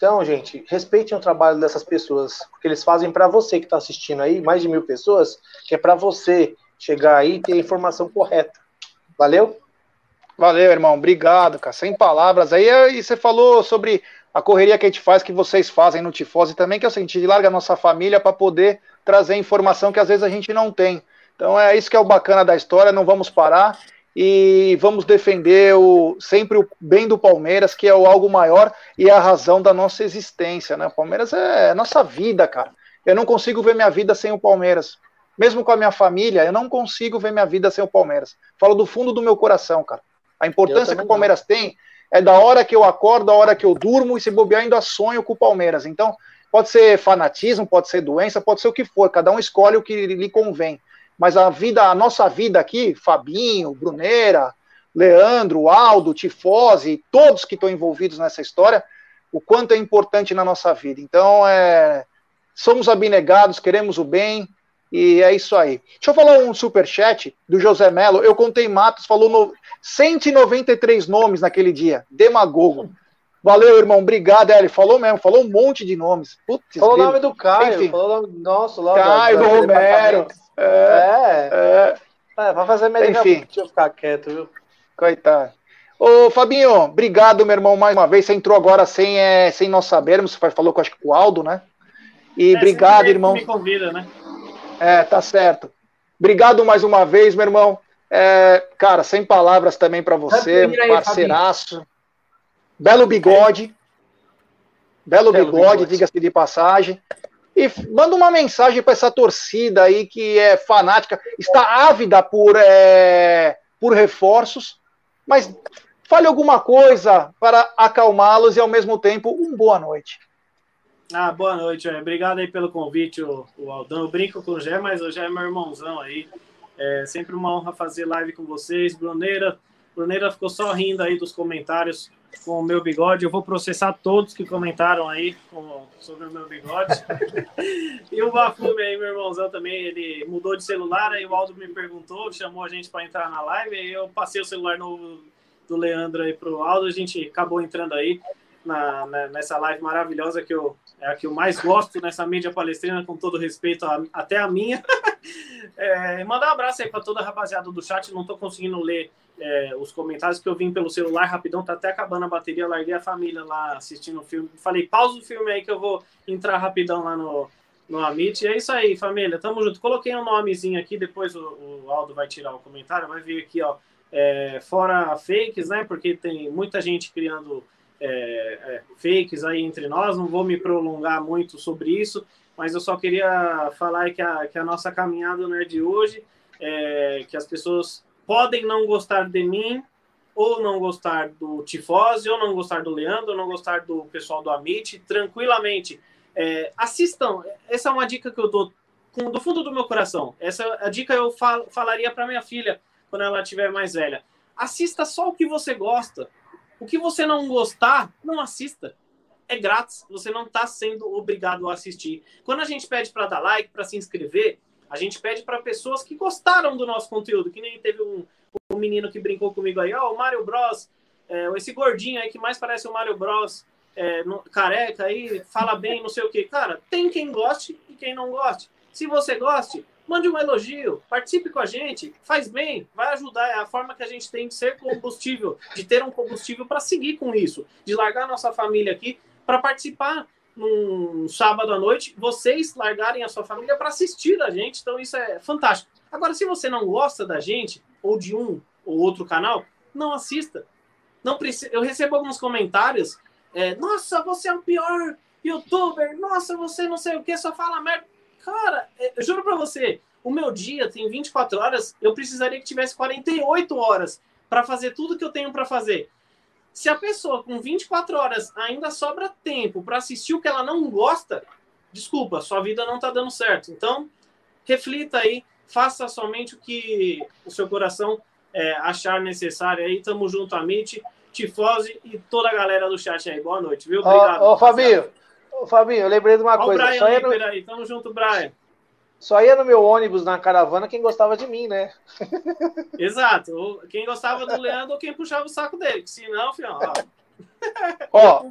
Então, gente, respeitem o trabalho dessas pessoas, porque eles fazem para você que está assistindo aí, mais de mil pessoas, que é para você chegar aí e ter a informação correta. Valeu? Valeu, irmão. Obrigado, cara. Sem palavras. Aí, você falou sobre a correria que a gente faz, que vocês fazem no Tifose também, que é o seguinte, larga a nossa família para poder trazer informação que às vezes a gente não tem. Então é isso que é o bacana da história, não vamos parar e vamos defender o, sempre o bem do Palmeiras, que é o algo maior e é a razão da nossa existência, né? O Palmeiras é nossa vida, cara. Eu não consigo ver minha vida sem o Palmeiras. Mesmo com a minha família, eu não consigo ver minha vida sem o Palmeiras. Falo do fundo do meu coração, cara. A importância que o Palmeiras não. tem é da hora que eu acordo, da hora que eu durmo e se bobear ainda sonho com o Palmeiras. Então, pode ser fanatismo, pode ser doença, pode ser o que for, cada um escolhe o que lhe convém mas a vida, a nossa vida aqui, Fabinho, Bruneira, Leandro, Aldo, Tifose, todos que estão envolvidos nessa história, o quanto é importante na nossa vida. Então, é, somos abnegados, queremos o bem, e é isso aí. Deixa eu falar um super chat do José Melo. Eu contei Matos, falou no, 193 nomes naquele dia. Demagogo. Valeu, irmão. Obrigado. É, ele falou mesmo, falou um monte de nomes. Putz, falou o nome do Caio. Enfim. Falou o nome nosso lá. Caio, do Romero. É, é. é. vai fazer melhor. Enfim. Deixa eu ficar quieto, viu? Coitado. Ô, Fabinho, obrigado, meu irmão, mais uma vez. Você entrou agora sem, é, sem nós sabermos. Você falou com, acho que com o Aldo, né? E é, obrigado, irmão. Me convida, né? É, tá certo. Obrigado mais uma vez, meu irmão. É, cara, sem palavras também para você, aí, parceiraço. Fabinho. Belo bigode. Belo, Belo bigode, bigode. diga-se de passagem. E manda uma mensagem para essa torcida aí que é fanática, está ávida por, é, por reforços, mas fale alguma coisa para acalmá-los e ao mesmo tempo um boa noite. Ah, boa noite, obrigado aí pelo convite, o, Aldão. Eu brinco com o Gé, mas o Gé é meu irmãozão aí. É sempre uma honra fazer live com vocês. Bruneira, Bruneira ficou só rindo aí dos comentários com o meu bigode. Eu vou processar todos que comentaram aí com, sobre o meu bigode. [LAUGHS] e o Bafume aí, meu irmãozão também, ele mudou de celular, aí o Aldo me perguntou, chamou a gente para entrar na live, aí eu passei o celular novo do Leandro aí pro Aldo, a gente acabou entrando aí na, na, nessa live maravilhosa que eu é a que eu mais gosto nessa mídia palestrina, com todo respeito, a, até a minha. [LAUGHS] é, mandar um abraço aí para toda a rapaziada do chat. Não estou conseguindo ler é, os comentários que eu vim pelo celular rapidão, tá até acabando a bateria. Larguei a família lá assistindo o filme. Falei, pausa o filme aí que eu vou entrar rapidão lá no, no Amit. E é isso aí, família. Tamo junto. Coloquei um nomezinho aqui, depois o, o Aldo vai tirar o comentário. Vai vir aqui, ó. É, fora fakes, né? Porque tem muita gente criando é, é, fakes aí entre nós. Não vou me prolongar muito sobre isso, mas eu só queria falar que a, que a nossa caminhada não é de hoje, é, que as pessoas podem não gostar de mim, ou não gostar do Tifose, ou não gostar do Leandro, ou não gostar do pessoal do Amit, tranquilamente. É, assistam, essa é uma dica que eu dou com, do fundo do meu coração. Essa a dica eu fal, falaria para minha filha quando ela estiver mais velha. Assista só o que você gosta. O que você não gostar, não assista. é grátis, você não está sendo obrigado a assistir. Quando a gente pede para dar like, para se inscrever, a gente pede para pessoas que gostaram do nosso conteúdo, que nem teve um, um menino que brincou comigo aí, ó, oh, o Mario Bros, é, esse gordinho aí que mais parece o Mario Bros, é, no, careca aí, fala bem, não sei o que. Cara, tem quem goste e quem não goste. Se você goste, mande um elogio, participe com a gente, faz bem, vai ajudar. É a forma que a gente tem de ser combustível, de ter um combustível para seguir com isso, de largar nossa família aqui para participar num sábado à noite, vocês largarem a sua família para assistir a gente. Então isso é fantástico. Agora, se você não gosta da gente ou de um ou outro canal, não assista. Não precisa. Eu recebo alguns comentários. É, Nossa, você é o pior youtuber. Nossa, você não sei o que, só fala merda. Cara, é, eu juro para você, o meu dia tem 24 horas. Eu precisaria que tivesse 48 horas para fazer tudo que eu tenho para fazer. Se a pessoa com 24 horas ainda sobra tempo para assistir o que ela não gosta, desculpa, sua vida não está dando certo. Então, reflita aí, faça somente o que o seu coração é, achar necessário aí. Tamo junto, Amit, Tifose e toda a galera do chat aí. Boa noite, viu? Obrigado. Ô, ô Fabinho, ô, Fabinho, eu lembrei de uma ó coisa. O Brian aí. Tamo junto, Brian. Só ia no meu ônibus na caravana quem gostava de mim, né? [LAUGHS] Exato. Quem gostava do Leandro ou quem puxava o saco dele. Se não, filho, ó. [LAUGHS] Ó,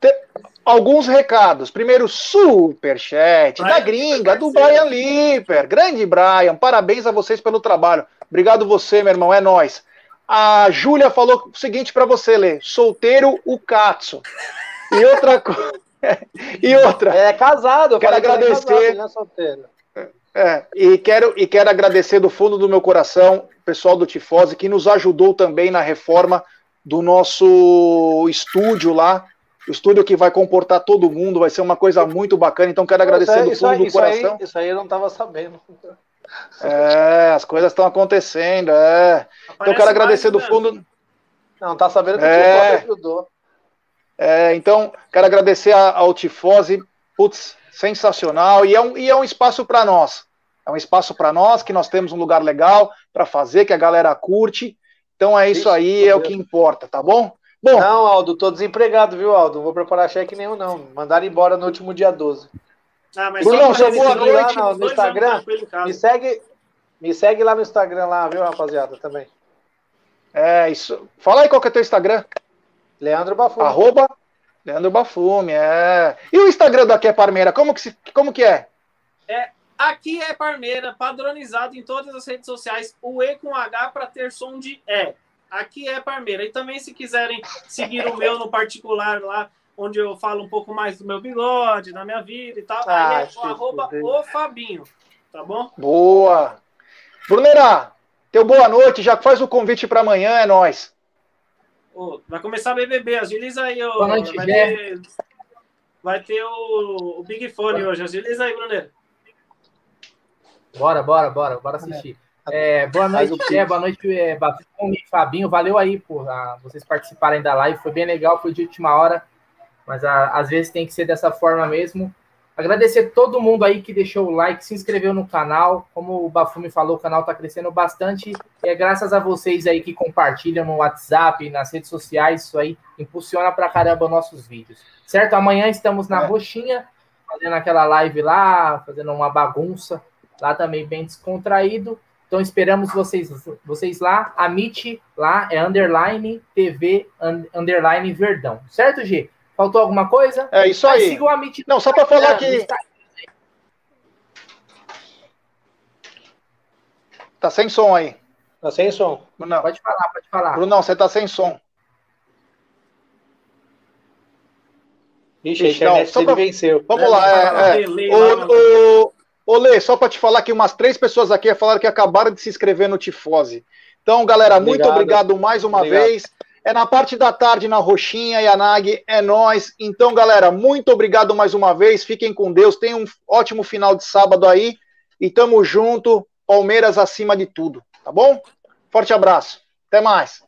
te, alguns recados. Primeiro, super chat da gringa, do Brian Lipper. Grande Brian, parabéns a vocês pelo trabalho. Obrigado você, meu irmão, é nós. A Júlia falou o seguinte para você, Lê. Solteiro, o Katsu. E outra coisa. [LAUGHS] e outra. É casado, quero agradecer. É casado, é, e, quero, e quero agradecer do fundo do meu coração o pessoal do Tifose que nos ajudou também na reforma do nosso estúdio lá. O estúdio que vai comportar todo mundo, vai ser uma coisa muito bacana. Então, quero agradecer do fundo do coração. Aí, isso aí eu não estava sabendo. É, as coisas estão acontecendo. É. então, quero agradecer do fundo. Não, tá sabendo que é. o Tifose ajudou. É, então, quero agradecer ao Tifose. Putz, sensacional. E é um, e é um espaço para nós. É um espaço para nós, que nós temos um lugar legal para fazer, que a galera curte. Então é isso, isso aí, é o que importa, tá bom? Bom, não, Aldo, tô desempregado, viu, Aldo? Não vou preparar cheque nenhum, não. Mandaram embora no último dia 12. Ah, mas Brunão, seu boa noite. Lá no, no Instagram. Me segue, me segue lá no Instagram, lá, viu, rapaziada, também. É, isso. Fala aí qual que é teu Instagram. Leandro Bafume. Arroba Leandro Bafume, é. E o Instagram do Aqui é Parmeira, como que, se, como que é? É Aqui é Parmeira, padronizado em todas as redes sociais, o E com H para ter som de E. Aqui é Parmeira. E também, se quiserem seguir o meu no particular lá, onde eu falo um pouco mais do meu bigode, da minha vida e tal, ah, aí é o arroba o Fabinho, tá bom? Boa! Bruneira, teu boa noite, já faz o convite para amanhã, é nóis. Vai começar a BBB, agiliza aí. Boa noite, vai, ter, vai ter o, o Big Fone hoje, agiliza aí, Bruneira. Bora, bora, bora, bora assistir. É, boa noite, é, boa noite, é, Bafume, Fabinho, valeu aí por a, vocês participarem da live, foi bem legal, foi de última hora, mas a, às vezes tem que ser dessa forma mesmo. Agradecer todo mundo aí que deixou o like, se inscreveu no canal, como o Bafume falou, o canal está crescendo bastante, e é graças a vocês aí que compartilham no WhatsApp, nas redes sociais, isso aí impulsiona pra caramba nossos vídeos, certo? Amanhã estamos na é. Roxinha, fazendo aquela live lá, fazendo uma bagunça, lá também bem descontraído. Então esperamos vocês, vocês lá. A Meet lá é underline TV underline Verdão. Certo, G? Faltou alguma coisa? É isso aí. Siga o Amit. Não, só para falar que. Tá sem som aí. Tá sem som. Não. Pode falar, pode falar. Brunão, você tá sem som. Ixi, Ixi a internet pra... venceu. Vamos lá. É, é. O, o, Olê, só para te falar que umas três pessoas aqui falaram que acabaram de se inscrever no Tifose. Então, galera, obrigado. muito obrigado mais uma obrigado. vez. É na parte da tarde na Roxinha e a Nag, é nós. Então, galera, muito obrigado mais uma vez. Fiquem com Deus. Tenham um ótimo final de sábado aí. E tamo junto. Palmeiras acima de tudo, tá bom? Forte abraço. Até mais.